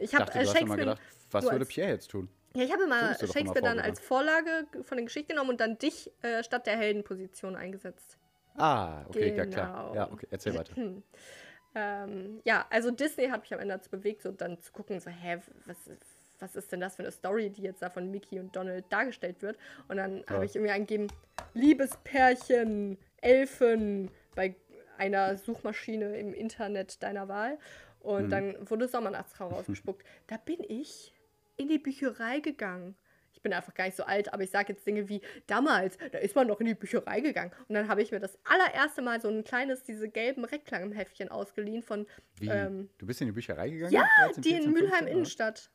Ich habe äh, Shakespeare. gedacht, was würde als- Pierre jetzt tun? Ja, ich habe immer Shakespeare dann als Vorlage von der Geschichte genommen und dann dich äh, statt der Heldenposition eingesetzt. Ah, okay, ja klar. Genau. Ja, okay, erzähl weiter. Ähm, ja, also Disney hat mich am Ende dazu bewegt, so dann zu gucken, so, hä, was, was ist denn das für eine Story, die jetzt da von Mickey und Donald dargestellt wird? Und dann habe ich irgendwie eingegeben, Liebespärchen, Elfen bei einer Suchmaschine im Internet deiner Wahl. Und Mhm. dann wurde Sommernachtstraum rausgespuckt. Da bin ich in die Bücherei gegangen. Ich bin einfach gar nicht so alt, aber ich sage jetzt Dinge wie damals, da ist man noch in die Bücherei gegangen. Und dann habe ich mir das allererste Mal so ein kleines, diese gelben Recklamheftchen ausgeliehen von Wie? ähm, du bist in die Bücherei gegangen? ja, 13, die in 14, Mülheim 15, oder? Innenstadt.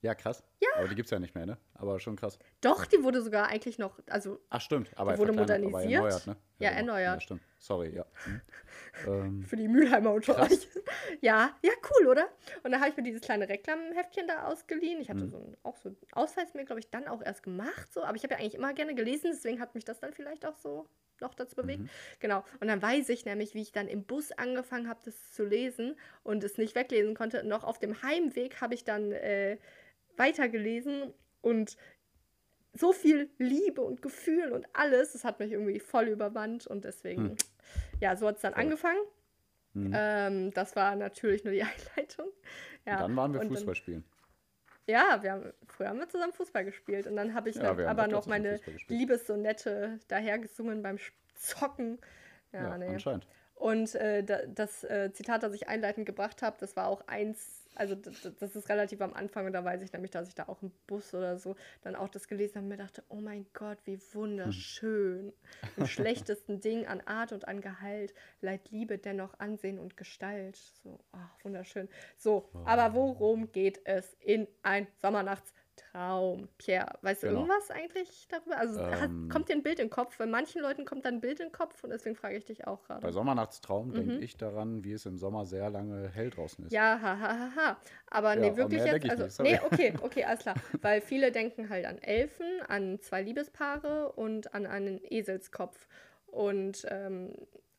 Ja, krass. Ja. Aber die gibt es ja nicht mehr, ne? Aber schon krass. Doch, die wurde sogar eigentlich noch, also Ach, stimmt. Aber Die wurde verkleinert, aber modernisiert. erneuert, ne? Ja, genau. erneuert. Ja, stimmt. Sorry, ja. Hm. ähm, für die Mülheimer unter euch. Ja, ja, cool, oder? Und da habe ich mir dieses kleine Reklamheftchen da ausgeliehen. Ich hatte Mhm. so ein, auch so einen Ausweis mir, glaube ich, dann auch erst gemacht. So. Aber ich habe ja eigentlich immer gerne gelesen, deswegen hat mich das dann vielleicht auch so noch dazu bewegt. Mhm. Genau. Und dann weiß ich nämlich, wie ich dann im Bus angefangen habe, das zu lesen und es nicht weglesen konnte. Noch auf dem Heimweg habe ich dann äh, weitergelesen und so viel Liebe und Gefühl und alles, das hat mich irgendwie voll übermannt und deswegen, Hm. ja, so hat es dann Voll. angefangen. hm. Ähm, das war natürlich nur die Einleitung. Ja, dann waren wir und Fußball spielen. ja, wir haben, früher haben wir zusammen Fußball gespielt und dann habe ich Ja, dann aber noch meine. Liebessonette dahergesungen beim Zocken. Ja, Ja, nee. anscheinend. Und äh, da, das äh, Zitat, das ich einleitend gebracht habe, das war auch eins, also das ist relativ am Anfang und da weiß ich nämlich, dass ich da auch im Bus oder so dann auch das gelesen habe und mir dachte, oh mein Gott, wie wunderschön. Im schlechtesten Ding an Art und an Gehalt leiht Liebe dennoch Ansehen und Gestalt. So, ach, wunderschön. So, aber worum geht es in ein Sommernachtstraum? Pierre, weißt du Genau. irgendwas eigentlich darüber? Also hat, Ähm. kommt dir ein Bild in den Kopf? Bei manchen Leuten kommt dann ein Bild in den Kopf und deswegen frage ich dich auch gerade. Bei Sommernachtstraum denke ich daran, wie es im Sommer sehr lange hell draußen ist. Mhm. Ja, ha, ha, ha, ha. Aber Ja, nee, wirklich jetzt. Also, nicht, nee, okay, okay, alles klar. Weil viele denken halt an Elfen, an zwei Liebespaare und an einen Eselskopf. Und ähm,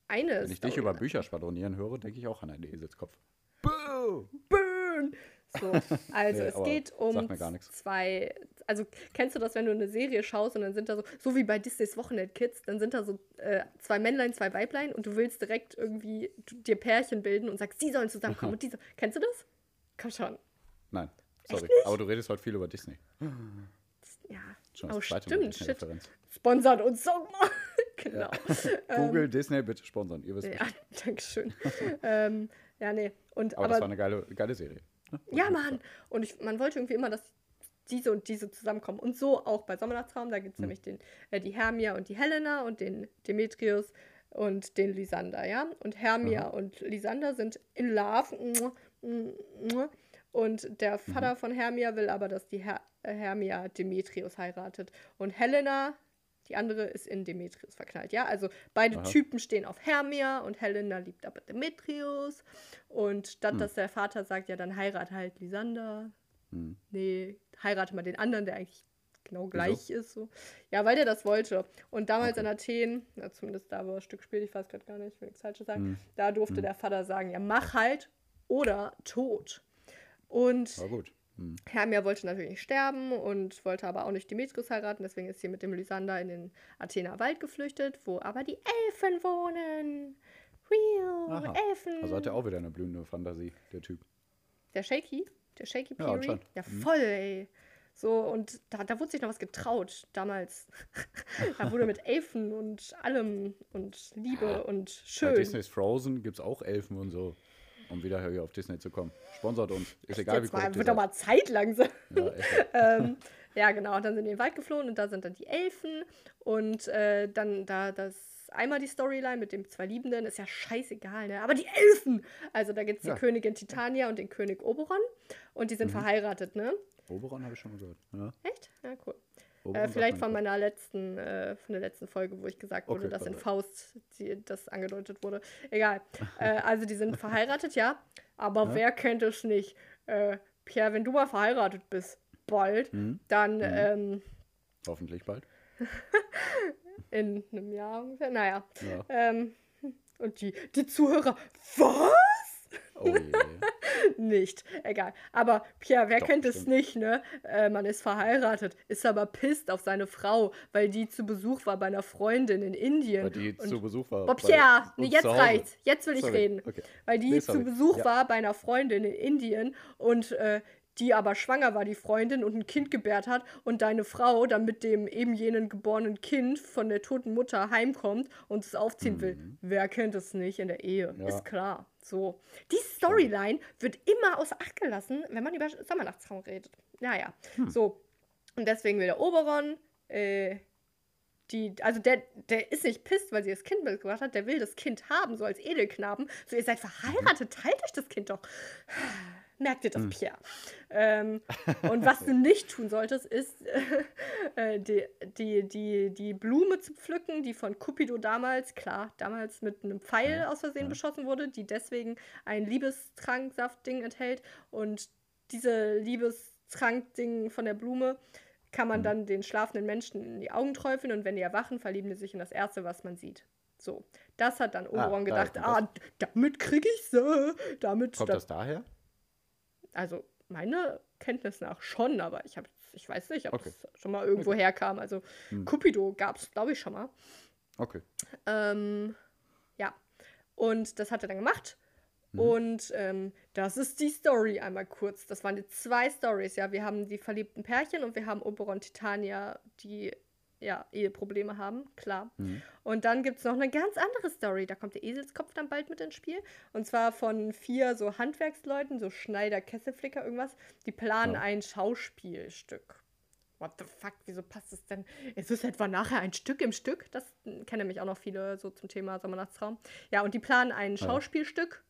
eine. Wenn ich dich über Bücher schwadronieren höre, denke ich auch an einen Eselskopf. Boo! Burn! So, also Nee, es geht um zwei. Also kennst du das, wenn du eine Serie schaust und dann sind da so, so wie bei Disneys Wochenend Kids, dann sind da so äh, zwei Männlein, zwei Weiblein und du willst direkt irgendwie dir Pärchen bilden und sagst, die sollen zusammenkommen und diese. Kennst du das? Komm schon. Nein, sorry. Aber du redest heute viel über Disney. Ja. Schon oh, stimmt, shit. Sponsert uns sag mal. genau. Google, Disney, bitte sponsern. Ihr wisst Ja, danke schön. ähm, ja, nee. Und, Aber, aber, das war eine geile, geile Serie. Ne? ja, Mann. Und ich, man wollte irgendwie immer, dass diese und diese zusammenkommen. Und so auch bei Sommernachtstraum. Da gibt es nämlich den, äh, die Hermia und die Helena und den Demetrius und den Lysander, ja. Und Hermia und Lysander sind in Love. Und der Vater von Hermia will aber, dass die Her äh, Hermia Demetrius heiratet. Und Helena, die andere, ist in Demetrius verknallt. Ja, also beide Aha. Typen stehen auf Hermia und Helena liebt aber Demetrius. Und statt dass der Vater sagt, ja, dann heirate halt Lysander. Hm. Nee, heirate mal den anderen, der eigentlich genau gleich ist. So. Ja, weil der das wollte. Und damals Okay. in Athen, ja, zumindest da, wo das Stück spielt, ich weiß gerade gar nicht, ich will nichts Falsches sagen, Hm. da durfte der Vater sagen, ja, mach halt oder tot. Und Hm. Hermia wollte natürlich nicht sterben und wollte aber auch nicht Demetrius heiraten, deswegen ist sie mit dem Lysander in den Athener Wald geflüchtet, wo aber die Elfen wohnen. Real, Aha. Elfen. Also hat er auch wieder eine blühende Fantasie, der Typ. Der Shaky, der Shaky Ja, Peary. anscheinend. Ja, voll, ey. So, und da, da wurde sich noch was getraut damals. da wurde mit Elfen und allem und Liebe und Bei schön. Disneys Frozen gibt es auch Elfen und so. Um wieder hier auf Disney zu kommen. Sponsert uns. Ist egal, wie mal, wird doch mal Zeit langsam. Ja, echt. ähm, ja, genau. Und dann sind die in den Wald geflohen und da sind dann die Elfen. Und äh, dann da das einmal die Storyline mit den zwei Liebenden ist ja scheißegal, ne? Aber die Elfen! Also da gibt es die Ja. Königin Titania und den König Oberon. Und die Mhm. sind verheiratet, ne? Oberon habe ich schon mal gehört. Ja, Echt? Ja, cool. Oberon Äh, vielleicht von meiner letzten, äh, von der letzten Folge, wo ich gesagt wurde, Okay, dass in. Faust die, das angedeutet wurde. Egal. äh, also die sind verheiratet, ja. Aber Ja. wer kennt es nicht? Äh, Pierre, wenn du mal verheiratet bist, bald. Mhm. Dann Mhm. ähm, Hoffentlich bald. in einem Jahr ungefähr. Naja. Ja. Ähm, und die, die Zuhörer, was? Oh je. Nicht. Egal. Aber Pierre, wer Doch, kennt es stimmt. nicht, ne? Äh, man ist verheiratet, ist aber pisst auf seine Frau, weil die zu Besuch war bei einer Freundin in Indien. Weil die und zu Besuch war. Bei Pierre, nee, jetzt reicht's. Jetzt will ich Sorry. reden. Okay. Weil die Nee, zu. Besuch Ja. war bei einer Freundin in Indien und äh, die aber schwanger war, die Freundin, und ein Kind gebärt hat und deine Frau dann mit dem eben jenen geborenen Kind von der toten Mutter heimkommt und es aufziehen will. Wer kennt es nicht in der Ehe? Mhm. Ja. Ist klar. So. Die Storyline wird immer außer Acht gelassen, wenn man über Sommernachtsraum redet. Naja. Hm. So. Und deswegen will der Oberon, äh, die, also der, der ist nicht pisst, weil sie das Kind mitgebracht hat, der will das Kind haben, so als Edelknaben. So, ihr seid verheiratet, teilt euch das Kind doch. Merkt ihr das, Hm. Pierre? Ähm, und was du nicht tun solltest, ist äh, die, die, die, die Blume zu pflücken, die von Cupido damals, klar, damals mit einem Pfeil Ja, aus Versehen ja. beschossen wurde, die deswegen ein Liebestranksaft-Ding enthält. Und diese Liebestrank-Ding von der Blume kann man Mhm. dann den schlafenden Menschen in die Augen träufeln und wenn die erwachen, verlieben die sich in das Erste, was man sieht. So, das hat dann Oberon daher gedacht, kommt ah, damit kriege ich sie. Damit, Kommt da- das daher? Also meine Kenntnis nach schon, aber ich, hab, ich weiß nicht, ob Okay. es schon mal irgendwo herkam. Also Hm. Cupido gab es, glaube ich, schon mal. Okay. Ähm, ja, und das hat er dann gemacht. Mhm. Und ähm, das ist die Story einmal kurz. Das waren die zwei Stories, ja. Wir haben die verliebten Pärchen und wir haben Oberon Titania, die ja Eheprobleme haben, klar. Mhm. Und dann gibt es noch eine ganz andere Story. Da kommt der Eselskopf dann bald mit ins Spiel. Und zwar von vier so Handwerksleuten, so Schneider, Kesselflicker, irgendwas. Die planen Ja. ein Schauspielstück. What the fuck, wieso passt es denn? Ist es etwa nachher ein Stück im Stück? Das kennen nämlich auch noch viele so zum Thema Sommernachtsraum. Ja, und die planen ein Ja. Schauspielstück.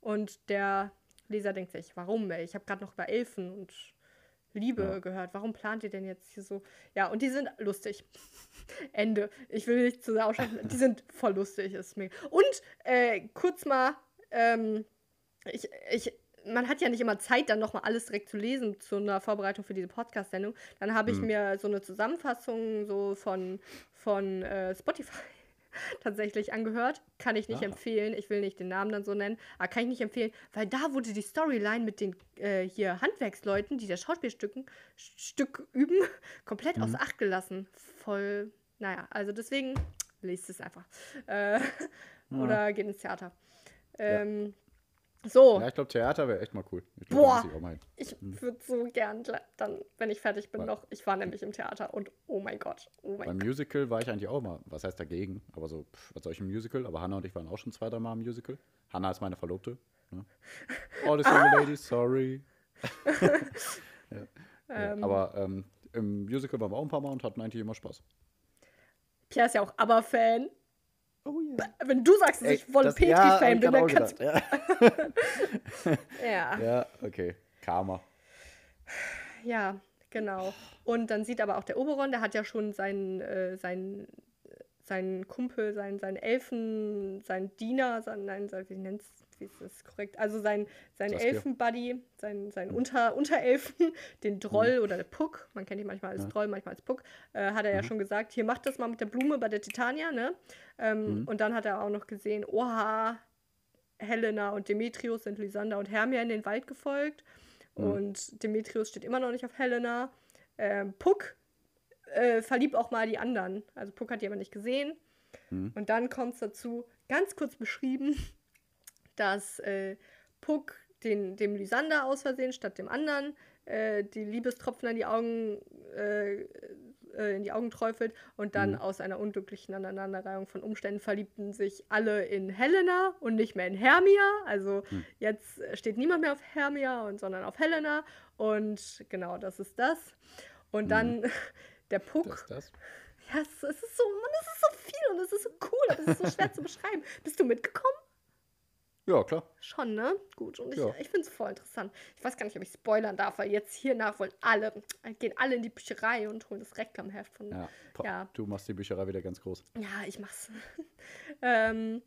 Und der Leser denkt sich, warum, ey? Ich habe gerade noch über Elfen und Liebe Ja. gehört. Warum plant ihr denn jetzt hier so? Ja, und die sind lustig. Ende. Ich will nicht zu sehr ausschlafen. Die sind voll lustig. Ist mega. Und äh, kurz mal, ähm, ich, ich, man hat ja nicht immer Zeit, dann nochmal alles direkt zu lesen zu einer Vorbereitung für diese Podcast-Sendung. Dann habe ich Mhm. mir so eine Zusammenfassung so von, von äh, Spotify tatsächlich angehört. Kann ich nicht Ah. empfehlen. Ich will nicht den Namen dann so nennen, aber kann ich nicht empfehlen, weil da wurde die Storyline mit den äh, hier Handwerksleuten, die das Schauspielstücken Stück üben, komplett Mhm. außer Acht gelassen. Voll, naja, also deswegen lest es einfach. Äh, Oder geht ins Theater. Ähm, So, Ja, ich glaube, Theater wäre echt mal cool. Ich glaub, Boah. ich ich würde so gern dann, wenn ich fertig bin, Weil- noch. Ich war nämlich im Theater und oh mein Gott, oh mein Beim Gott. Musical war ich eigentlich auch mal, was heißt dagegen, aber so, pff, was soll ich im Musical? Aber Hannah und ich waren auch schon zwei, drei Mal im Musical. Hannah ist meine Verlobte. Ne? All the single Ah! ladies, sorry. ja. Ähm. ja, aber ähm, im Musical waren wir auch ein paar Mal und hatten eigentlich immer Spaß. Pierre ist ja auch Aber-Fan. Oh ja. Wenn du sagst, dass ich voll Petri-Fan bin, dann kannst du. Ja. Ja. ja, okay. Karma. Ja, genau. Und dann sieht aber auch der Oberon, der hat ja schon seinen, äh, seinen, seinen Kumpel, seinen, seinen Elfen, seinen Diener, seinen, nein, sein- wie nennt's, wie ist das korrekt? Also sein, sein. Elfenbuddy, sein, sein Unter, Unterelfen, den Droll oder der Puck, man kennt ihn manchmal als Ja. Droll, manchmal als Puck, äh, hat er ja Mhm. schon gesagt, hier macht das mal mit der Blume bei der Titania, ne? Ähm, Mhm. Und dann hat er auch noch gesehen, oha, Helena und Demetrius sind Lysander und Hermia in den Wald gefolgt. Mhm. Und Demetrius steht immer noch nicht auf Helena. Ähm, Puck äh, verliebt auch mal die anderen. Also Puck hat die aber nicht gesehen. Mhm. Und dann kommt es dazu, ganz kurz beschrieben, dass äh, Puck den, dem Lysander aus Versehen statt dem anderen äh, die Liebestropfen in die Augen äh, äh, in die Augen träufelt und dann Mhm. aus einer unglücklichen Aneinanderreihung von Umständen verliebten sich alle in Helena und nicht mehr in Hermia. Also Mhm. jetzt steht niemand mehr auf Hermia, und, sondern auf Helena. Und genau, das ist das. Und dann der Puck. Das, das. Ja, es, es ist so, Mann, es ist so viel und es ist so cool, aber es ist so schwer zu beschreiben. Bist du mitgekommen? Ja, klar. Schon, ne? Gut. Und ich, Ja. ich finde es voll interessant. Ich weiß gar nicht, ob ich spoilern darf, weil jetzt hier nach wollen alle, gehen alle in die Bücherei und holen das Reklamheft von. Ja, Ja. Ja. Du machst die Bücherei wieder ganz groß. ich mach's. ähm,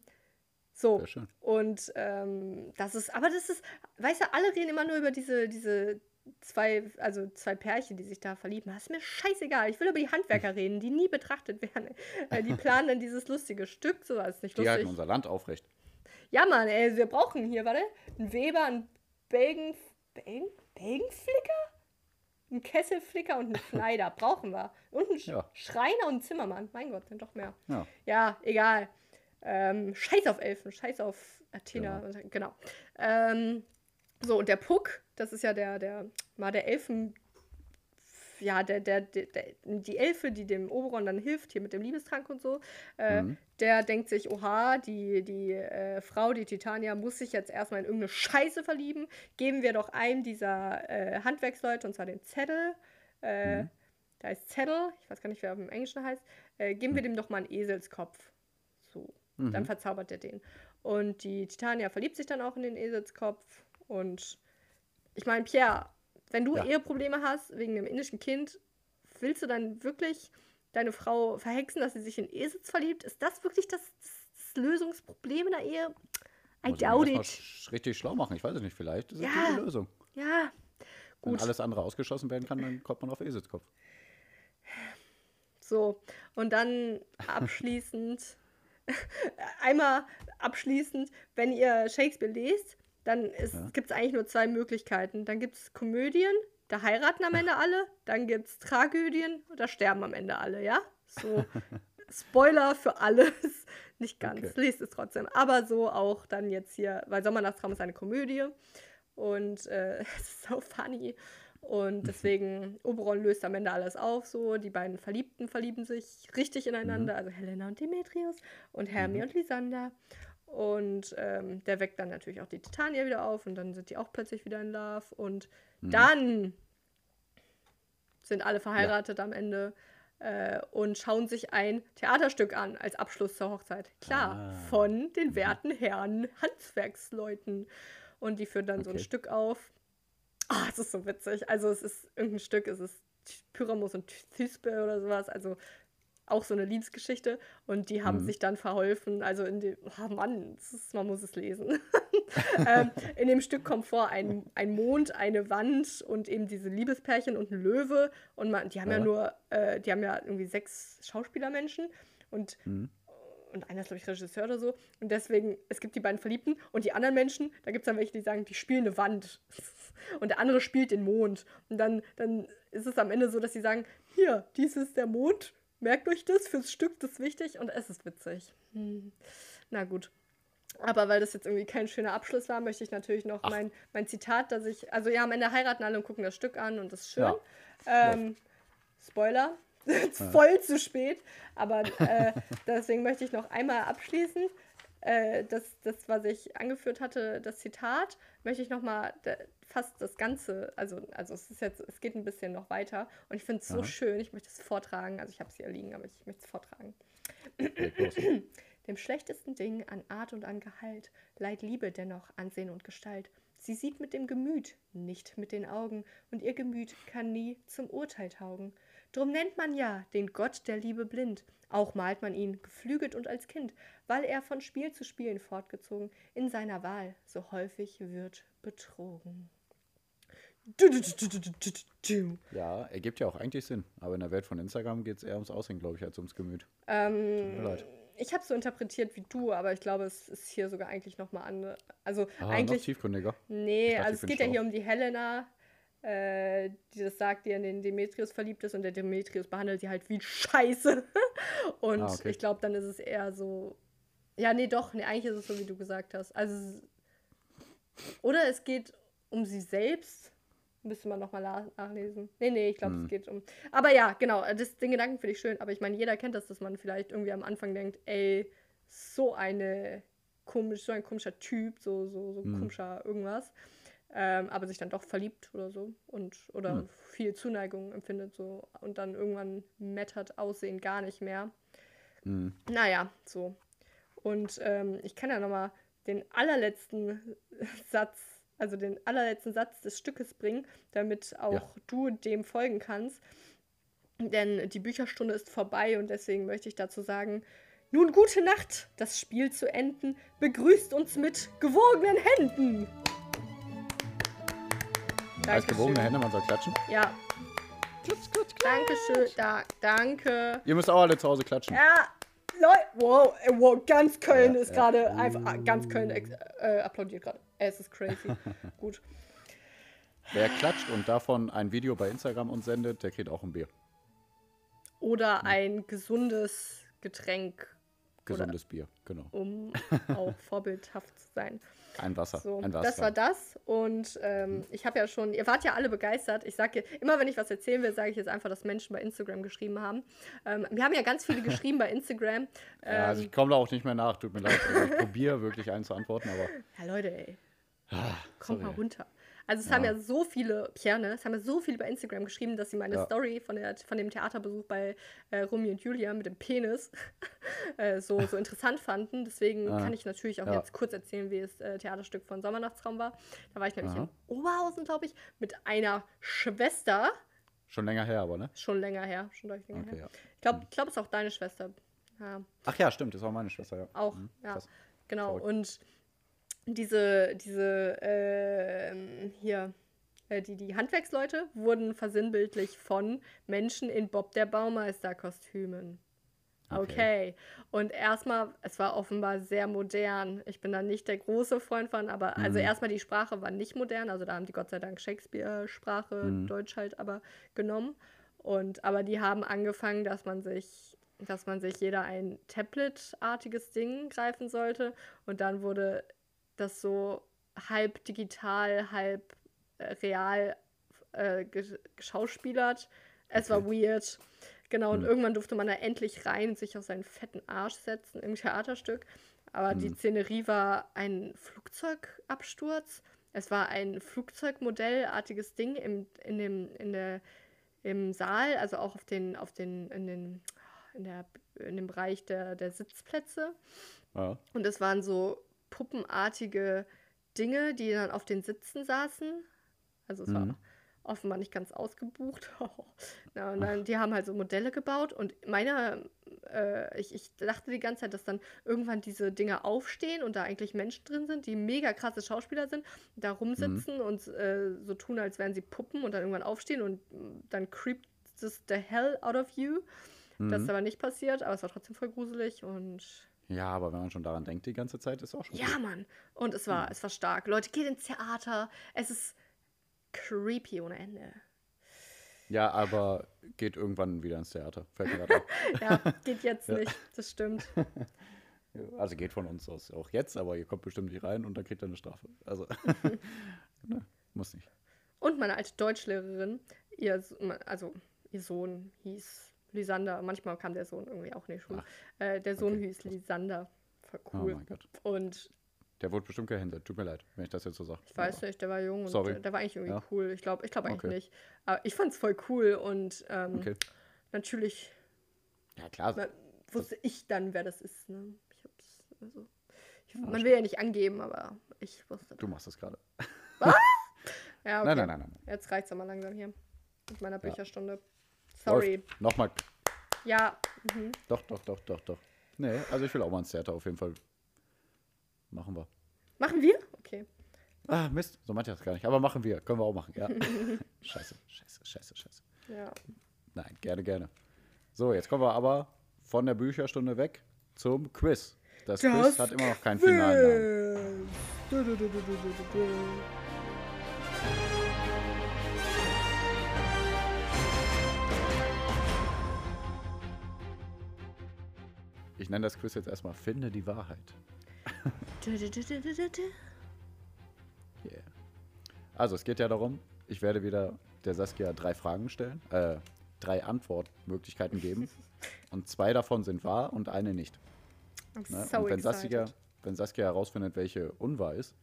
so. Sehr schön. Und ähm, das ist, aber das ist, weißt du, alle reden immer nur über diese, diese zwei, also zwei Pärchen, die sich da verlieben. Das ist mir scheißegal. Ich will über die Handwerker reden, die nie betrachtet werden. Äh, die planen dann dieses lustige Stück, so ist nicht Die lustig. halten unser Land aufrecht. Ja, Mann, ey, wir brauchen hier, warte, einen Weber, einen Belgen, Belgen, Belgenflicker? Einen Kesselflicker und einen Schneider brauchen wir. Und einen Sch Ja. Schreiner und einen Zimmermann. Mein Gott, sind doch mehr. Ja. Ja, egal. Ähm, scheiß auf Elfen, scheiß auf Athena. Genau. Ähm, so, und der Puck, das ist ja der, der, mal der Elfen, ja, der, der, der, die Elfe, die dem Oberon dann hilft, hier mit dem Liebestrank und so, äh, Mhm. der denkt sich, oha, die, die äh, Frau, die Titania, muss sich jetzt erstmal in irgendeine Scheiße verlieben. Geben wir doch einem dieser äh, Handwerksleute, und zwar den Zettel, äh, Mhm. da ist Zettel, ich weiß gar nicht, wer im Englischen heißt, äh, geben wir dem doch mal einen Eselskopf. So, dann Mhm. verzaubert er den. Und die Titania verliebt sich dann auch in den Eselskopf. Und ich meine, Pierre, wenn du Ja. Eheprobleme hast wegen dem indischen Kind, willst du dann wirklich deine Frau verhexen, dass sie sich in Esels verliebt? Ist das wirklich das, das Lösungsproblem in der Ehe? I Muss doubt it. richtig schlau machen. Ich weiß es nicht, vielleicht ist es Ja. die Lösung. Ja, Wenn Gut. alles andere ausgeschossen werden kann, dann kommt man auf Eselskopf. so. Und dann abschließend, einmal abschließend, wenn ihr Shakespeare lest, dann Ja. gibt es eigentlich nur zwei Möglichkeiten. Dann gibt es Komödien, da heiraten am Ende alle. Dann gibt es Tragödien, da sterben am Ende alle, ja? So, Spoiler für alles. Nicht ganz, Okay. lest es trotzdem. Aber so auch dann jetzt hier, weil Sommernachtstraum ist eine Komödie. Und äh, es ist so funny. Und deswegen, Oberon löst am Ende alles auf, so. Die beiden Verliebten verlieben sich richtig ineinander, also Helena und Demetrius und Hermie Mhm. und Lysander. Und ähm, der weckt dann natürlich auch die Titania wieder auf und dann sind die auch plötzlich wieder in Love. Und Mhm. dann sind alle verheiratet am Ende äh, und schauen sich ein Theaterstück an als Abschluss zur Hochzeit. Klar, Ah. von den werten Herren Handwerksleuten. Und die führen dann so ein Okay. Stück auf. Ah, es ist so witzig. Also es ist irgendein Stück, es ist Pyramus und Thisbe oder sowas. Also auch so eine Liebesgeschichte. Und die haben Mhm. sich dann verholfen. Also in dem, oh Mann, ist, man muss es lesen. ähm, in dem Stück kommt vor ein, ein Mond, eine Wand und eben diese Liebespärchen und ein Löwe. Und man, die haben ja, Ja. nur, äh, die haben ja irgendwie sechs Schauspielermenschen. Und Mhm. und einer ist, glaube ich, Regisseur oder so. Und deswegen, es gibt die beiden Verliebten und die anderen Menschen, da gibt es dann welche, die sagen, die spielen eine Wand. Und der andere spielt den Mond. Und dann, dann ist es am Ende so, dass sie sagen, hier, dies ist der Mond, merkt euch das, fürs Stück, das ist wichtig. Und es ist witzig. Hm. Na gut. Aber weil das jetzt irgendwie kein schöner Abschluss war, möchte ich natürlich noch Ach. mein, mein Zitat, dass ich, also ja, am Ende heiraten alle und gucken das Stück an und das ist schön. Ja. Ähm, Spoiler, voll zu spät. Aber äh, deswegen möchte ich noch einmal abschließen. Äh, das, das, was ich angeführt hatte, das Zitat, möchte ich noch mal da- fast das Ganze, also, also es ist jetzt, es geht ein bisschen noch weiter und ich finde es so schön, ich möchte es vortragen, also ich habe es hier liegen, aber ich möchte es vortragen. Dem schlechtesten Ding an Art und an Gehalt leiht Liebe dennoch Ansehen und Gestalt. Sie sieht mit dem Gemüt, nicht mit den Augen, und ihr Gemüt kann nie zum Urteil taugen. Drum nennt man ja den Gott der Liebe blind. Auch malt man ihn geflügelt und als Kind, weil er von Spiel zu Spielen fortgezogen in seiner Wahl so häufig wird betrogen. Ja, ergibt ja auch eigentlich Sinn. Aber in der Welt von Instagram geht es eher ums Aussehen, glaube ich, als ums Gemüt. Ähm, mir leid. ich habe so interpretiert wie du, aber ich glaube, es ist hier sogar eigentlich nochmal andere. Also Ah, noch eigentlich. tiefgründiger. Nee, dachte, also es geht ja hier um die Helena, äh, die das sagt, die in den Demetrius verliebt ist und der Demetrius behandelt sie halt wie Scheiße. und Ah, okay. ich glaube, dann ist es eher so. Ja, nee, doch, nee, eigentlich ist es so, wie du gesagt hast. Also. Oder es geht um sie selbst. Müsste man nochmal nachlesen. Nee, nee, ich glaube, Hm. es geht um. Aber ja, genau, das, den Gedanken finde ich schön. Aber ich meine, jeder kennt das, dass man vielleicht irgendwie am Anfang denkt, ey, so eine komisch, so ein komischer Typ, so, so, so Hm. komischer irgendwas. Ähm, aber sich dann doch verliebt oder so und oder Hm. viel Zuneigung empfindet so und dann irgendwann mattert Aussehen gar nicht mehr. Mhm. Naja, so. Und ähm, ich kann ja nochmal den allerletzten Satz, also den allerletzten Satz des Stückes bringen, damit auch Ja. du dem folgen kannst. Denn die Bücherstunde ist vorbei und deswegen möchte ich dazu sagen, nun gute Nacht, das Spiel zu enden, begrüßt uns mit gewogenen Händen. Als gewogene Hände, man soll klatschen. Ja. Klatsch, klatsch, Dankeschön. Da, danke. Ihr müsst auch alle zu Hause klatschen. Ja, Leute, wow, äh, wow, ganz Köln Ja, ist ja. gerade einfach, ah, ganz Köln äh, applaudiert gerade. Es ist crazy. Gut. Wer klatscht und davon ein Video bei Instagram uns sendet, der kriegt auch ein Bier. Oder ein gesundes Getränk, Gesundes Bier, genau. um auch vorbildhaft zu sein. Ein Wasser. So, ein Wasser. das war das. Und ähm, ich habe ja schon, ihr wart ja alle begeistert. Ich sage immer, wenn ich was erzählen will, sage ich jetzt einfach, dass Menschen bei Instagram geschrieben haben. Ähm, wir haben ja ganz viele geschrieben bei Instagram. Ähm, Ja, also ich komme da auch nicht mehr nach, tut mir leid. Also ich probiere wirklich einen zu antworten, aber ja, Leute, ey. ah, Kommt mal runter. Also es haben ja so viele, Pierre, ne, es haben ja so viele bei Instagram geschrieben, dass sie meine Ja. Story von, der, von dem Theaterbesuch bei äh, Romeo und Julia mit dem Penis äh, so, so interessant fanden. Deswegen Ah. kann ich natürlich auch Ja. jetzt kurz erzählen, wie das äh, Theaterstück von Sommernachtsraum war. Da war ich nämlich in Oberhausen, glaube ich, mit einer Schwester. Schon länger her, aber ne? Schon länger her, schon deutlich länger Okay, her. ja. Ich glaube, ich glaub, es ist auch deine Schwester. Ja, Ach ja, stimmt, ist auch meine Schwester, ja. auch, Mhm, ja. krass. Genau, Verrückt. und diese, diese, ähm, hier, äh, die, die Handwerksleute wurden versinnbildlich von Menschen in Bob der Baumeister-Kostümen. Okay. Okay. Und erstmal, es war offenbar sehr modern. Ich bin da nicht der große Freund von, aber also Mhm. erstmal die Sprache war nicht modern. Also da haben die Gott sei Dank Shakespeare-Sprache, Mhm. Deutsch halt aber genommen. Und aber die haben angefangen, dass man sich, dass man sich jeder ein Tablet-artiges Ding greifen sollte. Und dann wurde das so halb digital, halb äh, real äh, ge- geschauspielert. Es war weird. Genau, und Mhm. irgendwann durfte man da endlich rein und sich auf seinen fetten Arsch setzen im Theaterstück. Aber die Mhm. Szenerie war ein Flugzeugabsturz. Es war ein Flugzeugmodellartiges Ding im, in dem, in der, im Saal, also auch auf den, auf den, in den, in der, in dem Bereich der, der Sitzplätze. Ja. Und es waren so puppenartige Dinge, die dann auf den Sitzen saßen. Also es war Mhm. offenbar nicht ganz ausgebucht. Na, und dann, die haben halt so Modelle gebaut und meiner, äh, ich, ich dachte die ganze Zeit, dass dann irgendwann diese Dinge aufstehen und da eigentlich Menschen drin sind, die mega krasse Schauspieler sind, da rumsitzen und äh, so tun, als wären sie Puppen und dann irgendwann aufstehen und dann creept this the hell out of you. Das ist Mhm. aber nicht passiert, aber es war trotzdem voll gruselig und ja, aber wenn man schon daran denkt die ganze Zeit, ist auch schon ja, gut. Mann. Und es war, es war stark. Leute, geht ins Theater. Es ist creepy ohne Ende. Ja, aber geht irgendwann wieder ins Theater. Fällt mir gerade. Ja, geht jetzt nicht. Das stimmt. Also geht von uns aus auch jetzt, aber ihr kommt bestimmt nicht rein und dann kriegt ihr eine Strafe. Also, ne, muss nicht. Und meine alte Deutschlehrerin, ihr, also ihr Sohn hieß Lysander. Manchmal kam der Sohn irgendwie auch in die Schule. Äh, der Sohn okay, hieß Lysander. Voll Oh cool. mein Gott. und Der wurde bestimmt gehänselt. Tut mir leid, wenn ich das jetzt so sage. ich weiß nicht, der war jung und Sorry. der war eigentlich irgendwie Ja. cool. Ich glaube ich glaub eigentlich Okay. nicht. Aber ich fand es voll cool und ähm, Okay. natürlich Ja, klar. Na, wusste ich dann, wer das ist. Ne? Ich hab's, also, ich, Ja, man will ja nicht angeben, aber ich wusste. Du machst das gerade. Ja, okay. Nein, nein, nein, nein. Jetzt reicht's aber langsam hier mit meiner. Bücherstunde. Sorry. Nochmal. Ja, mhm. Doch, doch, doch, doch, doch. Nee, also ich will auch mal ins Theater auf jeden Fall. Machen wir. machen wir? Okay. Ah, Mist, so meinte ich das gar nicht. Aber machen wir. Können wir auch machen, ja. scheiße, scheiße, scheiße, scheiße. Ja. Nein, gerne, gerne. So, jetzt kommen wir aber von der Bücherstunde weg zum Quiz. Das, Quiz hat immer noch keinen finalen Ich nenne das Quiz jetzt erstmal Finde die Wahrheit. Yeah. Also, es geht ja darum, ich werde wieder der Saskia drei Fragen stellen, äh, drei Antwortmöglichkeiten geben. und zwei davon sind wahr und eine nicht. Ne? so und wenn. Saskia, wenn Saskia herausfindet, welche unwahr ist,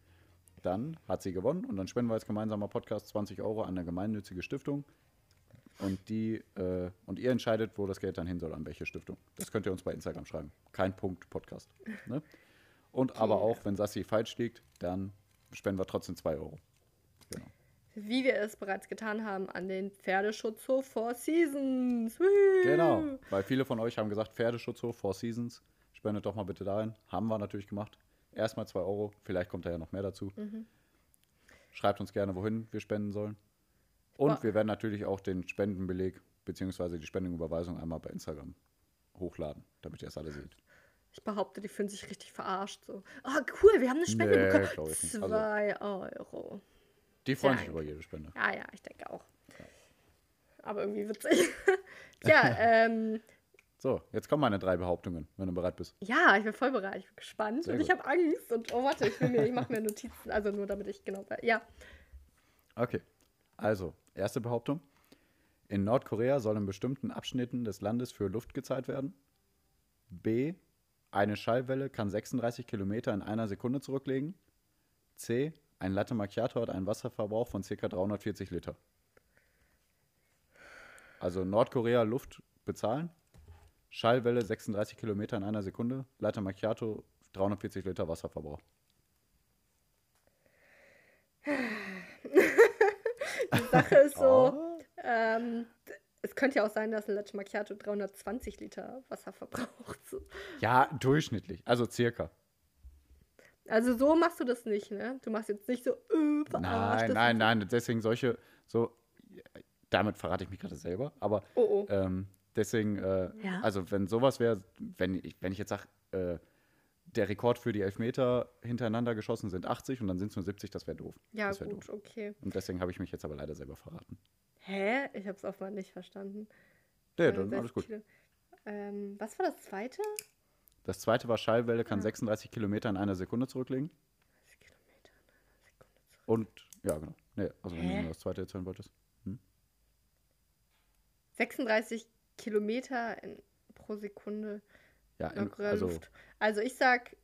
dann hat sie gewonnen und dann spenden wir als gemeinsamer Podcast 20 Euro an eine gemeinnützige Stiftung. Und die, äh, und ihr entscheidet, wo das Geld dann hin soll, an welche Stiftung. Das könnt ihr uns bei Instagram schreiben. Kein Punkt Podcast. Ne? Und aber auch, wenn Sassi falsch liegt, dann spenden wir trotzdem 2 Euro. Genau. Wie wir es bereits getan haben an den Pferdeschutzhof Four Seasons. Genau. Weil viele von euch haben gesagt, Pferdeschutzhof, Four Seasons, spendet doch mal bitte dahin. Haben wir natürlich gemacht. Erstmal 2 Euro, vielleicht kommt da ja noch mehr dazu. Mhm. Schreibt uns gerne, wohin wir spenden sollen. Und wir werden natürlich auch den Spendenbeleg bzw. die Spendenüberweisung einmal bei Instagram hochladen, damit ihr es alle seht. Ich behaupte, die fühlen sich richtig verarscht. So. Oh, cool, wir haben eine Spende Nee, bekommen. ich. Also- Zwei Euro. Die freuen sich über jede Spende. Ja, ja, ich denke auch. Aber irgendwie witzig. Tja, ähm, So, jetzt kommen meine drei Behauptungen, wenn du bereit bist. ja, ich bin voll bereit. Ich bin gespannt. Sehr und ich gut. habe Angst. Und oh, warte, ich, mir, ich mache mir Notizen. Also nur damit ich genau. Ja. Okay, also, erste Behauptung. In Nordkorea soll in bestimmten Abschnitten des Landes für Luft gezahlt werden. B. Eine Schallwelle kann 36 Kilometer in einer Sekunde zurücklegen. C. Ein Latte Macchiato hat einen Wasserverbrauch von ca. 340 Liter. Also Nordkorea Luft bezahlen. Schallwelle 36 Kilometer in einer Sekunde. Latte Macchiato 340 Liter Wasserverbrauch. Die Sache ist so, Oh. ähm, es könnte ja auch sein, dass ein Latte Macchiato 320 Liter Wasser verbraucht. So. Ja, durchschnittlich. Also circa. Also so machst du das nicht, ne? Du machst jetzt nicht so, äh. Nein, nein, nein. Deswegen solche, so, damit verrate ich mich gerade selber, aber oh, oh. ähm, deswegen, äh, Ja. also wenn sowas wäre, wenn ich, wenn ich jetzt sage, äh, der Rekord für die Elfmeter hintereinander geschossen sind 80 und dann sind es nur 70, das wäre doof. ja, das wär gut, doof. okay. Und deswegen habe ich mich jetzt aber leider selber verraten. Hä? Ich hab's offenbar nicht verstanden. Ja, Äh, dann 60 alles gut. Ähm, was war das zweite? Das zweite war Schallwelle kann 36 Kilometer in einer Sekunde zurücklegen. 30 Kilometer in einer Sekunde zurück. Und, ja, genau. Nee, also wenn Hä? du das zweite erzählen wolltest. 36 Kilometer in, pro Sekunde Ja, in, Nordkorea also, Luft. Also ich sag,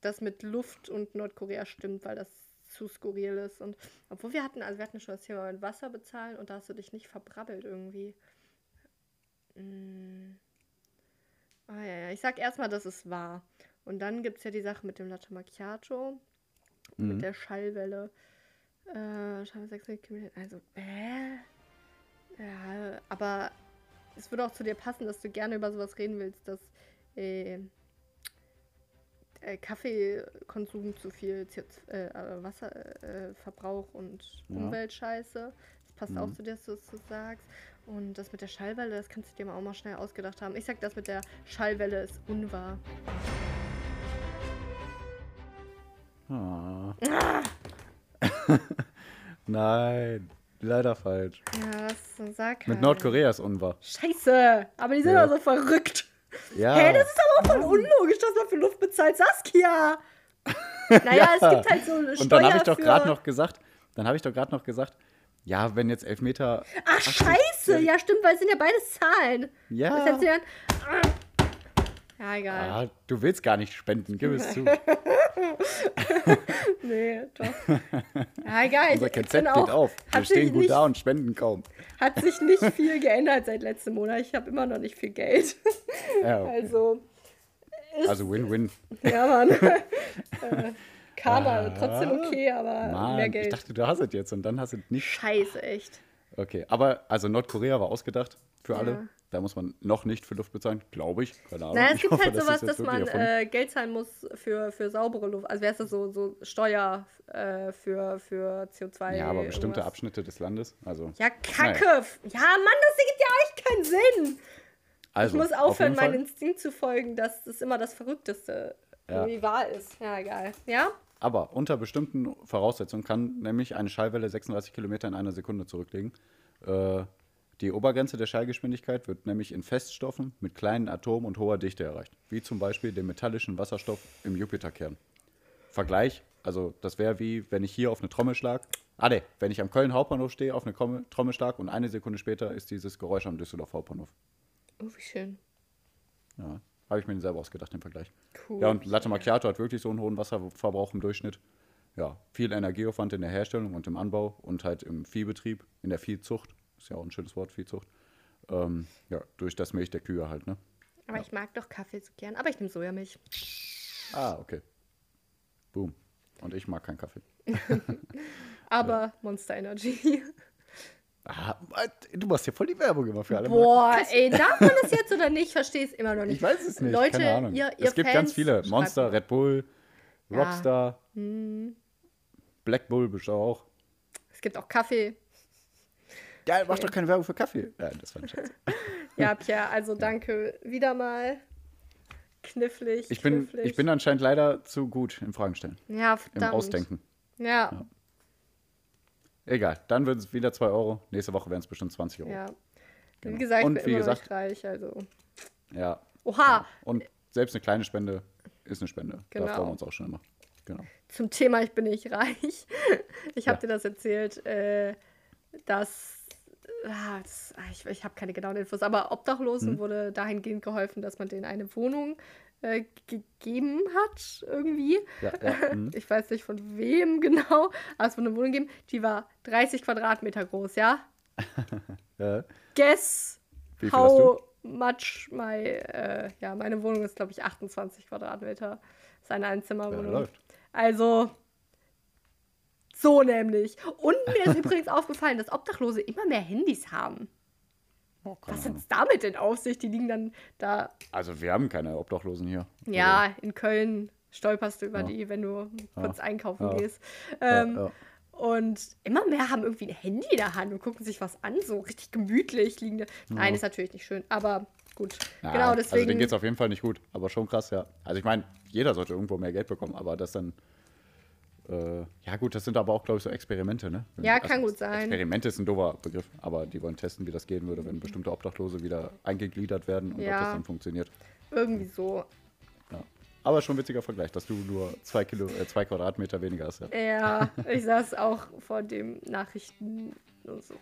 das mit Luft und Nordkorea stimmt, weil das zu skurril ist. Und obwohl wir hatten, also wir hatten schon das Thema mit Wasser bezahlen und da hast du dich nicht verbrabbelt irgendwie. Mm. Ah ja, ja. Ich sag erstmal, dass es wahr. Und dann gibt es ja die Sache mit dem Latte Macchiato, mhm. mit der Schallwelle. Äh, Schallwelle 600 Kilometer. Also, äh. Ja, aber es würde auch zu dir passen, dass du gerne über sowas reden willst, dass äh, äh, Kaffeekonsum zu viel äh, äh, Wasserverbrauch und Ja. Umweltscheiße. Das passt Mhm. auch zu dir, dass du das sagst. Und das mit der Schallwelle, das kannst du dir mal auch mal schnell ausgedacht haben. Ich sag, das mit der Schallwelle ist unwahr. Ah. Nein, leider falsch. Ja, das sag Mit. Nordkorea ist unwahr. Scheiße, aber die sind ja so verrückt. Ja. Hä, das ist aber auch voll unlogisch, dass man für Luft bezahlt. Saskia! Naja, es gibt halt so eine Und dann habe ich doch gerade noch gesagt, dann habe ich doch gerade noch gesagt, ja, wenn jetzt Elfmeter. Ach, scheiße! Ja, stimmt, weil es sind ja beides Zahlen. Ja. Das dann. Ja, egal. Ah, du willst gar nicht spenden, gib es zu. Nee, doch. Ja, egal. Unser ich KZ geht auf. Wir stehen gut nicht, da und spenden kaum. hat sich nicht viel geändert seit letztem Monat. Ich habe immer noch nicht viel Geld. Ja, okay. Also, Also Win-Win. ja, Mann. äh, Karma, Ah, trotzdem okay, aber mehr Mann, ich Geld. dachte, du hast es jetzt und dann hast du es nicht. Scheiße, echt. Okay, aber also Nordkorea war ausgedacht für Ja. Da muss man noch nicht für Luft bezahlen, glaube ich. Keine Ahnung. Naja, es Ich gibt hoffe, halt das sowas, jetzt dass man äh, Geld zahlen muss für, für saubere Luft. Also wäre es das so, so Steuer äh, für, für CO2. ja, aber bestimmte irgendwas. Abschnitte des Landes. Also, Ja, Kacke. Ja, Mann, das ergibt ja echt keinen Sinn. also ich muss auf aufhören, meinem Instinkt zu folgen, dass das immer das Verrückteste Ja. irgendwie wahr ist. Ja, egal. Ja? Aber unter bestimmten Voraussetzungen kann nämlich eine Schallwelle 36 Kilometer in einer Sekunde zurücklegen. Äh, die Obergrenze der Schallgeschwindigkeit wird nämlich in Feststoffen mit kleinen Atomen und hoher Dichte erreicht, wie zum Beispiel dem metallischen Wasserstoff im Jupiterkern. Vergleich, also das wäre wie, wenn ich hier auf eine Trommel schlag. Ah ne, wenn ich am Köln Hauptbahnhof stehe, auf eine Trommel, schlag und eine Sekunde später ist dieses Geräusch am Düsseldorf Hauptbahnhof. Oh, wie schön. Ja, habe ich mir selber ausgedacht im Vergleich. Cool. Ja, und Latte Macchiato hat wirklich so einen hohen Wasserverbrauch im Durchschnitt. Ja, viel Energieaufwand in der Herstellung und im Anbau und halt im Viehbetrieb, in der Viehzucht. Ist ja auch ein schönes Wort, Viehzucht. Ähm, ja, durch das Milch der Kühe halt, ne? Aber ich mag doch Kaffee so gern. Aber ich nehme Sojamilch. Ah, okay. Boom. Und ich mag keinen Kaffee. Aber Monster Energy. Ah, du machst ja voll die Werbung immer für alle. Boah, ey, darf man das jetzt oder nicht? Ich verstehe es immer noch nicht. Ich weiß es nicht, Leute, keine Ahnung. ihr- ihr es gibt Fans, ganz viele. Monster. Red Bull, Ja. Rockstar, Black Bull bestimmt auch. Es gibt auch Kaffee. Geil, mach doch keine Werbung für Kaffee. Ja, das war ein Scherz. Ja, Pierre, also danke wieder mal. Knifflig. Ich bin, knifflig. ich bin anscheinend leider zu gut im Fragen stellen. ja, Im verdammt. Ausdenken. Ja, Egal, dann wird es wieder 2 Euro. Nächste Woche wären es bestimmt 20 Euro. ja. Genau. Wie gesagt, ich Und bin wie gesagt- nicht reich, also. Ja. Oha, Und selbst eine kleine Spende ist eine Spende. Genau. Da freuen wir uns auch schon immer. Genau. zum Thema, ich bin nicht reich. Ich habe Ja. dir das erzählt, äh, dass. Ah, das, ah, ich ich habe keine genauen Infos, aber Obdachlosen Mhm. wurde dahingehend geholfen, dass man denen eine Wohnung äh, gegeben hat, irgendwie. Ja, ja. mhm. Ich weiß nicht von wem genau, aber es wurde eine Wohnung gegeben, die war 30 Quadratmeter groß, ja? Äh, Guess how much my, äh, ja, meine Wohnung ist, glaube ich, 28 Quadratmeter. Ist eine ja, Einzimmerwohnung. läuft. Also, so nämlich. Und mir ist übrigens aufgefallen, dass Obdachlose immer mehr Handys haben. Oh, Was hat es damit denn auf sich? Die liegen dann da. Also wir haben keine Obdachlosen hier. Ja, in Köln stolperst du über Also Ja. die, wenn du kurz einkaufen Ja. gehst. Also, Ähm, ja, ja. Und immer mehr haben irgendwie ein Handy in der Hand und gucken sich was an, so richtig gemütlich liegen. da. Nein, ist natürlich nicht schön, aber gut. Ja, genau, Also deswegen. denen geht es auf jeden Fall nicht gut, aber schon krass, ja. Also ich meine, jeder sollte irgendwo mehr Geld bekommen, aber das dann. Äh, ja, gut, das sind aber auch, glaube ich, so Experimente, ne? Ja, kann gut sein. Experimente ist ein doofer Begriff, aber die wollen testen, wie das gehen würde, wenn bestimmte Obdachlose wieder eingegliedert werden und Ja. ob das dann funktioniert. irgendwie so. Ja. Aber schon ein witziger Vergleich, dass du nur zwei, Kilo, äh, zwei Quadratmeter weniger hast. Ja. Ja, ich saß auch vor dem Nachrichten und so.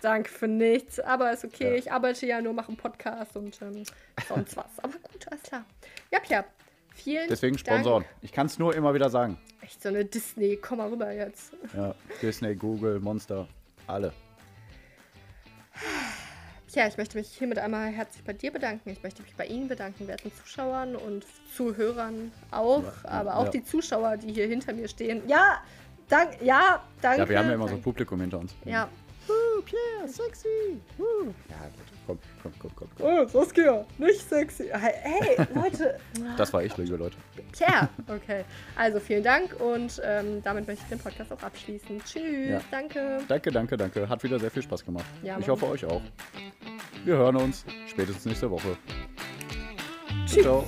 Danke für nichts, aber ist okay. Ja. Ich arbeite ja nur, mache einen Podcast und ähm, sonst was. Aber gut, alles klar. Ja, Pia, vielen Deswegen Dank. Sponsoren. Ich kann es nur immer wieder sagen. Echt so eine Disney, komm mal rüber jetzt. Ja, Disney, Google, Monster, alle. Tja, ich möchte mich hiermit einmal herzlich bei dir bedanken. Ich möchte mich bei Ihnen bedanken, werten Zuschauern und Zuhörern auch, Ja, aber auch ja. die Zuschauer, die hier hinter mir stehen. Ja, dank, ja, danke. Ja, wir haben ja immer so ein danke. Publikum hinter uns. Ja. Pierre, sexy. Uh. Ja, gut. Komm, komm, komm, komm. komm. Oh, Saskia, nicht sexy. Hey, Leute. Das war ich, liebe Leute. Tja, okay. Also vielen Dank und ähm, damit möchte ich den Podcast auch abschließen. Tschüss, Ja. danke. Danke, danke, danke. Hat wieder sehr viel Spaß gemacht. Ja, ich hoffe, euch auch. Wir hören uns spätestens nächste Woche. Tschüss. Ciao.